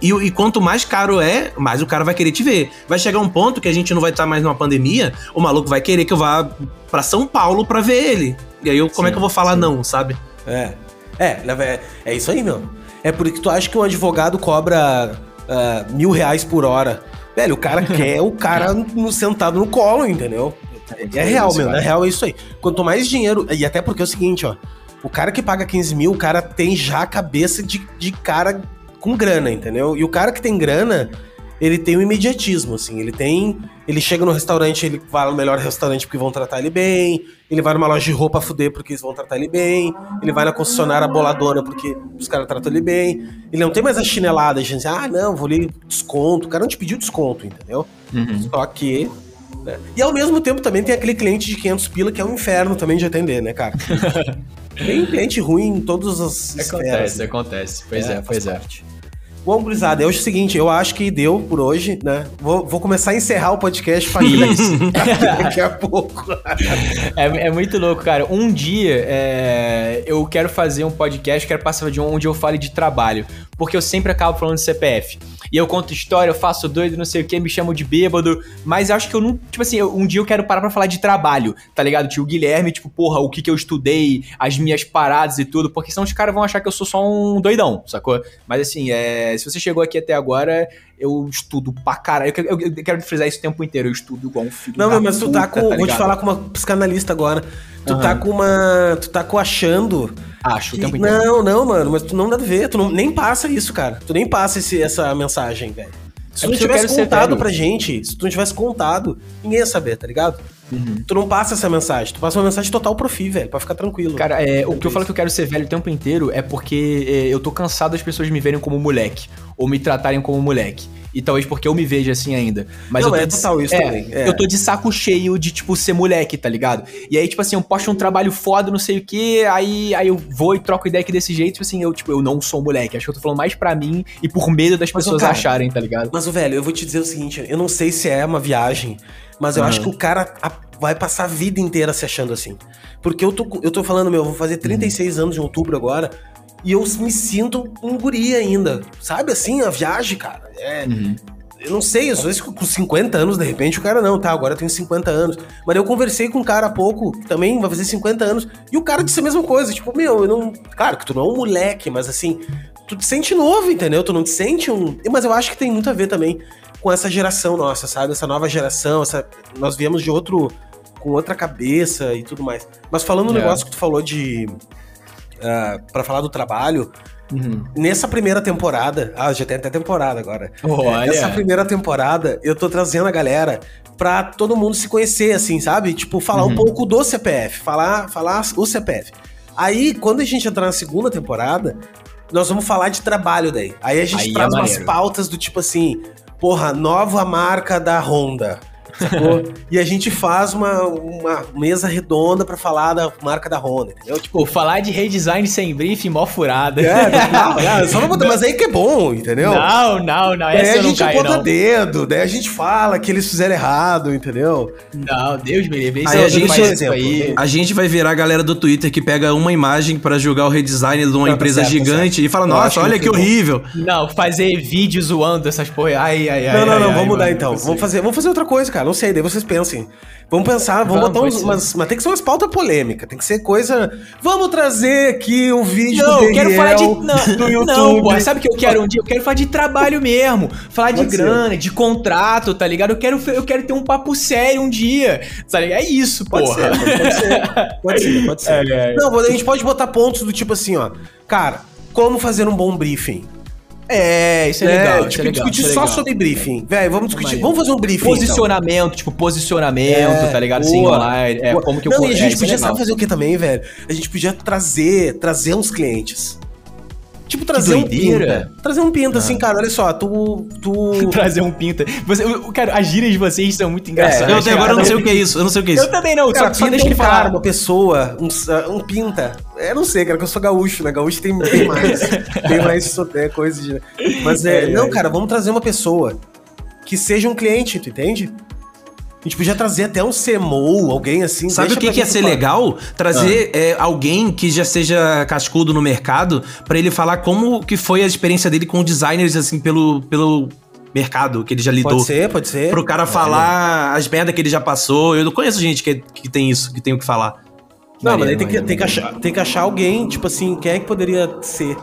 [SPEAKER 3] E, e quanto mais caro é, mais o cara vai querer te ver. Vai chegar um ponto que a gente não vai estar mais numa pandemia, o maluco vai querer que eu vá pra São Paulo pra ver ele. E aí, eu, como é
[SPEAKER 1] Sim,
[SPEAKER 3] que eu vou falar
[SPEAKER 1] sim.
[SPEAKER 3] não, sabe?
[SPEAKER 2] É. É, ve- é isso aí, meu. É porque tu acha que um advogado cobra ah, mil reais por hora. Velho, o cara quer o cara no- sentado no colo, entendeu? É, é real, meu. É real é isso aí. Quanto mais dinheiro. E até porque é o seguinte, ó. O cara que paga 15 mil, o cara tem já a cabeça de, de cara com grana, entendeu? E o cara que tem grana, ele tem o imediatismo, assim. Ele tem. Ele chega no restaurante, ele vai no melhor restaurante porque vão tratar ele bem. Ele vai numa loja de roupa fuder porque eles vão tratar ele bem. Ele vai na concessionária boladona porque os caras tratam ele bem. Ele não tem mais a chinelada, a gente diz, ah, não, vou lhe desconto. O cara não te pediu desconto, entendeu?
[SPEAKER 1] Uhum.
[SPEAKER 2] Só que. né? E ao mesmo tempo também tem aquele cliente de 500 pila que é um inferno também de atender, né, cara? tem cliente ruim em todas as esferas.
[SPEAKER 1] Acontece,
[SPEAKER 2] né?
[SPEAKER 1] acontece. Pois é,
[SPEAKER 2] faz
[SPEAKER 1] pois é.
[SPEAKER 2] Bom, gurizada, é o seguinte, eu acho que deu por hoje, né? Vou, vou começar a encerrar o podcast falando isso daqui a pouco.
[SPEAKER 1] É, é muito louco, cara. Um dia é, eu quero fazer um podcast, quero passar de um onde eu fale de trabalho. Porque eu sempre acabo falando de CPF. E eu conto história, eu faço doido, não sei o que, me chamo de bêbado. Mas acho que eu não. Tipo assim, eu- um dia eu quero parar pra falar de trabalho, tá ligado? Tio Guilherme, tipo, porra, o que que eu estudei, as minhas paradas e tudo. Porque senão os caras vão achar que eu sou só um doidão, sacou? Mas assim, é, se você chegou aqui até agora, eu estudo pra caralho. Eu, quero- eu- eu quero frisar isso o tempo inteiro. Eu estudo igual um filho
[SPEAKER 2] Não, mas tu tá
[SPEAKER 1] puta,
[SPEAKER 2] com. vou te falar com uma psicanalista agora. Tu
[SPEAKER 1] Aham.
[SPEAKER 2] tá com uma. Tu tá com achando.
[SPEAKER 1] Acho, o
[SPEAKER 2] que-
[SPEAKER 1] tempo inteiro.
[SPEAKER 2] não, não, mano, mas tu não dá a ver. Tu não, nem passa isso, cara. Tu nem passa esse- essa mensagem, velho. Se
[SPEAKER 1] É
[SPEAKER 2] tu não tivesse contado pra gente, se tu não tivesse contado, ninguém ia saber, tá ligado? Uhum. Tu não passa essa mensagem, tu passa uma mensagem total pro fi, velho, pra ficar tranquilo.
[SPEAKER 1] Cara, é, o que eu falo que eu quero ser velho o tempo inteiro é porque é, eu tô cansado das pessoas me verem como moleque, ou me tratarem como moleque. E talvez porque eu me veja assim ainda. Mas
[SPEAKER 2] Não,
[SPEAKER 1] eu tô
[SPEAKER 2] é
[SPEAKER 1] de,
[SPEAKER 2] total isso
[SPEAKER 1] é,
[SPEAKER 2] também, é.
[SPEAKER 1] Eu tô de saco cheio de, tipo, ser moleque, tá ligado? E aí, tipo assim, eu posto um trabalho foda, não sei o quê, aí, aí eu vou e troco ideia aqui desse jeito, tipo assim, eu, tipo, eu não sou moleque. Acho que eu tô falando mais pra mim e por medo das
[SPEAKER 2] Mas,
[SPEAKER 1] pessoas
[SPEAKER 2] cara,
[SPEAKER 1] acharem, tá ligado?
[SPEAKER 2] Mas, velho, eu vou te dizer o seguinte, eu não sei se é uma viagem, mas eu
[SPEAKER 1] Uhum.
[SPEAKER 2] acho que o cara vai passar a vida inteira se achando assim. Porque eu tô, eu tô falando, meu, eu vou fazer 36 anos em outubro agora, e eu me sinto um guri ainda. Sabe assim, a viagem, cara, é...
[SPEAKER 1] Uhum.
[SPEAKER 2] Eu não sei, às vezes com 50 anos, de repente, o cara não, tá, agora eu tenho 50 anos. Mas eu conversei com um cara há pouco, que também vai fazer 50 anos, e o cara disse a mesma coisa, tipo, meu, eu não. Claro que tu não é um moleque, mas assim, tu te sente novo, entendeu? Tu não te sente um. Mas eu acho que tem muito a ver também com essa geração nossa, sabe? Essa nova geração, essa... nós viemos de outro. com outra cabeça e tudo mais. Mas falando no
[SPEAKER 1] É.
[SPEAKER 2] negócio que tu falou de. Ah, pra falar do trabalho,
[SPEAKER 1] Uhum.
[SPEAKER 2] nessa primeira temporada. Ah, já tem até temporada agora.
[SPEAKER 1] Olha.
[SPEAKER 2] Essa primeira temporada, eu tô trazendo a galera pra todo mundo se conhecer, assim, sabe? Tipo, falar
[SPEAKER 1] Uhum.
[SPEAKER 2] um pouco do CPF, falar, falar o CPF. Aí, quando a gente entrar na segunda temporada, nós vamos falar de trabalho daí. Aí a gente
[SPEAKER 1] Aí é
[SPEAKER 2] traz umas
[SPEAKER 1] maneiro.
[SPEAKER 2] pautas do tipo assim, porra, nova marca da Honda. Sacou? e a gente faz uma, uma mesa redonda pra falar da marca da Honda, entendeu? Tipo,
[SPEAKER 1] Pô, falar de redesign sem briefing, mó furada.
[SPEAKER 2] é, não, é, só não botar, mas aí que é bom, entendeu?
[SPEAKER 1] Não, não, não.
[SPEAKER 2] Daí
[SPEAKER 1] Essa
[SPEAKER 2] a
[SPEAKER 1] eu não
[SPEAKER 2] gente
[SPEAKER 1] caio,
[SPEAKER 2] aponta dedo, daí a gente fala que eles fizeram errado, entendeu?
[SPEAKER 1] Não, Deus me livre.
[SPEAKER 3] Aí
[SPEAKER 1] eu
[SPEAKER 3] a gente-
[SPEAKER 1] aí.
[SPEAKER 3] A gente vai virar a galera do Twitter que pega uma imagem pra julgar o redesign de uma
[SPEAKER 2] Não, tá
[SPEAKER 3] empresa
[SPEAKER 2] certo, tá
[SPEAKER 3] gigante e fala, nossa, olha que
[SPEAKER 2] bom.
[SPEAKER 3] horrível.
[SPEAKER 1] Não, fazer vídeo zoando essas porra. Ai, ai, ai.
[SPEAKER 2] não, não,
[SPEAKER 1] ai,
[SPEAKER 2] não,
[SPEAKER 1] ai,
[SPEAKER 2] vamos mudar
[SPEAKER 1] mano,
[SPEAKER 2] então. Vamos fazer, vamos fazer outra coisa, cara. Não sei, daí vocês pensem. Vamos pensar, vamos,
[SPEAKER 1] Vamos,
[SPEAKER 2] botar
[SPEAKER 1] pode
[SPEAKER 2] uns,
[SPEAKER 1] ser.
[SPEAKER 2] umas, mas tem que ser umas pautas polêmicas, tem que ser coisa. Vamos trazer aqui um vídeo
[SPEAKER 1] Não,
[SPEAKER 2] do
[SPEAKER 1] eu quero falar de. Não, não pô, sabe o que eu quero um dia? Eu quero falar de trabalho mesmo. Falar de
[SPEAKER 2] Pode ser.
[SPEAKER 1] grana, de contrato, tá ligado? Eu quero, eu quero ter um papo sério um dia. Tá ligado? É isso,
[SPEAKER 2] Pode
[SPEAKER 1] porra.
[SPEAKER 2] ser, pode ser. Pode ser, pode ser.
[SPEAKER 1] É, é.
[SPEAKER 2] Não, a gente pode botar pontos do tipo assim, ó. Cara, como fazer um bom briefing?
[SPEAKER 1] É, isso é
[SPEAKER 2] né?
[SPEAKER 1] legal.
[SPEAKER 2] Tipo,
[SPEAKER 1] é legal,
[SPEAKER 2] discutir
[SPEAKER 1] é
[SPEAKER 2] só
[SPEAKER 1] legal.
[SPEAKER 2] sobre briefing. Velho, vamos discutir. Vamos fazer um briefing. então.
[SPEAKER 1] Posicionamento, tipo, posicionamento,
[SPEAKER 2] É,
[SPEAKER 1] tá ligado? Assim, online. É, como que eu
[SPEAKER 2] Não, e a
[SPEAKER 1] é,
[SPEAKER 2] gente
[SPEAKER 1] é
[SPEAKER 2] podia sabe fazer o que também, velho? A gente podia trazer, trazer uns clientes. Tipo, trazer um
[SPEAKER 1] doideira.
[SPEAKER 2] pinta. Trazer um pinta, assim, cara, olha só, tu. tu...
[SPEAKER 1] Trazer um pinta. Você, eu- cara, as gírias de vocês são muito engraçadas.
[SPEAKER 3] eu até agora
[SPEAKER 1] cara.
[SPEAKER 3] não sei o que é isso, eu não sei o que é isso.
[SPEAKER 1] Eu também não,
[SPEAKER 2] Cara,
[SPEAKER 1] só, só
[SPEAKER 2] pinta
[SPEAKER 1] deixa
[SPEAKER 2] é um
[SPEAKER 1] ele
[SPEAKER 2] cara,
[SPEAKER 1] falar.
[SPEAKER 2] uma pessoa, um, um pinta. É, não sei, cara, que eu sou gaúcho, né? Gaúcho tem, tem mais. tem mais é, coisa de. Mas é.
[SPEAKER 1] É,
[SPEAKER 2] não,
[SPEAKER 1] é.
[SPEAKER 2] cara, vamos trazer uma pessoa que seja um cliente, tu entende? Gente podia trazer até um CMO, alguém assim.
[SPEAKER 3] Sabe o que, que ia ser legal? Trazer é, alguém que já seja cascudo no mercado pra ele falar como que foi a experiência dele com designers, assim, pelo, pelo mercado que ele já lidou.
[SPEAKER 2] Pode ser, pode ser.
[SPEAKER 3] Pro cara falar as merdas que ele já passou. Eu não conheço gente que, que tem isso, que tem o que falar.
[SPEAKER 2] Não, mas daí
[SPEAKER 1] Maneiro,
[SPEAKER 2] tem que, tem, que achar, tem que achar alguém, tipo assim, quem é que poderia ser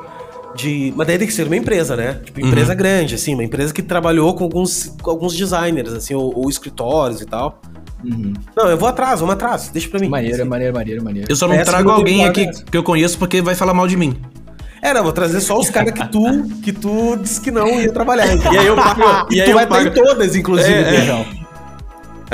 [SPEAKER 2] de. Mas daí tem que ser uma empresa, né? Tipo, empresa grande, assim, uma empresa que trabalhou com alguns, com alguns designers, assim, ou, ou escritórios e tal.
[SPEAKER 1] Uhum.
[SPEAKER 2] Não, eu vou atrás, vamos atrás, deixa pra mim.
[SPEAKER 1] Maneiro,
[SPEAKER 2] Assim.
[SPEAKER 1] maneiro, maneiro, maneiro.
[SPEAKER 3] Eu só não
[SPEAKER 2] Essa
[SPEAKER 3] trago alguém aqui
[SPEAKER 2] dessa.
[SPEAKER 3] que eu conheço porque vai falar mal de mim.
[SPEAKER 2] É, não, vou trazer só os caras que tu, que tu disse que não ia trabalhar.
[SPEAKER 3] E aí eu pago-
[SPEAKER 2] E,
[SPEAKER 3] e aí
[SPEAKER 2] tu
[SPEAKER 3] eu
[SPEAKER 2] vai estar
[SPEAKER 3] pago.
[SPEAKER 2] em todas, inclusive,
[SPEAKER 3] É, é.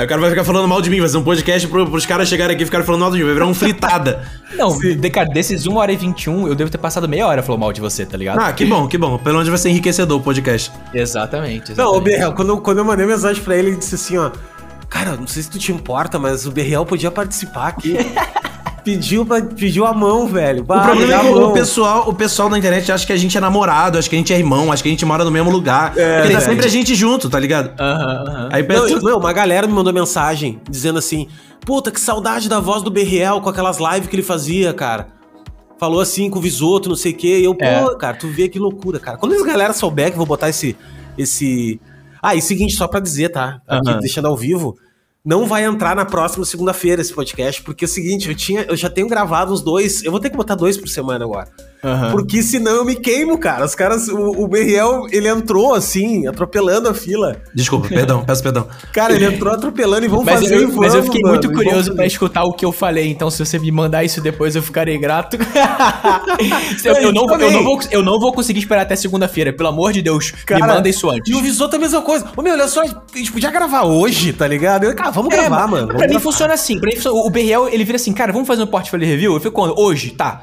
[SPEAKER 3] Aí o cara vai ficar falando mal de mim, vai ser um podcast pro, pros caras chegarem aqui e ficarem falando mal de mim, vai virar um fritada.
[SPEAKER 1] Não, de, cara, desses 1 hora e 21, eu devo ter passado meia hora falando mal de você, tá ligado?
[SPEAKER 3] ah, que bom, que bom. Pelo menos vai ser enriquecedor o podcast.
[SPEAKER 1] Exatamente,
[SPEAKER 2] Não, o
[SPEAKER 1] exatamente.
[SPEAKER 2] Berreal, quando, quando eu mandei mensagem pra ele, ele disse assim, ó. Cara, não sei se tu te importa, mas o Berreal podia participar aqui. pediu, pra, pediu a mão, velho.
[SPEAKER 3] O problema é que o pessoal, o pessoal na internet acha que a gente é namorado, acha que a gente é irmão, acha que a gente mora no mesmo lugar.
[SPEAKER 2] É,
[SPEAKER 3] porque tá
[SPEAKER 2] verdade.
[SPEAKER 3] sempre a gente junto, tá ligado?
[SPEAKER 1] Aham, aham.
[SPEAKER 3] Aí
[SPEAKER 2] Não, não, uma galera me mandou mensagem dizendo assim: Puta, que saudade da voz do Berriel com aquelas lives que ele fazia, cara. Falou assim com o Visoto, não sei o quê. E eu, pô,
[SPEAKER 1] É.
[SPEAKER 2] cara, tu vê que loucura, cara. Quando essa galera souber que eu vou botar esse. esse... Ah, e seguinte, só pra dizer, tá? Aqui, deixando ao vivo. Não vai entrar na próxima segunda-feira esse podcast, porque é o seguinte, eu, tinha, eu já tenho gravado uns dois. Eu vou ter que botar dois por semana agora.
[SPEAKER 1] Aham.
[SPEAKER 2] Porque senão eu me queimo, cara. Os caras, o, o Berriel, ele entrou assim, atropelando a fila.
[SPEAKER 3] Desculpa, perdão, peço perdão.
[SPEAKER 2] Cara, ele entrou atropelando e vamos
[SPEAKER 1] Mas,
[SPEAKER 2] fazer
[SPEAKER 1] eu,
[SPEAKER 2] e
[SPEAKER 1] mas
[SPEAKER 2] vamos,
[SPEAKER 1] eu fiquei
[SPEAKER 2] mano,
[SPEAKER 1] muito curioso
[SPEAKER 2] vamos
[SPEAKER 1] pra escutar o que eu falei, então se você me mandar isso depois eu ficarei grato. eu, eu não, vou- eu, não vou, eu não vou conseguir esperar até segunda-feira, pelo amor de Deus,
[SPEAKER 2] Cara,
[SPEAKER 1] me manda isso antes.
[SPEAKER 2] E o Visoto é a mesma coisa. Ô, meu, olha só, a gente podia gravar hoje, tá ligado? Eu, cara, vamos
[SPEAKER 1] É,
[SPEAKER 2] gravar, mano.
[SPEAKER 1] Pra
[SPEAKER 2] vamos
[SPEAKER 1] mim
[SPEAKER 2] gravar.
[SPEAKER 1] funciona assim. Pra mim, funciona- o BRL, ele vira assim, cara, vamos fazer um portfólio review? Eu fico quando? Hoje, tá.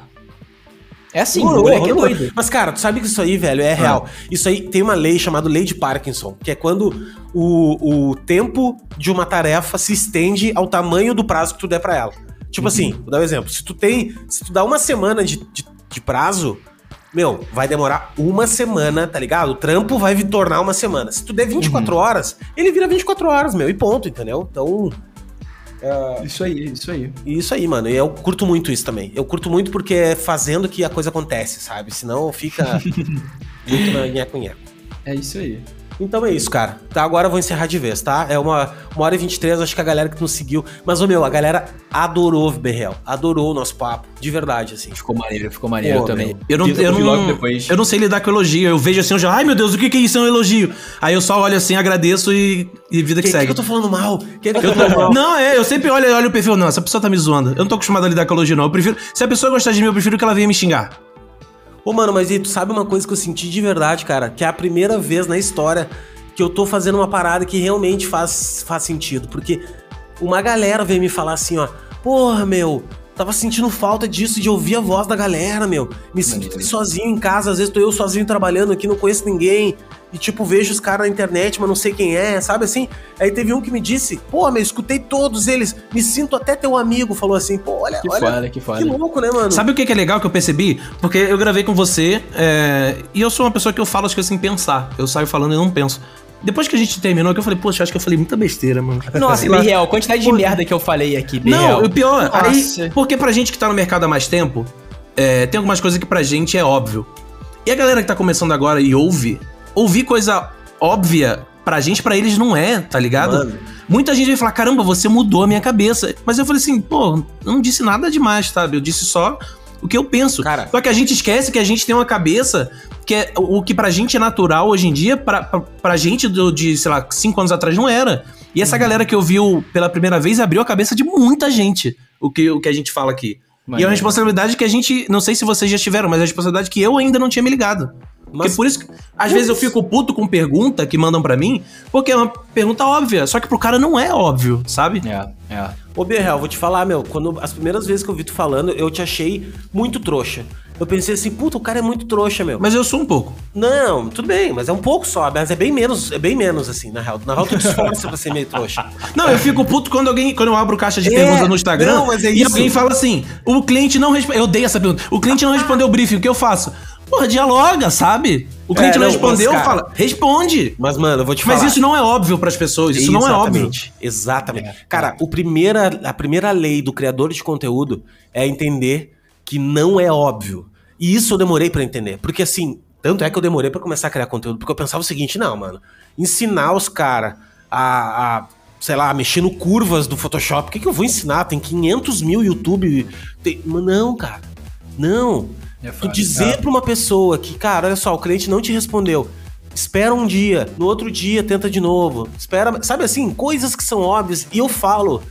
[SPEAKER 1] É assim, moleque é doido.
[SPEAKER 2] Mas, cara, tu sabe que isso aí, velho, é real. Isso aí tem uma lei chamada Lei de Parkinson, que é quando o, o tempo de uma tarefa se estende ao tamanho do prazo que tu der pra ela. Tipo assim, vou dar um exemplo. Se tu tem. Se tu dá uma semana de, de, de prazo, meu, vai demorar uma semana, tá ligado? O trampo vai tornar uma semana. Se tu der 24 horas, ele vira 24 horas, meu, e ponto, entendeu? Então.
[SPEAKER 1] Isso aí, isso aí.
[SPEAKER 2] Isso aí, mano. E eu curto muito isso também. Eu curto muito porque é fazendo que a coisa acontece, sabe? Senão fica muito na nheco-nheco.
[SPEAKER 1] É isso aí.
[SPEAKER 2] Então é isso, cara. Tá, agora eu vou encerrar de vez, tá? É uma, uma hora e 23, acho que a galera que nos seguiu. Mas, ô meu, a galera adorou o Berrel. Adorou o nosso papo. De verdade, assim.
[SPEAKER 1] Ficou maneiro, ficou maneiro
[SPEAKER 2] Pô,
[SPEAKER 1] também.
[SPEAKER 2] meu.
[SPEAKER 3] Eu não, eu, não,
[SPEAKER 1] depois.
[SPEAKER 3] eu não sei lidar com elogio. Eu vejo assim, eu já, ai meu Deus, o que, que é isso? É um elogio. Aí eu só olho assim, agradeço e, e vida que,
[SPEAKER 2] que,
[SPEAKER 3] segue.
[SPEAKER 2] que eu tô falando mal? Que eu
[SPEAKER 3] Eu
[SPEAKER 2] tô falando
[SPEAKER 3] tô-
[SPEAKER 2] mal?
[SPEAKER 3] Não, é, eu sempre olho, olho o perfil, não, essa pessoa tá me zoando. Eu não tô acostumado a lidar com elogio, não. Eu prefiro. Se a pessoa gostar de mim, eu prefiro que ela venha me xingar.
[SPEAKER 2] Ô, mano, mas e tu sabe uma coisa que eu senti de verdade, cara? Que é a primeira vez na história que eu tô fazendo uma parada que realmente faz, faz sentido. Porque uma galera veio me falar assim, ó. Porra, meu, tava sentindo falta disso, de ouvir a voz da galera, meu. Me sinto
[SPEAKER 1] Maneiro.
[SPEAKER 2] sozinho em casa, às vezes tô eu sozinho trabalhando aqui, não conheço ninguém. E, tipo, vejo os caras na internet, mas não sei quem é, sabe assim? Aí teve um que me disse, pô, meu, escutei todos eles, me sinto até teu amigo. Falou assim, pô, olha,
[SPEAKER 1] Que
[SPEAKER 2] olha.
[SPEAKER 1] que foda.
[SPEAKER 2] Que louco, né, mano?
[SPEAKER 3] Sabe o que que é legal que eu percebi? Porque eu gravei com você é, e eu sou uma pessoa que eu falo as coisas sem pensar. Eu saio falando e não penso. Depois que a gente terminou, que eu falei, poxa, acho que eu falei muita besteira, mano.
[SPEAKER 1] Nossa. Birreal, quantidade de merda que eu falei aqui, Birreal.
[SPEAKER 3] Não, o pior, aí,
[SPEAKER 1] Nossa.
[SPEAKER 3] porque pra gente que tá no mercado há mais tempo, é, tem algumas coisas que pra gente é óbvio. E a galera que tá começando agora e ouve, ouvir coisa óbvia pra gente, pra eles não é, tá ligado?
[SPEAKER 2] Mano.
[SPEAKER 3] Muita gente vai falar, caramba, você mudou a minha cabeça. Mas eu falei assim, pô, eu não disse nada demais, sabe? Eu disse só o que eu penso.
[SPEAKER 2] Cara.
[SPEAKER 3] Só que a gente esquece que a gente tem uma cabeça que é o que pra gente é natural hoje em dia, pra, pra, pra gente do- de, sei lá, cinco anos atrás não era. E essa galera que ouviu pela primeira vez abriu a cabeça de muita gente o que, o que a gente fala aqui. E é uma responsabilidade que a gente, não sei se vocês já tiveram, mas é uma responsabilidade que eu ainda não tinha me ligado. Porque
[SPEAKER 2] Mas-
[SPEAKER 3] por isso, que, às vezes eu fico puto com pergunta que mandam pra mim, porque é uma pergunta óbvia, só que pro cara não é óbvio, sabe?
[SPEAKER 1] É, é.
[SPEAKER 2] Ô, Berrel, vou te falar, meu, quando as primeiras vezes que eu vi tu falando, eu te achei muito trouxa. Eu pensei assim, puta, o cara é muito trouxa, meu.
[SPEAKER 3] Mas eu sou um pouco.
[SPEAKER 2] Não, tudo bem, mas é um pouco só, mas é bem menos, é bem menos, assim, na real. Na real, tu te esforça pra ser meio trouxa.
[SPEAKER 3] Não, eu fico puto quando alguém, quando eu abro caixa de
[SPEAKER 2] É,
[SPEAKER 3] perguntas no Instagram
[SPEAKER 2] não, mas é
[SPEAKER 3] e
[SPEAKER 2] isso.
[SPEAKER 3] alguém fala assim: o cliente não respondeu. Eu odeio essa pergunta. O cliente não respondeu o briefing, o que eu faço? Porra, dialoga, sabe? O cliente
[SPEAKER 2] É,
[SPEAKER 3] não, respondeu,
[SPEAKER 2] mas, cara-
[SPEAKER 3] fala, responde.
[SPEAKER 2] Mas, mano, eu vou te
[SPEAKER 3] Mas
[SPEAKER 2] falar.
[SPEAKER 3] isso não é óbvio pras pessoas, isso não é óbvio.
[SPEAKER 2] Exatamente, Exatamente. Cara, o primeira, a primeira lei do criador de conteúdo é entender que não é óbvio. E isso eu demorei pra entender. Porque assim, tanto é que eu demorei pra começar a criar conteúdo, porque eu pensava o seguinte, não, mano, ensinar os caras a, a, sei lá, mexer no curvas do Photoshop, o que, que eu vou ensinar? Tem 500 mil YouTube. Tem... Não, cara. Não.
[SPEAKER 1] É
[SPEAKER 2] tu dizer pra uma pessoa que, cara, olha só, o cliente não te respondeu. Espera um dia, no outro dia tenta de novo. Espera, sabe assim, coisas que são óbvias. E eu falo,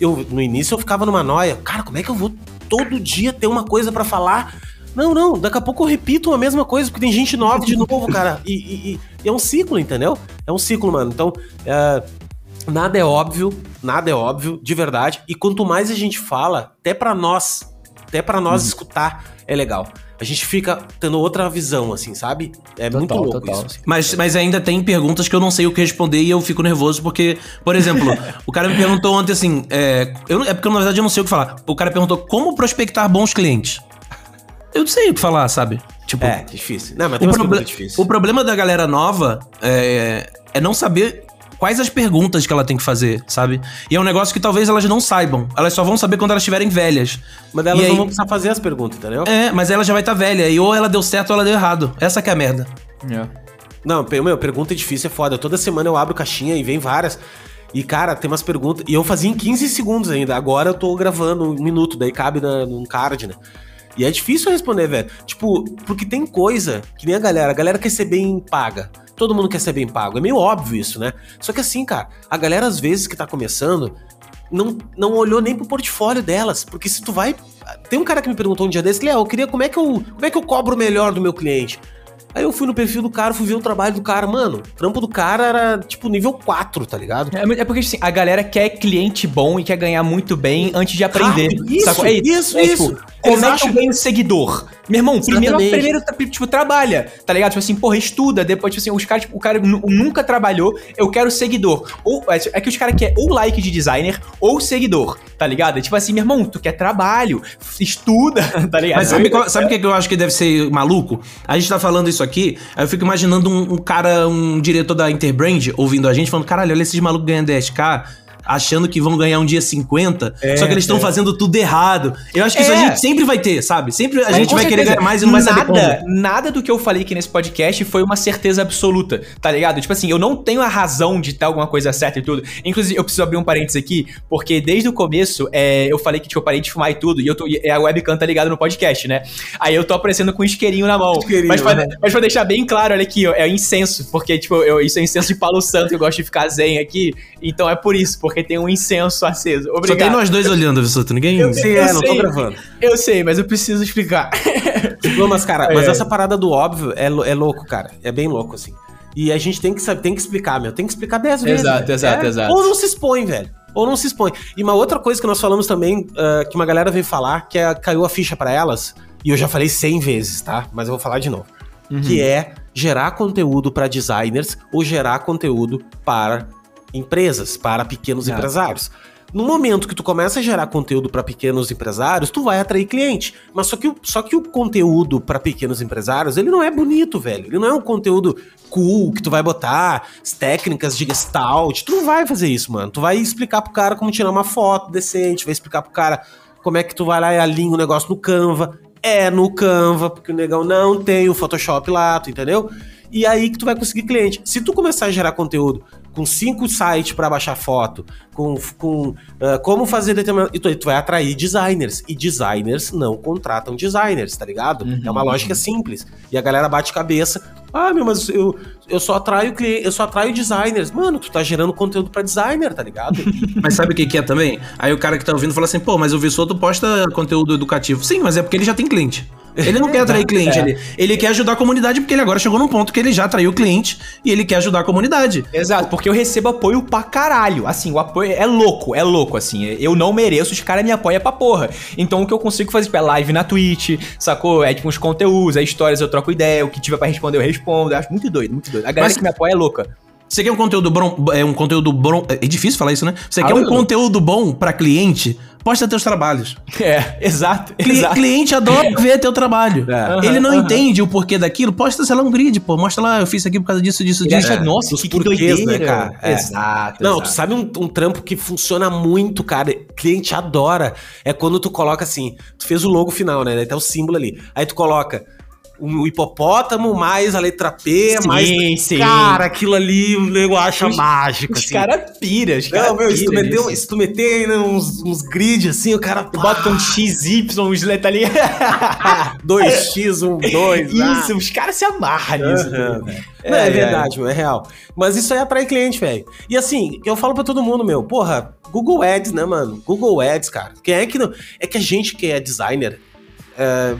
[SPEAKER 2] eu no início eu ficava numa noia, cara, como é que eu vou todo dia ter uma coisa pra falar? Não, não, daqui a pouco eu repito a mesma coisa, porque tem gente nova de novo, cara. E, e- e- é um ciclo, entendeu? É um ciclo, mano. Então, é, nada é óbvio, nada é óbvio, de verdade. E quanto mais a gente fala, até pra nós, até pra nós escutar, é legal. A gente fica tendo outra visão, assim, sabe? É muito
[SPEAKER 1] Total,
[SPEAKER 2] louco
[SPEAKER 1] total.
[SPEAKER 2] isso. assim.
[SPEAKER 3] Mas, mas ainda tem perguntas que eu não sei o que responder e eu fico nervoso porque, por exemplo, o cara me perguntou ontem assim: é, eu, não- é porque na verdade eu não sei o que falar. O cara perguntou como prospectar bons clientes. Eu não sei o que falar, sabe? Tipo,
[SPEAKER 2] É, difícil. Não, mas tem
[SPEAKER 3] o, proble-
[SPEAKER 2] difíceis.
[SPEAKER 3] o problema da galera nova é, é não saber quais as perguntas que ela tem que fazer, sabe? E é um negócio que talvez elas não saibam. Elas só vão saber quando elas estiverem velhas.
[SPEAKER 2] Mas elas
[SPEAKER 3] E
[SPEAKER 2] não
[SPEAKER 3] aí-
[SPEAKER 2] vão precisar fazer as perguntas, entendeu?
[SPEAKER 3] É, mas ela já vai estar velha. E ou ela deu certo ou ela deu errado. Essa que é a merda.
[SPEAKER 1] É.
[SPEAKER 2] Não, meu, pergunta difícil é foda. Toda semana eu abro caixinha e vem várias. E, cara, tem umas perguntas. E eu fazia em 15 segundos ainda. Agora eu tô gravando um minuto, daí cabe na, num card, né? E é difícil responder, velho. Tipo, porque tem coisa que nem a galera. A galera quer ser bem paga. Todo mundo quer ser bem pago. É meio óbvio isso, né? Só que assim, cara, a galera às vezes que tá começando não, não olhou nem pro portfólio delas. Porque se tu vai. Tem um cara que me perguntou um dia desse, Léo, eu queria como é que eu, como é que eu cobro melhor do meu cliente? Aí eu fui no perfil do cara, fui ver o trabalho do cara. Mano, o trampo do cara era tipo nível 4, tá ligado?
[SPEAKER 1] É, é porque assim, a galera quer cliente bom e quer ganhar muito bem antes de aprender.
[SPEAKER 2] Rápido, isso,
[SPEAKER 1] sacou? É,
[SPEAKER 2] isso,
[SPEAKER 1] é,
[SPEAKER 2] isso.
[SPEAKER 1] Tipo, como é que eu ganho seguidor? Meu irmão, primeiro,
[SPEAKER 2] Exatamente.
[SPEAKER 1] primeiro tipo, trabalha, tá ligado? Tipo assim, porra, estuda, depois, tipo assim, os caras, tipo, o cara nu- nunca trabalhou, eu quero seguidor. Ou, é, é que os caras querem ou like de designer ou seguidor, tá ligado? É tipo assim, meu irmão, tu quer trabalho, estuda, tá ligado?
[SPEAKER 3] Mas sabe, o que que eu acho que deve ser maluco? A gente tá falando isso aqui, aí eu fico imaginando um, um cara, um diretor da Interbrand ouvindo a gente, falando: caralho, olha esses malucos ganhando 10k. Achando que vão ganhar um dia 50, só que eles estão fazendo tudo errado. Eu acho que isso a
[SPEAKER 1] É.
[SPEAKER 3] gente sempre vai ter, sabe? Sempre a
[SPEAKER 1] Mas,
[SPEAKER 3] gente vai querer
[SPEAKER 1] certeza,
[SPEAKER 3] ganhar mais e não vai saber
[SPEAKER 1] nada,
[SPEAKER 3] como.
[SPEAKER 1] Nada do que eu falei aqui nesse podcast foi uma certeza absoluta, tá ligado? Tipo assim, eu não tenho a razão de ter alguma coisa certa e tudo. Inclusive, eu preciso abrir um parênteses aqui, porque desde o começo é, eu falei que tipo, eu parei de fumar e tudo, e eu tô, e a webcam tá ligada no podcast, né? Aí eu tô aparecendo com um isqueirinho na mão.
[SPEAKER 2] Isqueirinho,
[SPEAKER 1] mas, pra,
[SPEAKER 2] né?
[SPEAKER 1] mas pra deixar bem claro, olha aqui, ó, é incenso, porque tipo, eu, isso é incenso de palo santo, eu gosto de ficar zen aqui, então é por isso, porque tem um incenso aceso.
[SPEAKER 3] Só
[SPEAKER 1] Obrigado.
[SPEAKER 3] tem nós dois olhando, Vissuto. Ninguém.
[SPEAKER 1] Eu-
[SPEAKER 2] Sim, é, não tô gravando.
[SPEAKER 1] Eu sei, mas eu preciso explicar.
[SPEAKER 2] Não, mas, cara, mas
[SPEAKER 1] É.
[SPEAKER 2] essa parada do óbvio é, é louco, cara. É bem louco, assim. E a gente tem que saber, tem que explicar, meu. Tem que explicar dez vezes.
[SPEAKER 1] Exato,
[SPEAKER 2] velho.
[SPEAKER 1] exato,
[SPEAKER 2] É,
[SPEAKER 1] exato.
[SPEAKER 2] Ou não se expõe, velho. Ou não se expõe. E uma outra coisa que nós falamos também, ah, que uma galera veio falar, que é, caiu a ficha pra elas, e eu já falei 100 vezes, tá? Mas eu vou falar de novo. Que é gerar conteúdo pra designers ou gerar conteúdo para empresas, para pequenos
[SPEAKER 1] Exato.
[SPEAKER 2] empresários. No momento que tu começa a gerar conteúdo para pequenos empresários, tu vai atrair cliente. Mas só que o, só que o conteúdo para pequenos empresários, ele não é bonito, velho. Ele não é um conteúdo cool que tu vai botar as técnicas de gestalt. Tu não vai fazer isso, mano. Tu vai explicar pro cara como tirar uma foto decente, vai explicar pro cara como é que tu vai lá e alinha o negócio no Canva. É no Canva, porque o negão não tem o Photoshop lá, tu entendeu? E aí que tu vai conseguir cliente. Se tu começar a gerar conteúdo com cinco sites para baixar foto, com, com ah, como fazer determinado. E tu, tu vai atrair designers. E designers não contratam designers, tá ligado? É uma lógica simples. E a galera bate cabeça. Ah, meu, mas eu, eu só atraio cliente, eu só atraio designers. Mano, tu tá gerando conteúdo para designer, tá ligado?
[SPEAKER 3] Mas sabe o que, que é também? Aí o cara que tá ouvindo fala assim, pô, mas o Vissoto posta conteúdo educativo. Sim, mas é porque ele já tem cliente. Ele não quer atrair cliente, ele, ele quer ajudar a comunidade, porque ele agora chegou num ponto que ele já atraiu cliente e ele quer ajudar a comunidade.
[SPEAKER 1] Exato, porque eu recebo apoio pra caralho. Assim, o apoio é louco, é louco, assim. Eu não mereço, os caras me apoiam pra porra. Então o que eu consigo fazer, tipo, é live na Twitch, sacou? É tipo uns conteúdos, é histórias, eu troco ideia, o que tiver pra responder, eu respondo. Eu acho muito doido, muito doido. A galera
[SPEAKER 3] Mas-
[SPEAKER 1] que me apoia é louca.
[SPEAKER 3] Você quer um conteúdo bom, é um conteúdo bom, é difícil falar isso, né? Você
[SPEAKER 1] Ah,
[SPEAKER 3] quer um
[SPEAKER 1] eu-
[SPEAKER 3] conteúdo bom pra cliente? Posta teus trabalhos.
[SPEAKER 1] É, exato,
[SPEAKER 3] Cli-
[SPEAKER 1] exato.
[SPEAKER 3] cliente adora ver teu trabalho.
[SPEAKER 2] É.
[SPEAKER 3] Ele não
[SPEAKER 1] Aham,
[SPEAKER 3] entende o porquê daquilo. Posta, sei lá, um grid, pô. Mostra lá, eu fiz isso aqui por causa disso, disso,
[SPEAKER 1] Ele
[SPEAKER 3] disso.
[SPEAKER 1] acha, nossa,
[SPEAKER 2] Os
[SPEAKER 1] que, que
[SPEAKER 2] porquês,
[SPEAKER 1] doideira.
[SPEAKER 2] né, cara? É.
[SPEAKER 1] Exato,
[SPEAKER 2] Não,
[SPEAKER 1] exato.
[SPEAKER 2] tu sabe um, um trampo que funciona muito, cara. Cliente adora. É quando tu coloca assim, tu fez o logo final, né? Daí tá o símbolo ali. Aí tu coloca o hipopótamo mais a letra P,
[SPEAKER 1] Sim,
[SPEAKER 2] mais.
[SPEAKER 1] sim.
[SPEAKER 2] Cara, aquilo ali o nego acha
[SPEAKER 1] Os-
[SPEAKER 2] mágico.
[SPEAKER 1] Os
[SPEAKER 2] assim.
[SPEAKER 1] caras piram, os caras
[SPEAKER 2] Não, meu, se tu, meter, se tu meter né, uns, uns grid assim, o cara.
[SPEAKER 1] Bota um XY, uns letras ali.
[SPEAKER 2] 2x, um 2.
[SPEAKER 1] Isso, os caras se amarram nisso.
[SPEAKER 2] Aham.
[SPEAKER 1] tudo, velho.
[SPEAKER 2] Não, é,
[SPEAKER 1] É,
[SPEAKER 2] verdade, meu, é real. Mas isso aí atrai cliente, velho. E assim, eu falo pra todo mundo, meu, porra, Google Ads, né, mano? Google Ads, cara. Quem é que não. É que a gente que é designer é,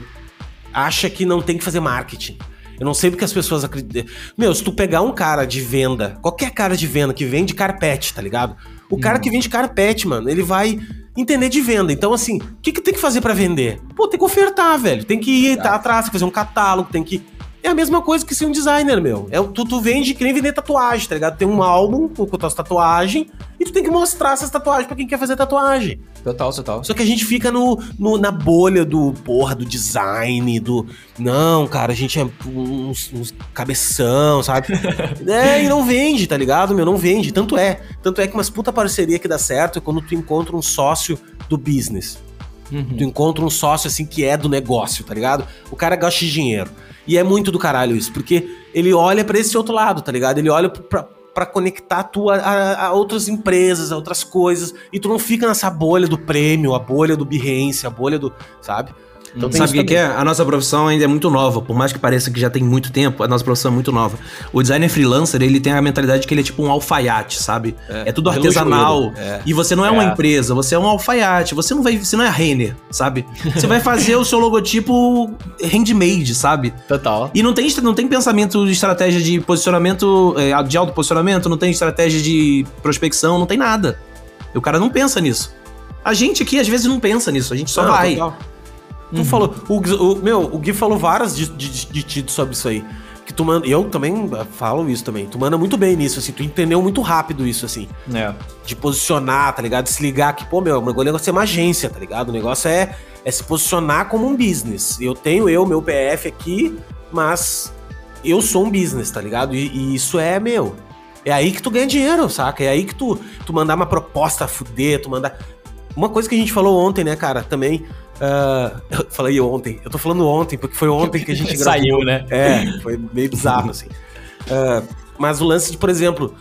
[SPEAKER 2] acha que não tem que fazer marketing. Eu não sei porque as pessoas acreditam. Meu, se tu pegar um cara de venda, qualquer cara de venda que vende carpete, tá ligado? O cara que vende carpete, mano, ele vai entender de venda. Então, assim, o que, que tem que fazer pra vender? Pô, tem que ofertar, velho. Tem que ir tá atrás, tem que fazer um catálogo, tem que. É a mesma coisa que ser um designer, meu. É, tu, tu vende que nem vender tatuagem, tá ligado? Tem um álbum com com tuas tatuagens e tu tem que mostrar essas tatuagens pra quem quer fazer tatuagem.
[SPEAKER 1] Total, total.
[SPEAKER 2] Só que a gente fica no, no- na bolha do, porra, do design, do. Não, cara, a gente é uns, uns cabeção, sabe? é, e não vende, tá ligado, meu? Não vende. Tanto é. Tanto é que umas puta parceria que dá certo é quando tu encontra um sócio do business.
[SPEAKER 1] Uhum.
[SPEAKER 2] Tu encontra um sócio assim que é do negócio, tá ligado? O cara gosta de dinheiro. E é muito do caralho isso, porque ele olha pra esse outro lado, tá ligado? Ele olha pra conectar tu a, a- a outras empresas, a outras coisas, e tu não fica nessa bolha do prêmio, a bolha do Behance, a bolha do. Sabe?
[SPEAKER 3] Então, Sabe o que, que, é? A nossa profissão ainda é muito nova. Por mais que pareça que já tem muito tempo, a nossa profissão é muito nova. O designer freelancer, ele tem a mentalidade de que ele é tipo um alfaiate, sabe? É, é tudo artesanal. É. E você não é, uma é. empresa, você é um alfaiate. Você não vai, você não é a Renner, sabe? Você vai fazer o seu logotipo handmade, sabe?
[SPEAKER 1] Total.
[SPEAKER 3] E não tem, não tem pensamento de estratégia de posicionamento, é, de autoposicionamento, não tem estratégia de prospecção, não tem nada. O cara não pensa nisso. A gente aqui, às vezes, não pensa nisso, a gente só não, vai. Total.
[SPEAKER 2] Tu uhum. falou. O, o, meu, o Gui falou várias de, de, de ti sobre isso aí. Que tu manda. Eu também falo isso também. Tu manda muito bem nisso, assim. Tu entendeu muito rápido isso, assim.
[SPEAKER 1] É.
[SPEAKER 2] De posicionar, tá ligado? De se ligar que, pô, meu, o negócio é uma agência, tá ligado? O negócio é, é se posicionar como um business. Eu tenho eu, meu PF aqui, mas eu sou um business, tá ligado? E, e, isso é meu. É aí que tu ganha dinheiro, saca? É aí que tu, tu mandar uma proposta a fuder, tu mandar. Uma coisa que a gente falou ontem, né, cara, também. Uh, eu falei ontem, eu tô falando ontem, porque foi ontem que a gente
[SPEAKER 1] gravou. Saiu, né?
[SPEAKER 2] É, foi meio bizarro, assim. Uh, mas o lance de, por exemplo,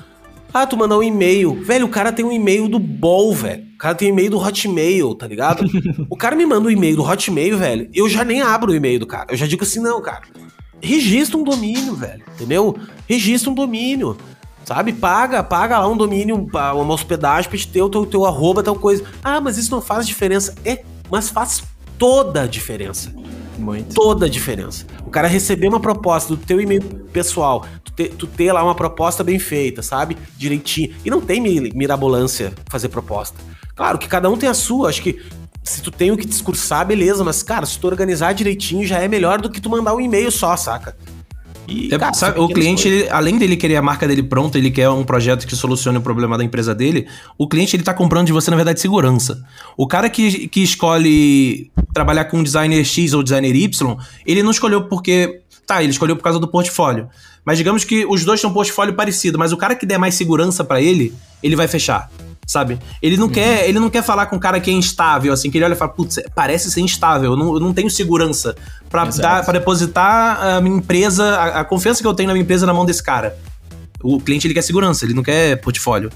[SPEAKER 2] ah, tu mandou um e-mail. Velho, o cara tem um e-mail do Bol, velho. O cara tem um e-mail do Hotmail, tá ligado? o cara me manda um e-mail do Hotmail, velho. Eu já nem abro o e-mail do cara. Eu já digo assim, não, cara. Registra um domínio, velho. Entendeu? Registra um domínio. Sabe? Paga, paga lá um domínio, uma hospedagem pra te ter o teu, teu arroba, tal coisa. Ah, mas isso não faz diferença. É, mas faz toda a diferença. Muito. Toda a diferença. O cara receber uma proposta do teu e-mail pessoal, tu ter, tu ter lá uma proposta bem feita, sabe? Direitinho. E não tem mirabolância fazer proposta. Claro que cada um tem a sua, acho que se tu tem o que discursar, beleza, mas cara, se tu organizar direitinho já é melhor do que tu mandar um e-mail só, saca?
[SPEAKER 3] E, é, cara, sabe, o cliente, ele, além dele querer a marca dele pronta, ele quer um projeto que solucione o problema da empresa dele, o cliente ele tá comprando de você, na verdade, segurança. O cara que, que escolhe trabalhar com designer X ou designer Y, ele não escolheu porque. Tá, ele escolheu por causa do portfólio. Mas digamos que os dois têm um portfólio parecido, mas o cara que der mais segurança para ele, ele vai fechar sabe? Ele não, uhum. quer, ele não quer falar com um cara que é instável, assim, que ele olha e fala, putz, parece ser instável, eu não, eu não tenho segurança para dar para depositar a minha empresa, a, a, confiança que eu tenho na minha empresa na mão desse cara. O cliente ele quer segurança, ele não quer portfólio.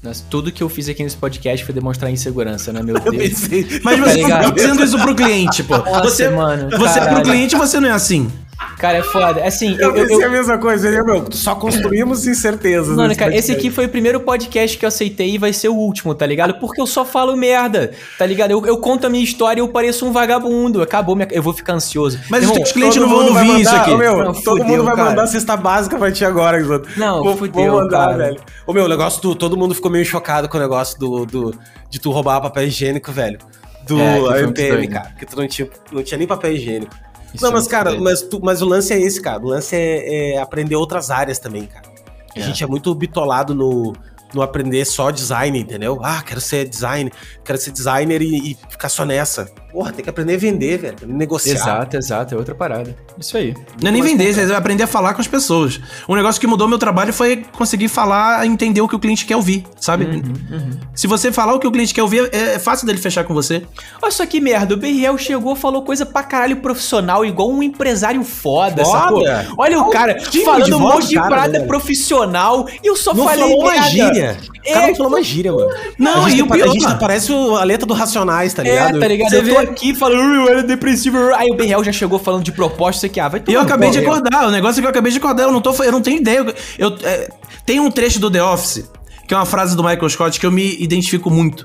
[SPEAKER 1] Nossa, tudo que eu fiz aqui nesse podcast foi demonstrar insegurança, né, meu Deus?
[SPEAKER 3] Mas você tá, tá dizendo isso pro cliente, pô. Nossa, você, mano, você pro cliente você não é assim.
[SPEAKER 1] Cara, é foda. Assim,
[SPEAKER 2] eu, eu, eu, eu... a mesma coisa, meu? Só construímos incertezas.
[SPEAKER 1] Mano, cara, podcast. esse aqui foi o primeiro podcast que eu aceitei e vai ser o último, tá ligado? Porque eu só falo merda, tá ligado? Eu, eu conto a minha história e eu pareço um vagabundo. Acabou, minha... eu vou ficar ansioso.
[SPEAKER 3] Mas Irmão, os clientes não vão ouvir mandar, isso aqui.
[SPEAKER 2] meu, não, todo fudeu, mundo vai cara. mandar cesta básica pra ti agora, Exato.
[SPEAKER 1] Não, vou, fudeu, vou mandar, cara. velho.
[SPEAKER 2] O meu, o negócio do... Todo mundo ficou meio chocado com o negócio do, do de tu roubar papel higiênico, velho. Do é, AMPM, cara. Que tu não tinha, não tinha nem papel higiênico. Isso não, mas, é cara, mas, tu, mas o lance é esse, cara. O lance é, é aprender outras áreas também, cara. A é. gente é muito bitolado no, no aprender só design, entendeu? Ah, quero ser designer, quero ser designer e, e, ficar só nessa. Porra, tem que aprender a vender, velho. Negociar.
[SPEAKER 1] Exato, exato. É outra parada. Isso aí.
[SPEAKER 3] Não é nem vender, você vai aprender a falar com as pessoas. Um negócio que mudou meu trabalho foi conseguir falar, entender o que o cliente quer ouvir, sabe? Uhum, uhum. Se você falar o que o cliente quer ouvir, é, é fácil dele fechar com você.
[SPEAKER 1] Olha só que merda. O BRL chegou, falou coisa pra caralho profissional, igual um empresário foda, foda. Olha o cara falando um monte de parada profissional e eu só
[SPEAKER 2] não
[SPEAKER 1] falei
[SPEAKER 2] falou merda. uma gíria. O cara não falou uma gíria, mano.
[SPEAKER 3] Não, a
[SPEAKER 2] gente,
[SPEAKER 3] e o pior,
[SPEAKER 2] a gente parece a letra do Racionais, tá ligado?
[SPEAKER 1] É, tá ligado? Você eu tô aqui falando, eu era depressivo. Aí o BRL já chegou falando de proposta, você que, ah, vai
[SPEAKER 3] tomar Eu acabei de acordar, o negócio é que eu acabei de acordar, eu não, tô, eu não tenho ideia. Eu, é, tem um trecho do The Office, que é uma frase do Michael Scott que eu me identifico muito.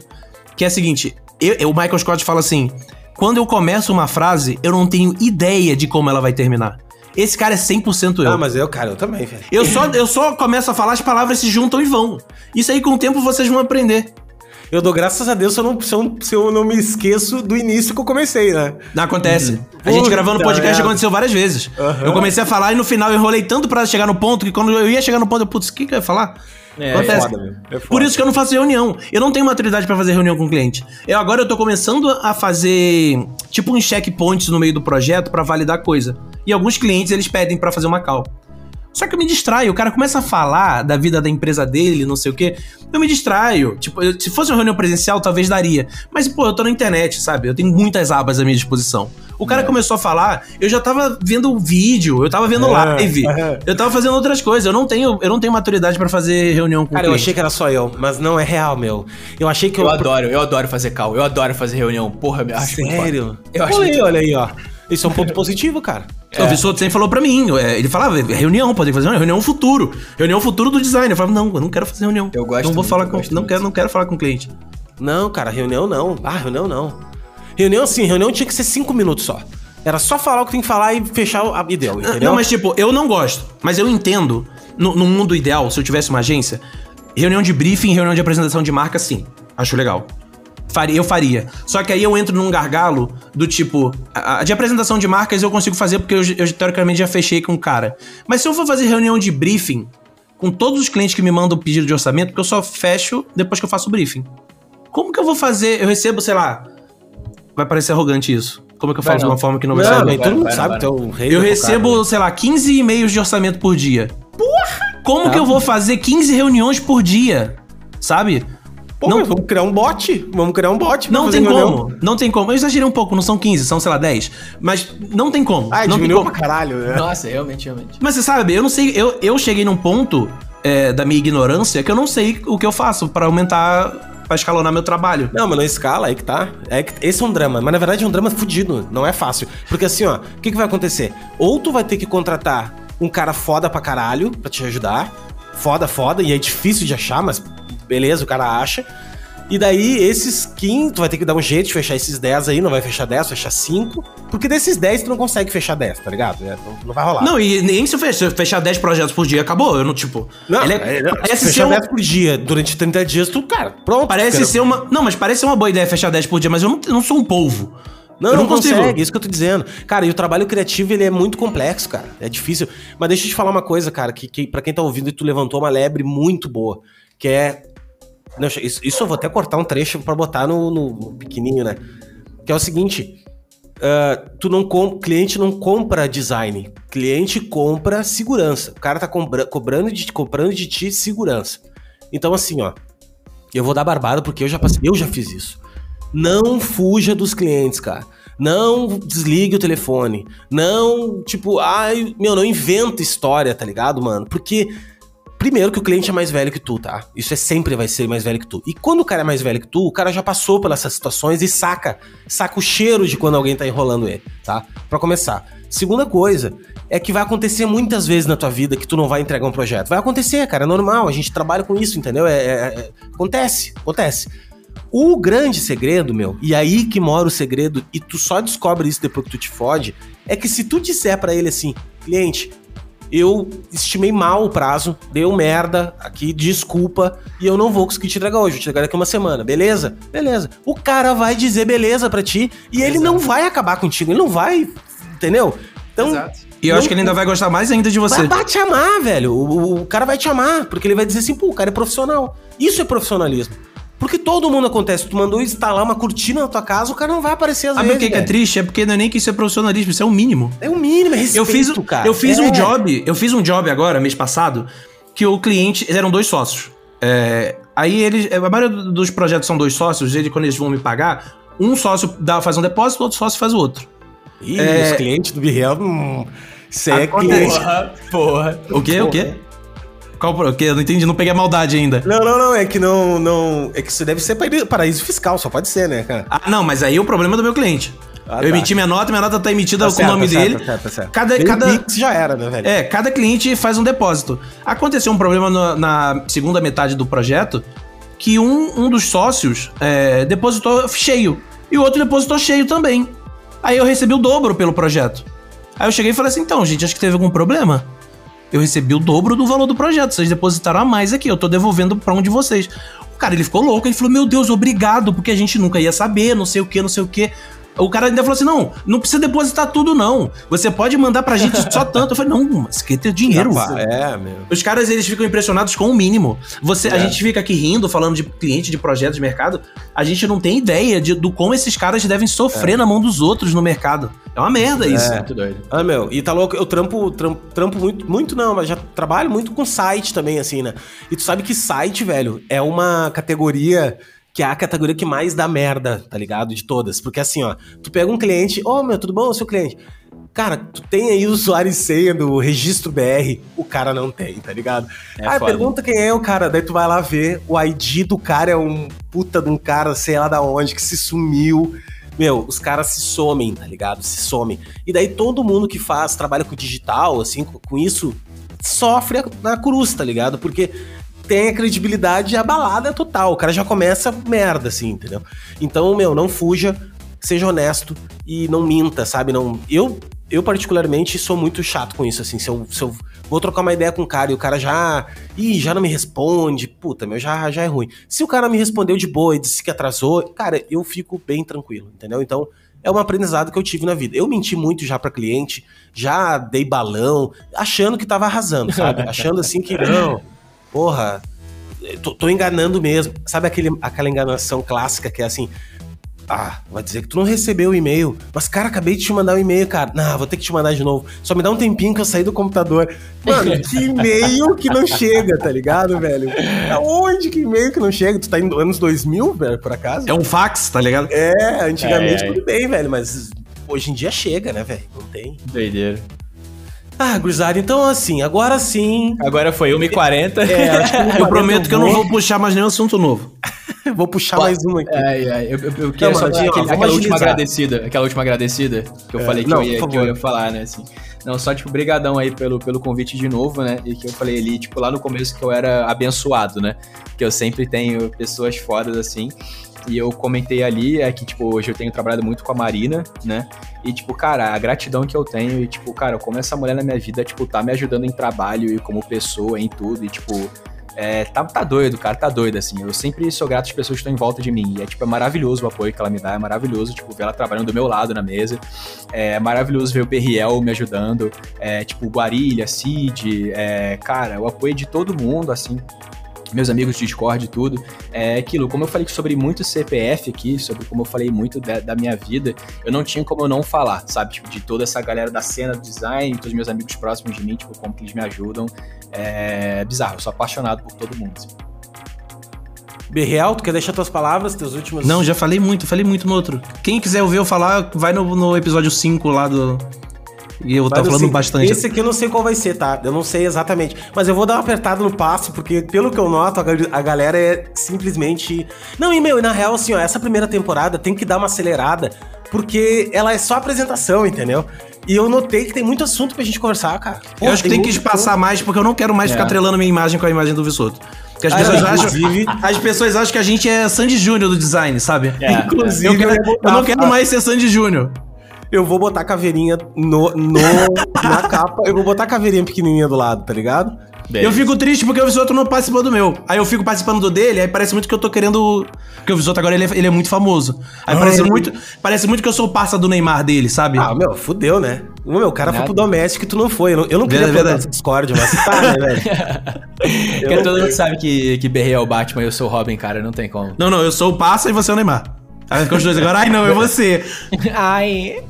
[SPEAKER 3] Que é a seguinte: eu, o Michael Scott fala assim: quando eu começo uma frase, eu não tenho ideia de como ela vai terminar. Esse cara é 100% eu.
[SPEAKER 2] Ah, mas eu, cara, eu também, velho.
[SPEAKER 3] Eu só, eu só começo a falar, as palavras se juntam e vão. Isso aí, com o tempo, vocês vão aprender.
[SPEAKER 2] Eu dou graças a Deus se eu não, se eu, se eu não me esqueço do início que eu comecei, né?
[SPEAKER 3] Não acontece. Uhum. A gente gravando podcast é. aconteceu várias vezes. Uhum. Eu comecei a falar e no final eu enrolei tanto para chegar no ponto que quando eu ia chegar no ponto, eu, putz, o que, que eu ia falar? É, é Acontece. É foda, é foda. Por isso que eu não faço reunião. Eu não tenho maturidade para fazer reunião com o cliente. Eu agora eu tô começando a fazer tipo uns checkpoints no meio do projeto para validar coisa. E alguns clientes eles pedem para fazer uma call. Só que eu me distraio, o cara começa a falar da vida da empresa dele, não sei o quê. Eu me distraio. Tipo, eu, se fosse uma reunião presencial, talvez daria. Mas, pô, eu tô na internet, sabe? Eu tenho muitas abas à minha disposição. O cara começou a falar, eu já tava vendo vídeo, eu tava vendo
[SPEAKER 2] É,
[SPEAKER 3] live,
[SPEAKER 2] é.
[SPEAKER 3] eu tava fazendo outras coisas. Eu não tenho, eu não tenho maturidade pra fazer reunião com
[SPEAKER 2] Cara, eu achei que era só eu, mas não é real, meu. Eu achei que eu.
[SPEAKER 1] Eu adoro, eu adoro fazer call, eu adoro fazer reunião. Porra, eu acho muito foda.
[SPEAKER 2] Sério?
[SPEAKER 1] Eu acho
[SPEAKER 2] olha aí, olha aí, ó. Isso é um ponto positivo, cara.
[SPEAKER 3] O Vissoto sempre falou pra mim, é, ele falava, reunião, pode fazer uma reunião futuro. Reunião futuro do design. Eu falava, não, eu não quero fazer reunião.
[SPEAKER 1] Eu gosto
[SPEAKER 3] Não vou
[SPEAKER 1] muito,
[SPEAKER 3] falar com, não
[SPEAKER 1] muito.
[SPEAKER 3] quero, não quero falar com o cliente.
[SPEAKER 2] Não, cara, reunião não. Ah, reunião não. Reunião sim, reunião tinha que ser cinco minutos só. Era só falar o que tem que falar e fechar a e deu, entendeu?
[SPEAKER 3] Não, mas tipo, eu não gosto. Mas eu entendo, no, no mundo ideal, se eu tivesse uma agência, reunião de briefing, reunião de apresentação de marca, sim. Acho legal. Faria, eu faria. Só que aí eu entro num gargalo do tipo. A, a de apresentação de marcas eu consigo fazer porque eu, eu, teoricamente já fechei com o cara. Mas se eu for fazer reunião de briefing com todos os clientes que me mandam pedido de orçamento, porque eu só fecho depois que eu faço o briefing. Como que eu vou fazer? Eu recebo, sei lá. Vai parecer arrogante isso. Como é que eu
[SPEAKER 1] Vai
[SPEAKER 3] falo de
[SPEAKER 1] não.
[SPEAKER 3] uma forma que não vai
[SPEAKER 2] Não,
[SPEAKER 3] ser
[SPEAKER 2] mas
[SPEAKER 3] arrogante?
[SPEAKER 2] todo mundo
[SPEAKER 1] vai,
[SPEAKER 2] sabe que é o rei
[SPEAKER 3] Eu recebo,
[SPEAKER 2] cocada.
[SPEAKER 3] sei lá, 15 e-mails de orçamento por dia. Porra! Como
[SPEAKER 2] Tá.
[SPEAKER 3] que eu vou fazer 15 reuniões por dia? Sabe?
[SPEAKER 2] Pô,
[SPEAKER 3] não,
[SPEAKER 2] vamos criar um bot. Vamos criar um bot.
[SPEAKER 3] não tem
[SPEAKER 2] reunião.
[SPEAKER 3] como. Não tem como. Eu exagerei um pouco, não são 15, são, sei lá, 10. Mas não tem como.
[SPEAKER 2] Ah,
[SPEAKER 3] não tem
[SPEAKER 2] diminuiu
[SPEAKER 3] como.
[SPEAKER 2] pra caralho, né?
[SPEAKER 1] Nossa, realmente, realmente.
[SPEAKER 3] Mas você sabe, eu não sei. Eu, eu cheguei num ponto é, da minha ignorância que eu não sei o que eu faço pra aumentar. Pra escalonar meu trabalho.
[SPEAKER 2] Não, mas não escala, aí que tá. É que esse é um drama, mas na verdade é um drama fudido, não é fácil. Porque assim, ó, o que, que vai acontecer? Ou tu vai ter que contratar um cara foda pra caralho pra te ajudar. Foda, foda, e é difícil de achar, mas beleza, o cara acha. E daí, esses 15, tu vai ter que dar um jeito de fechar esses 10 aí, não vai fechar 10, fechar 5. Porque desses 10 tu não consegue fechar 10, tá ligado? É, não, não vai rolar.
[SPEAKER 3] Não, e nem se eu fechar, se eu fechar 10 projetos por dia, acabou. Eu não, tipo.
[SPEAKER 2] Não,
[SPEAKER 3] ele
[SPEAKER 2] é, não,
[SPEAKER 3] parece
[SPEAKER 2] se
[SPEAKER 3] ser
[SPEAKER 2] fechar
[SPEAKER 3] um,
[SPEAKER 2] 10 por dia durante 30 dias, tu, cara, pronto.
[SPEAKER 3] Parece
[SPEAKER 2] cara.
[SPEAKER 3] ser uma. Não, mas parece ser uma boa ideia fechar 10 por dia, mas eu não, não sou um polvo.
[SPEAKER 2] Não,
[SPEAKER 3] eu
[SPEAKER 2] não, consegue, isso que eu tô dizendo. Cara, e o trabalho criativo, ele é muito complexo, cara. É difícil. Mas deixa eu te falar uma coisa, cara, que, que para quem tá ouvindo, tu levantou uma lebre muito boa, que é... Não, isso, isso eu vou até cortar um trecho pra botar no, no- pequenininho, né? Que é o seguinte... ah, tu não cliente não compra design, cliente compra segurança. O cara tá cobrando de, comprando de ti segurança. Então, assim, ó, eu vou dar barbada porque eu já passei, eu já fiz isso. Não fuja dos clientes, cara. Não desligue o telefone. Não, tipo, ai, meu, não inventa história, tá ligado, mano? Porque primeiro que o cliente é mais velho que tu, tá? Isso é sempre vai ser mais velho que tu. E quando o cara é mais velho que tu, o cara já passou pelas situações e saca, saca o cheiro de quando alguém tá enrolando ele, tá? Pra começar. Segunda coisa é que vai acontecer muitas vezes na tua vida que tu não vai entregar um projeto. Vai acontecer, cara, é normal. A gente trabalha com isso, entendeu? É, é- é- acontece, acontece. O grande segredo, meu, e aí que mora o segredo, e tu só descobre isso depois que tu te fode, é que se tu disser pra ele assim, cliente, eu estimei mal o prazo, deu merda aqui, desculpa, e eu não vou conseguir te entregar hoje, vou te entregar daqui uma semana, beleza? Beleza. O cara vai dizer beleza pra ti, e ele
[SPEAKER 1] Exato.
[SPEAKER 2] não vai acabar contigo, ele não vai, entendeu? Então,
[SPEAKER 1] Exato.
[SPEAKER 3] E eu
[SPEAKER 2] Não-
[SPEAKER 3] acho que ele ainda vai gostar mais ainda de você.
[SPEAKER 2] Vai, vai te amar, velho. O, o- o cara vai te amar, porque ele vai dizer assim, pô, o cara é profissional. Isso é profissionalismo. Porque todo mundo acontece. Tu mandou instalar uma cortina na tua casa, o cara não vai aparecer às
[SPEAKER 3] Sabe o
[SPEAKER 2] vezes.
[SPEAKER 3] que, que é triste? É porque não é nem que isso é profissionalismo, isso é o mínimo.
[SPEAKER 2] É o mínimo, é respeito,
[SPEAKER 3] Eu fiz,
[SPEAKER 2] cara.
[SPEAKER 3] eu fiz
[SPEAKER 2] É.
[SPEAKER 3] um job, eu fiz um job agora, mês passado, que o cliente, eram dois sócios. É, aí eles, a maioria dos projetos são dois sócios, ele, quando eles vão me pagar, um sócio dá, faz um depósito, outro sócio faz o outro.
[SPEAKER 2] Ih,
[SPEAKER 3] É.
[SPEAKER 2] os clientes do Birreal, hum, isso é cliente.
[SPEAKER 1] Porra, porra.
[SPEAKER 3] O quê? O quê? Qual o quê? Eu não entendi, não peguei a maldade ainda.
[SPEAKER 2] Não, não, não, é que não, não... É que isso deve ser paraíso- fiscal, só pode ser, né, cara?
[SPEAKER 3] Ah, não, mas aí o problema é do meu cliente.
[SPEAKER 2] Ah,
[SPEAKER 3] eu
[SPEAKER 2] tá.
[SPEAKER 3] emiti minha nota, minha nota tá emitida
[SPEAKER 2] Tá
[SPEAKER 3] com
[SPEAKER 2] certo,
[SPEAKER 3] o nome
[SPEAKER 2] tá
[SPEAKER 3] dele.
[SPEAKER 2] tá certo, tá certo.
[SPEAKER 3] Cada, cada,
[SPEAKER 2] Pix já era, né, velho?
[SPEAKER 3] É, cada cliente faz um depósito. Aconteceu um problema no- na segunda metade do projeto que um, um dos sócios é, depositou cheio e o outro depositou cheio também. Aí eu recebi o dobro pelo projeto. Aí eu cheguei e falei assim: então, gente, acho que teve algum problema. Eu recebi o dobro do valor do projeto. Vocês depositaram a mais aqui. Eu tô devolvendo pra um de vocês. O cara, ele ficou louco. Ele falou: Meu Deus, obrigado, porque a gente nunca ia saber, não sei o que, não sei o que. O cara ainda falou assim: Não, não precisa depositar tudo, não. Você pode mandar pra gente só tanto. Eu falei: Não, mas quer ter dinheiro.
[SPEAKER 2] Rapaz, é, meu.
[SPEAKER 3] Os caras, eles ficam impressionados com o mínimo. Você, A
[SPEAKER 2] É.
[SPEAKER 3] gente fica aqui rindo, falando de cliente, de projetos de mercado. A gente não tem ideia de, do como esses caras devem sofrer na mão dos outros no mercado. É uma merda isso.
[SPEAKER 2] É.
[SPEAKER 1] Muito doido.
[SPEAKER 2] Ah, meu, e tá louco, eu trampo, trampo, trampo muito, muito não, mas já trabalho muito com site também, assim, né? E tu sabe que site, velho, é uma categoria que é a categoria que mais dá merda, tá ligado? De todas. Porque assim, ó, tu pega um cliente, ô oh, meu, tudo bom, seu cliente? Cara, tu tem aí o usuário e senha do registro BR, o cara não tem, tá ligado? É ah, foda. pergunta quem é o cara, daí tu vai lá ver, o ID do cara é um puta de um cara, sei lá da onde, que se sumiu. Meu, os caras se somem, tá ligado? Se somem. E daí todo mundo que faz, trabalha com digital, assim, com isso, sofre na cruz, tá ligado? Porque tem a credibilidade abalada total. O cara já começa merda, assim, entendeu? Então, meu, não fuja, seja honesto e não minta, sabe? Não, eu eu, particularmente, sou muito chato com isso, assim. Se eu, se eu vou trocar uma ideia com o cara e o cara já. Ih, já não me responde, puta, meu, já, já é ruim. Se o cara me respondeu de boa e disse que atrasou, cara, eu fico bem tranquilo, entendeu? Então, é um aprendizado que eu tive na vida. Eu menti muito já para cliente, já dei balão, achando que tava arrasando, sabe? achando assim que não, porra, tô, tô, enganando mesmo. Sabe aquele, aquela enganação clássica que é assim, ah, vai dizer que tu não recebeu o e-mail. Mas, cara, acabei de te mandar o um e-mail, cara. Não, vou ter que te mandar de novo. Só me dá um tempinho que eu saí do computador. Mano, que e-mail que não chega, tá ligado, velho? Aonde que e-mail que não chega? Tu tá em anos 2000, velho, por acaso?
[SPEAKER 3] É um fax, tá ligado?
[SPEAKER 2] É, antigamente é, é. tudo bem, velho, mas hoje em dia chega, né, velho? Não tem.
[SPEAKER 1] Doideira.
[SPEAKER 2] Ah, Gurizada, então assim, agora sim.
[SPEAKER 1] Agora foi 1h40. É,
[SPEAKER 3] acho que eu prometo que eu não vou puxar mais nenhum assunto novo.
[SPEAKER 2] vou puxar mais um aqui.
[SPEAKER 1] É, é, eu, eu, eu quero só aquele, aquela última agradecida. Aquela última agradecida que eu é, falei que, não, eu ia, que eu ia falar, né? Assim. Não, só, tipo, brigadão aí pelo, pelo convite de novo, né? E que eu falei ali, tipo, lá no começo que eu era abençoado, né? Que eu sempre tenho pessoas fodas assim. E eu comentei ali é que, tipo, hoje eu tenho trabalhado muito com a Marina, né? E, tipo, cara, a gratidão que eu tenho e, tipo, cara, como essa mulher na minha vida, tipo, tá me ajudando em trabalho e como pessoa, em tudo. E, tipo, é, tá, tá doido, cara, tá doido, assim. Eu sempre sou grato às pessoas que estão em volta de mim. E é, tipo, é maravilhoso o apoio que ela me dá, é maravilhoso, tipo, ver ela trabalhando do meu lado na mesa. É maravilhoso ver o Berriel me ajudando. É, tipo, Guarilha, Cid, é, cara, o apoio de todo mundo, assim meus amigos de Discord e tudo, é aquilo, como eu falei sobre muito CPF aqui, sobre como eu falei muito da, da, minha vida, eu não tinha como eu não falar, sabe? Tipo, de toda essa galera da cena do design, todos os meus amigos próximos de mim, tipo, como que eles me ajudam. É bizarro, eu sou apaixonado por todo mundo. Assim.
[SPEAKER 2] Berreal, tu quer deixar tuas palavras, teus últimos.
[SPEAKER 3] Não, já falei muito, falei muito no outro. Quem quiser ouvir eu falar, vai no, no episódio 5 lá do, e eu tava falando bastante.
[SPEAKER 2] Esse aqui eu não sei qual vai ser, tá? Eu não sei exatamente. Mas eu vou dar uma apertada no passo, porque pelo que eu noto, a, galera é simplesmente. Não, e meu, e na real, assim, ó, essa primeira temporada tem que dar uma acelerada, porque ela é só apresentação, entendeu? E eu notei que tem muito assunto pra gente conversar, cara.
[SPEAKER 3] Pô, eu acho que tem que espaçar mais, porque eu não quero mais é. ficar trelando minha imagem com a imagem do Vissoto. Porque as ah, pessoas, acham, as pessoas acham que a gente é Sandy Júnior do design, sabe? É, inclusive, eu, quero, eu não quero mais ser Sandy Júnior
[SPEAKER 2] eu vou botar caveirinha no, no na capa, eu vou botar caveirinha pequenininha do lado, tá ligado?
[SPEAKER 3] Eu fico triste porque o Visoto não participou do meu. Aí eu fico participando do dele, aí parece muito que eu tô querendo. Porque o Visoto agora ele é, ele é muito famoso. Aí parece, muito, parece muito que eu sou o parça do Neymar dele, sabe?
[SPEAKER 2] Ah, meu, fudeu, né? O meu cara Nada. foi pro doméstico e tu não foi. Eu não, eu não queria verdade, essa Discord, mas tá, né,
[SPEAKER 1] velho? Porque todo mundo sabe que, que Berrei é o Batman e eu sou o Robin, cara, não tem como.
[SPEAKER 3] Não, não, eu sou o parça e você é o Neymar. Aí ficam os dois agora, ai não, é você.
[SPEAKER 2] ai.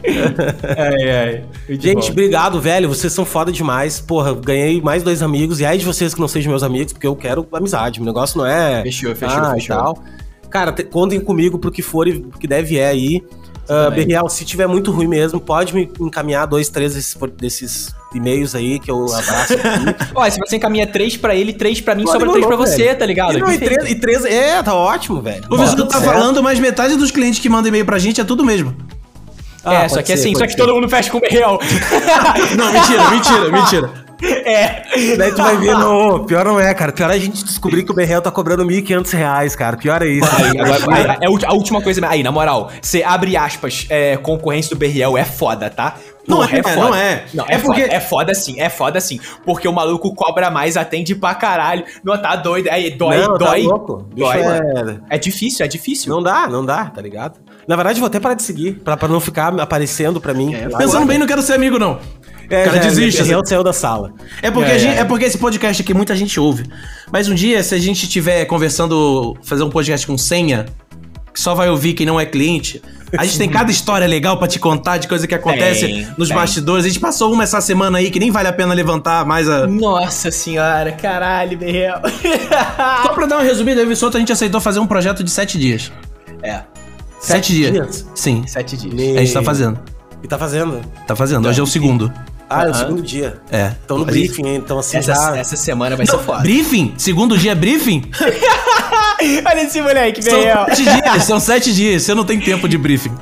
[SPEAKER 2] ai, ai. Gente, bom. obrigado, velho. Vocês são foda demais. Porra, ganhei mais dois amigos. E aí de vocês que não sejam meus amigos, porque eu quero amizade. O negócio não é.
[SPEAKER 1] Fechou, fechou, ah, fechou. Tal.
[SPEAKER 2] Cara, te, contem comigo pro que for e que deve é aí. Uh, Berriel, se tiver muito ruim mesmo, pode me encaminhar dois, três desses, desses e-mails aí que eu abraço aqui.
[SPEAKER 1] Olha, se você encaminha três pra ele, três pra mim, sobra três pra você, velho. tá ligado?
[SPEAKER 2] E, não, e, três, e três, é, tá ótimo, velho.
[SPEAKER 3] O Vitor tá certo. falando, mas metade dos clientes que mandam e-mail pra gente é tudo mesmo.
[SPEAKER 1] Ah, é, só que ser, assim, só que ser. todo mundo fecha com o Berriel.
[SPEAKER 3] não, mentira, mentira, mentira.
[SPEAKER 2] É. Daí tu vai ver, não, pior não é, cara. Pior é a gente descobrir que o Berrel tá cobrando 1.500 reais, cara. Pior é isso. Aí,
[SPEAKER 1] agora, aí, é a última coisa. Aí, na moral, você abre aspas, é, concorrência do Berriel é foda, tá?
[SPEAKER 3] Não Porra, é, é, foda. não é.
[SPEAKER 1] Não, é, é porque... Foda, é foda sim, é foda sim. Porque o maluco cobra mais, atende pra caralho. Não, tá doido. Aí, dói, não, tá dói. Tá louco. Dói. É... é difícil, é difícil.
[SPEAKER 2] Não dá, não dá, tá ligado? Na verdade, vou até parar de seguir, pra, pra não ficar aparecendo pra mim. É,
[SPEAKER 3] Pensando bem, não quero ser amigo, não.
[SPEAKER 2] É, o cara já, desiste. O assim. saiu da sala.
[SPEAKER 3] É porque, é, gente, é. é. porque esse podcast aqui muita gente ouve. Mas um dia, se a gente estiver conversando, fazer um podcast com senha, que só vai ouvir quem não é cliente, A gente tem cada história legal pra te contar de coisa que acontece
[SPEAKER 1] Tem,
[SPEAKER 3] nos
[SPEAKER 1] tem.
[SPEAKER 3] bastidores. A gente passou uma essa semana aí que nem vale a pena levantar mais a.
[SPEAKER 1] Nossa senhora, caralho, Berrel.
[SPEAKER 3] Só pra dar uma resumida, eu e Soto, a gente aceitou fazer um projeto de sete dias.
[SPEAKER 1] é,
[SPEAKER 3] Sete,
[SPEAKER 2] Sete
[SPEAKER 3] dias?
[SPEAKER 2] dias?
[SPEAKER 3] Sim.
[SPEAKER 1] sete dias.
[SPEAKER 2] Me-
[SPEAKER 3] A gente tá fazendo.
[SPEAKER 2] E tá fazendo?
[SPEAKER 3] Tá fazendo. Hoje é o segundo.
[SPEAKER 2] Ah, é o segundo dia.
[SPEAKER 3] É.
[SPEAKER 2] Então no briefing, hein? então assim
[SPEAKER 1] Essa,
[SPEAKER 2] já...
[SPEAKER 1] essa semana vai ser foda.
[SPEAKER 3] Briefing? Segundo dia é briefing?
[SPEAKER 1] Olha esse moleque,
[SPEAKER 3] São
[SPEAKER 1] Berrel.
[SPEAKER 3] sete dias, são sete dias. Você não tem tempo de briefing.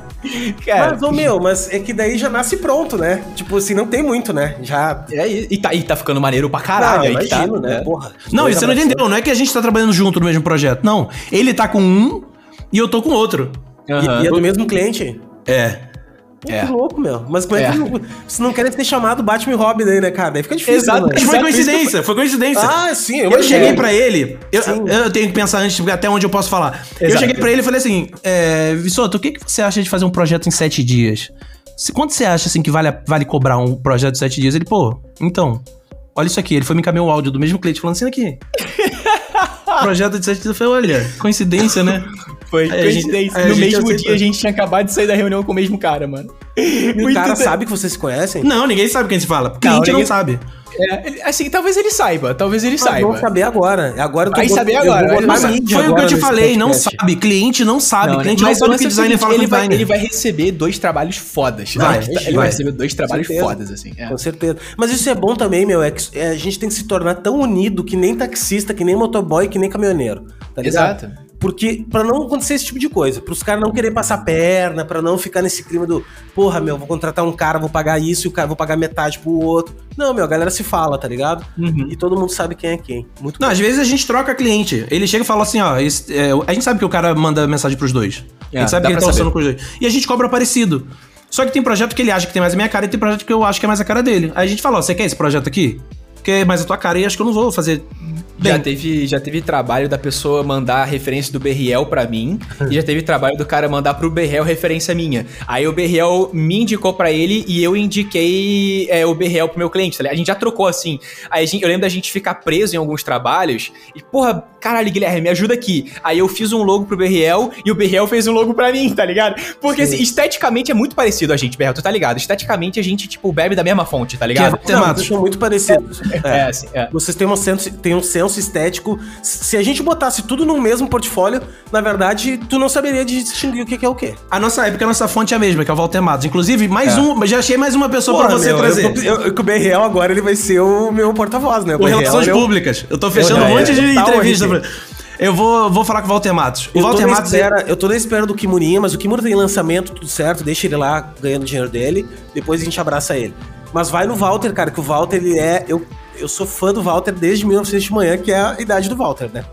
[SPEAKER 1] Cara,
[SPEAKER 2] Mas, ô meu, mas é que daí já nasce pronto, né? Tipo assim, não tem muito, né? Já...
[SPEAKER 1] é, e, e tá, e tá ficando maneiro pra caralho.
[SPEAKER 2] Não,
[SPEAKER 1] aí tá,
[SPEAKER 2] imagino, né?
[SPEAKER 1] né?
[SPEAKER 2] Porra.
[SPEAKER 3] Não, e você não entendeu. Não é que a gente tá trabalhando junto no mesmo projeto. Não. Ele tá com um e eu tô com outro.
[SPEAKER 1] Aham.
[SPEAKER 2] E, e é do mesmo cliente?
[SPEAKER 3] É.
[SPEAKER 2] Pô,
[SPEAKER 1] É.
[SPEAKER 2] Que louco, meu. Mas como é,
[SPEAKER 1] É.
[SPEAKER 2] que não, vocês não querem ser chamado Batman e Robin daí, né, cara? Daí fica difícil,
[SPEAKER 1] Exato.
[SPEAKER 2] né,
[SPEAKER 3] foi
[SPEAKER 1] Exato,
[SPEAKER 3] coincidência, foi coincidência.
[SPEAKER 2] Ah, sim, eu
[SPEAKER 3] Eu, cheguei pra ele, eu, eu tenho que pensar antes, até onde eu posso falar. Eu
[SPEAKER 1] Exato.
[SPEAKER 3] cheguei pra ele e falei assim: é, Vissoto, o que, que você acha de fazer um projeto em sete dias? Se- Quanto você acha assim que vale, vale cobrar um projeto de sete dias? Ele, pô, então, olha isso aqui. Ele foi me encaminhar o áudio do mesmo cliente falando assim aqui. Projeto de sete dias. Eu falei, olha, coincidência, né?
[SPEAKER 1] Foi
[SPEAKER 3] Aí a gente-
[SPEAKER 1] coincidência.
[SPEAKER 3] a
[SPEAKER 1] no
[SPEAKER 3] gente
[SPEAKER 1] mesmo
[SPEAKER 3] aceitou.
[SPEAKER 1] dia a gente tinha acabado de sair da reunião com o mesmo cara, mano.
[SPEAKER 2] E o cara sabe que vocês se conhecem?
[SPEAKER 3] Não, ninguém sabe quem se fala. Cliente não,
[SPEAKER 1] ninguém-
[SPEAKER 3] sabe.
[SPEAKER 1] É, assim, talvez ele saiba, talvez ele
[SPEAKER 2] vão
[SPEAKER 1] saiba.
[SPEAKER 2] saber agora. Agora eu tô
[SPEAKER 1] Vai
[SPEAKER 2] bot-
[SPEAKER 1] saber agora,
[SPEAKER 2] vou
[SPEAKER 1] vai
[SPEAKER 3] Foi o que eu
[SPEAKER 2] agora
[SPEAKER 3] te falei, não sabe. Cliente não sabe.
[SPEAKER 1] Não,
[SPEAKER 3] cliente não
[SPEAKER 1] Mas o
[SPEAKER 3] sabe
[SPEAKER 1] lance
[SPEAKER 3] que
[SPEAKER 1] é o
[SPEAKER 3] designer fala
[SPEAKER 1] ele vai, ele vai receber dois trabalhos fodas.
[SPEAKER 3] Vai,
[SPEAKER 1] Ele
[SPEAKER 3] vai.
[SPEAKER 1] vai receber dois trabalhos fodas, assim. é.
[SPEAKER 2] Com certeza. Mas isso é bom também, meu. É que é, a gente tem que se tornar tão unido que nem taxista, que nem motoboy, que nem caminhoneiro. Tá ligado?
[SPEAKER 1] Exato.
[SPEAKER 2] Porque, pra não acontecer esse tipo de coisa, pros caras não querer passar perna, pra não ficar nesse clima do, porra, meu, vou contratar um cara, vou pagar isso e o cara vou pagar metade pro outro. Não, meu, a galera se fala, tá ligado?
[SPEAKER 1] Uhum.
[SPEAKER 2] E todo mundo sabe quem é quem. Muito
[SPEAKER 3] Não,
[SPEAKER 2] bom.
[SPEAKER 3] às vezes a gente troca cliente. Ele chega e fala assim, ó, esse- é, a gente sabe que o cara manda mensagem pros dois. a
[SPEAKER 1] É,
[SPEAKER 3] gente sabe
[SPEAKER 1] dá
[SPEAKER 3] que ele tá usando com os dois. E a gente cobra parecido. Só que tem projeto que ele acha que tem mais a minha cara e tem projeto que eu acho que é mais a cara dele. Aí a gente fala, ó, você quer esse projeto aqui? Que é mais a tua cara e acho que eu não vou fazer
[SPEAKER 1] Já
[SPEAKER 3] bem.
[SPEAKER 1] teve, já teve trabalho da pessoa mandar a referência do Berriel pra mim, e já teve trabalho do cara mandar pro Berriel referência minha. Aí o Berriel me indicou pra ele e eu indiquei é, o Berriel pro meu cliente. tá ligado? A gente já trocou assim. Aí a gente- eu lembro da gente ficar preso em alguns trabalhos e, porra, caralho, Guilherme, me ajuda aqui. Aí eu fiz um logo pro Berriel e o Berriel fez um logo pra mim, tá ligado? Porque assim, esteticamente é muito parecido a gente, Berriel, tu tá ligado? Esteticamente a gente, tipo, bebe da mesma fonte, tá ligado?
[SPEAKER 3] Que é-
[SPEAKER 2] Não, são muito parecidos.
[SPEAKER 1] É,
[SPEAKER 2] É.
[SPEAKER 1] assim, é.
[SPEAKER 2] Vocês têm um, senso, têm um senso estético. Se a gente botasse tudo no mesmo portfólio, na verdade, tu não saberia distinguir o que que é o quê.
[SPEAKER 3] A nossa época, a nossa fonte é a mesma, que é o Walter Matos. Inclusive, mais um, já achei mais uma pessoa pra
[SPEAKER 2] Porra,
[SPEAKER 3] você
[SPEAKER 2] meu,
[SPEAKER 3] trazer.
[SPEAKER 2] Eu, o BRL agora ele vai ser o meu porta-voz, né?
[SPEAKER 3] O Relações
[SPEAKER 2] BRL, eu-
[SPEAKER 3] Públicas. Eu tô fechando
[SPEAKER 2] Eu-
[SPEAKER 3] um monte de
[SPEAKER 2] é,
[SPEAKER 3] entrevista. pra- Eu vou, vou falar com o Walter Matos. O
[SPEAKER 2] Eu
[SPEAKER 3] Walter Matos. é-
[SPEAKER 2] espera, eu tô na espera do Kimurinha, mas o Kimura tem lançamento, tudo certo, deixa ele lá ganhando dinheiro dele, depois a gente abraça ele. Mas vai no Walter, cara, que o Walter, ele é. Eu, eu sou fã do Walter desde 1900 de manhã, que é a idade do Walter, né?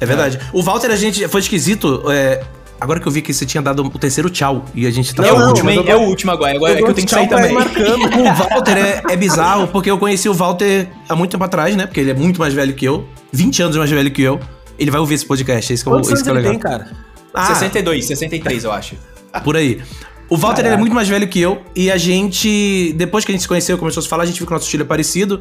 [SPEAKER 3] É verdade. O Walter, a gente. Foi esquisito. é, agora que eu vi que você tinha dado o terceiro tchau e a gente tá
[SPEAKER 1] É o último, hein? É o último agora. Agora
[SPEAKER 2] eu
[SPEAKER 1] é que eu tenho que sair também.
[SPEAKER 2] marcando.
[SPEAKER 3] O Walter é, é bizarro, porque eu conheci o Walter há muito tempo atrás, né? Porque ele é muito mais velho que eu. 20 anos mais velho que eu. Ele vai ouvir esse podcast, esse que, é esse
[SPEAKER 2] anos
[SPEAKER 3] que é legal.
[SPEAKER 2] tem, cara?
[SPEAKER 3] Ah,
[SPEAKER 1] 62, 63, eu acho.
[SPEAKER 3] por aí. O Walter ele é muito mais velho que eu e a gente, depois que a gente se conheceu, começou a se falar, a gente viu que o nosso estilo é parecido.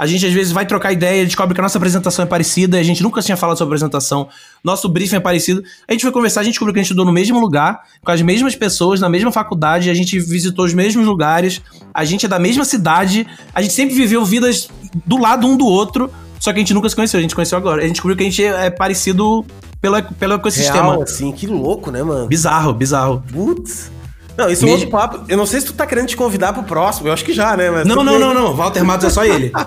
[SPEAKER 3] A gente às vezes vai trocar ideia, descobre que a nossa apresentação é parecida, a gente nunca tinha falado sobre apresentação, nosso briefing é parecido. A gente foi conversar, a gente descobriu que a gente estudou no mesmo lugar, com as mesmas pessoas, na mesma faculdade, a gente visitou os mesmos lugares, a gente é da mesma cidade, a gente sempre viveu vidas do lado um do outro, só que a gente nunca se conheceu, a gente conheceu agora. A gente descobriu que a gente é parecido pelo, pelo ecossistema.
[SPEAKER 2] Real, assim, que louco, né, mano?
[SPEAKER 3] Bizarro, bizarro.
[SPEAKER 2] Putz. Não, isso é um
[SPEAKER 3] Mesmo-
[SPEAKER 2] outro papo. Eu não sei se tu tá querendo te convidar pro próximo, eu acho que já, né? Mas
[SPEAKER 3] Não, não,
[SPEAKER 2] bem.
[SPEAKER 3] não, não. Walter Matos é só ele.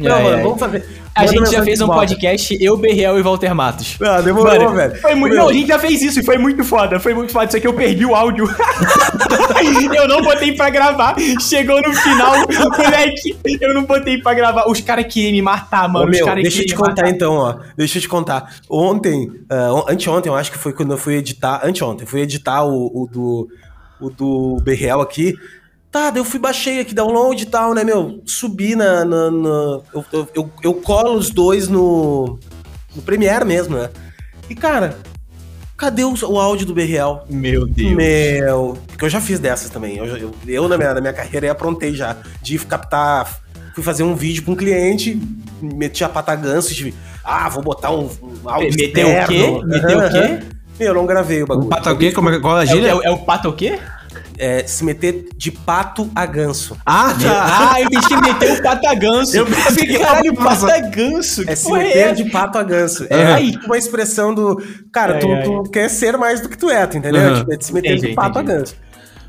[SPEAKER 2] Não,
[SPEAKER 1] É,
[SPEAKER 2] mano,
[SPEAKER 1] é.
[SPEAKER 2] vamos fazer.
[SPEAKER 1] A
[SPEAKER 2] Manda
[SPEAKER 1] gente já fez um
[SPEAKER 2] volta.
[SPEAKER 1] podcast, eu, Berriel e Walter Matos.
[SPEAKER 2] Não, demorou,
[SPEAKER 1] Mano,
[SPEAKER 2] velho.
[SPEAKER 1] Foi muito, não, a gente já fez isso e foi muito foda. Foi muito foda. Isso aqui eu perdi o áudio. eu não botei pra gravar. Chegou no final, moleque. Eu não botei pra gravar. Os caras queriam me matar, mano.
[SPEAKER 2] Ô,
[SPEAKER 1] Os
[SPEAKER 2] meu,
[SPEAKER 1] caras
[SPEAKER 2] deixa eu te
[SPEAKER 1] me
[SPEAKER 2] contar
[SPEAKER 1] matar.
[SPEAKER 2] então, ó. Deixa eu te contar. Ontem, ah, on- anteontem, eu acho que foi quando eu fui editar. Anteontem, fui editar o, o do. O do BRL aqui. Tá, eu fui, baixei aqui, download e tal, né, meu? Subi na. na- na- eu, eu, eu, eu colo os dois no. No Premiere mesmo, né? E, cara, cadê o, o áudio do BRL?
[SPEAKER 1] Meu Deus.
[SPEAKER 2] Meu. Porque eu já fiz dessas também. Eu, eu, eu, na, minha, na minha carreira, aprontei já. De captar. Fui fazer um vídeo pra um cliente, meti a pata ganso, tive. Ah, vou botar um, um áudio
[SPEAKER 1] Meteu o quê? Meteu o
[SPEAKER 2] Aham,
[SPEAKER 1] quê?
[SPEAKER 2] Meu, eu não gravei o bagulho.
[SPEAKER 3] O pato o quê? Como é, qual a
[SPEAKER 1] É, o-
[SPEAKER 3] gíria?
[SPEAKER 1] é, o- é o pato o quê?
[SPEAKER 2] É, se meter de pato a ganso.
[SPEAKER 3] Ah, tá.
[SPEAKER 1] Ah, eu pensei que meteu o pato a ganso.
[SPEAKER 3] Eu
[SPEAKER 1] Eu fiquei, caralho, pato a ganso.
[SPEAKER 2] É
[SPEAKER 1] que
[SPEAKER 2] se meter
[SPEAKER 1] essa?
[SPEAKER 2] de pato a ganso. É aí uma expressão do. Cara,
[SPEAKER 1] Ai,
[SPEAKER 2] tu,
[SPEAKER 1] ai.
[SPEAKER 2] tu quer ser mais do que tu é, tu entendeu?
[SPEAKER 3] Aham.
[SPEAKER 2] Tipo, é de se meter
[SPEAKER 1] Entendi,
[SPEAKER 2] de pato
[SPEAKER 1] entendi.
[SPEAKER 2] a ganso.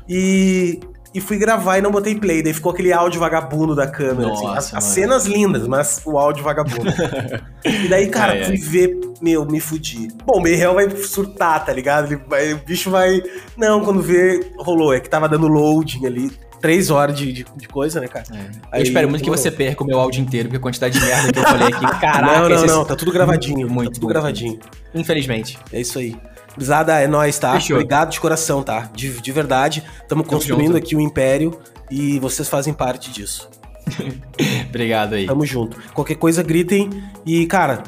[SPEAKER 2] E. E fui gravar e não botei play, daí ficou aquele áudio vagabundo da câmera. assim.
[SPEAKER 1] Nossa,
[SPEAKER 2] As, as cenas lindas, mas o áudio vagabundo. e daí, cara,
[SPEAKER 1] Ai, ai.
[SPEAKER 2] fui ver, meu, me fudi. Bom, o Meirel vai surtar, tá ligado? Ele vai, o bicho vai. Não, quando vê, rolou. É que tava dando loading ali. Três horas de, de, de coisa, né, cara?
[SPEAKER 1] Eu
[SPEAKER 2] Aí,
[SPEAKER 1] espero muito que você perca o meu áudio inteiro, porque a quantidade de merda que eu falei aqui, caraca.
[SPEAKER 2] não, não,
[SPEAKER 1] esse-
[SPEAKER 2] não, tá tudo gravadinho.
[SPEAKER 1] Muito,
[SPEAKER 2] tá tudo
[SPEAKER 1] muito.
[SPEAKER 2] gravadinho.
[SPEAKER 1] Infelizmente.
[SPEAKER 2] É isso aí. Brisada, é nóis, tá?
[SPEAKER 1] Fechou.
[SPEAKER 2] Obrigado de coração, tá? De, de verdade. Estamos
[SPEAKER 1] Tamo
[SPEAKER 2] construindo
[SPEAKER 1] junto.
[SPEAKER 2] aqui o Império e vocês fazem parte disso.
[SPEAKER 1] Obrigado aí.
[SPEAKER 2] Tamo junto. Qualquer coisa, gritem. E, cara,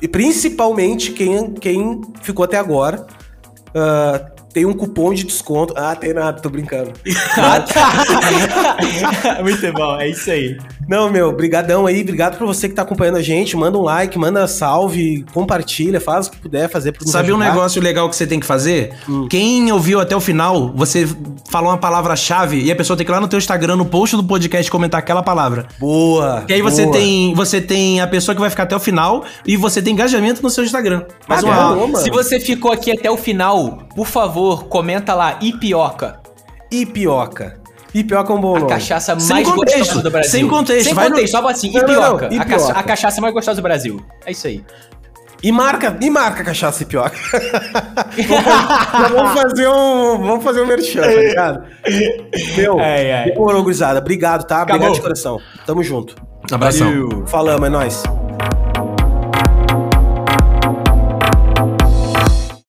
[SPEAKER 2] e principalmente quem, quem ficou até agora. ah, tem um cupom de desconto. Ah, tem nada, tô brincando.
[SPEAKER 1] Ah, tá. muito bom, é isso aí.
[SPEAKER 2] Não, meu, brigadão aí, obrigado por você que tá acompanhando a gente. Manda um like, manda salve, compartilha, faz o que puder fazer pra
[SPEAKER 3] Sabe um negócio legal que você tem que fazer? Quem ouviu até o final, você falou uma palavra-chave e a pessoa tem que ir lá no teu Instagram, no post do podcast, comentar aquela palavra.
[SPEAKER 2] Boa.
[SPEAKER 3] E aí você
[SPEAKER 2] boa.
[SPEAKER 3] tem, você tem a pessoa que vai ficar até o final e você tem engajamento no seu Instagram. Mais
[SPEAKER 2] Ah,
[SPEAKER 3] uma.
[SPEAKER 1] Se você ficou aqui até o final, por favor, comenta lá, Ipioca.
[SPEAKER 2] Ipioca. Ipioca é um bom
[SPEAKER 1] A
[SPEAKER 2] nome.
[SPEAKER 1] cachaça
[SPEAKER 3] Sem
[SPEAKER 1] mais
[SPEAKER 3] contexto,
[SPEAKER 1] gostosa do Brasil.
[SPEAKER 3] sem contexto,
[SPEAKER 1] Sem
[SPEAKER 3] no-
[SPEAKER 1] contexto, só fala assim,
[SPEAKER 2] Não, não,
[SPEAKER 1] Ipioca.
[SPEAKER 2] não,
[SPEAKER 1] A, caça-
[SPEAKER 2] Ipioca.
[SPEAKER 1] a cachaça mais gostosa do Brasil. É isso aí.
[SPEAKER 2] E marca, e marca cachaça ipioca. vamos, vamos fazer um, vamos fazer um merchan, tá ligado? Meu,
[SPEAKER 1] Ai, ai.
[SPEAKER 2] demorou, gurizada. Obrigado, tá?
[SPEAKER 1] Acabou.
[SPEAKER 2] Obrigado de coração. Tamo junto.
[SPEAKER 3] Abração.
[SPEAKER 1] Valeu.
[SPEAKER 2] Falamos, é nóis.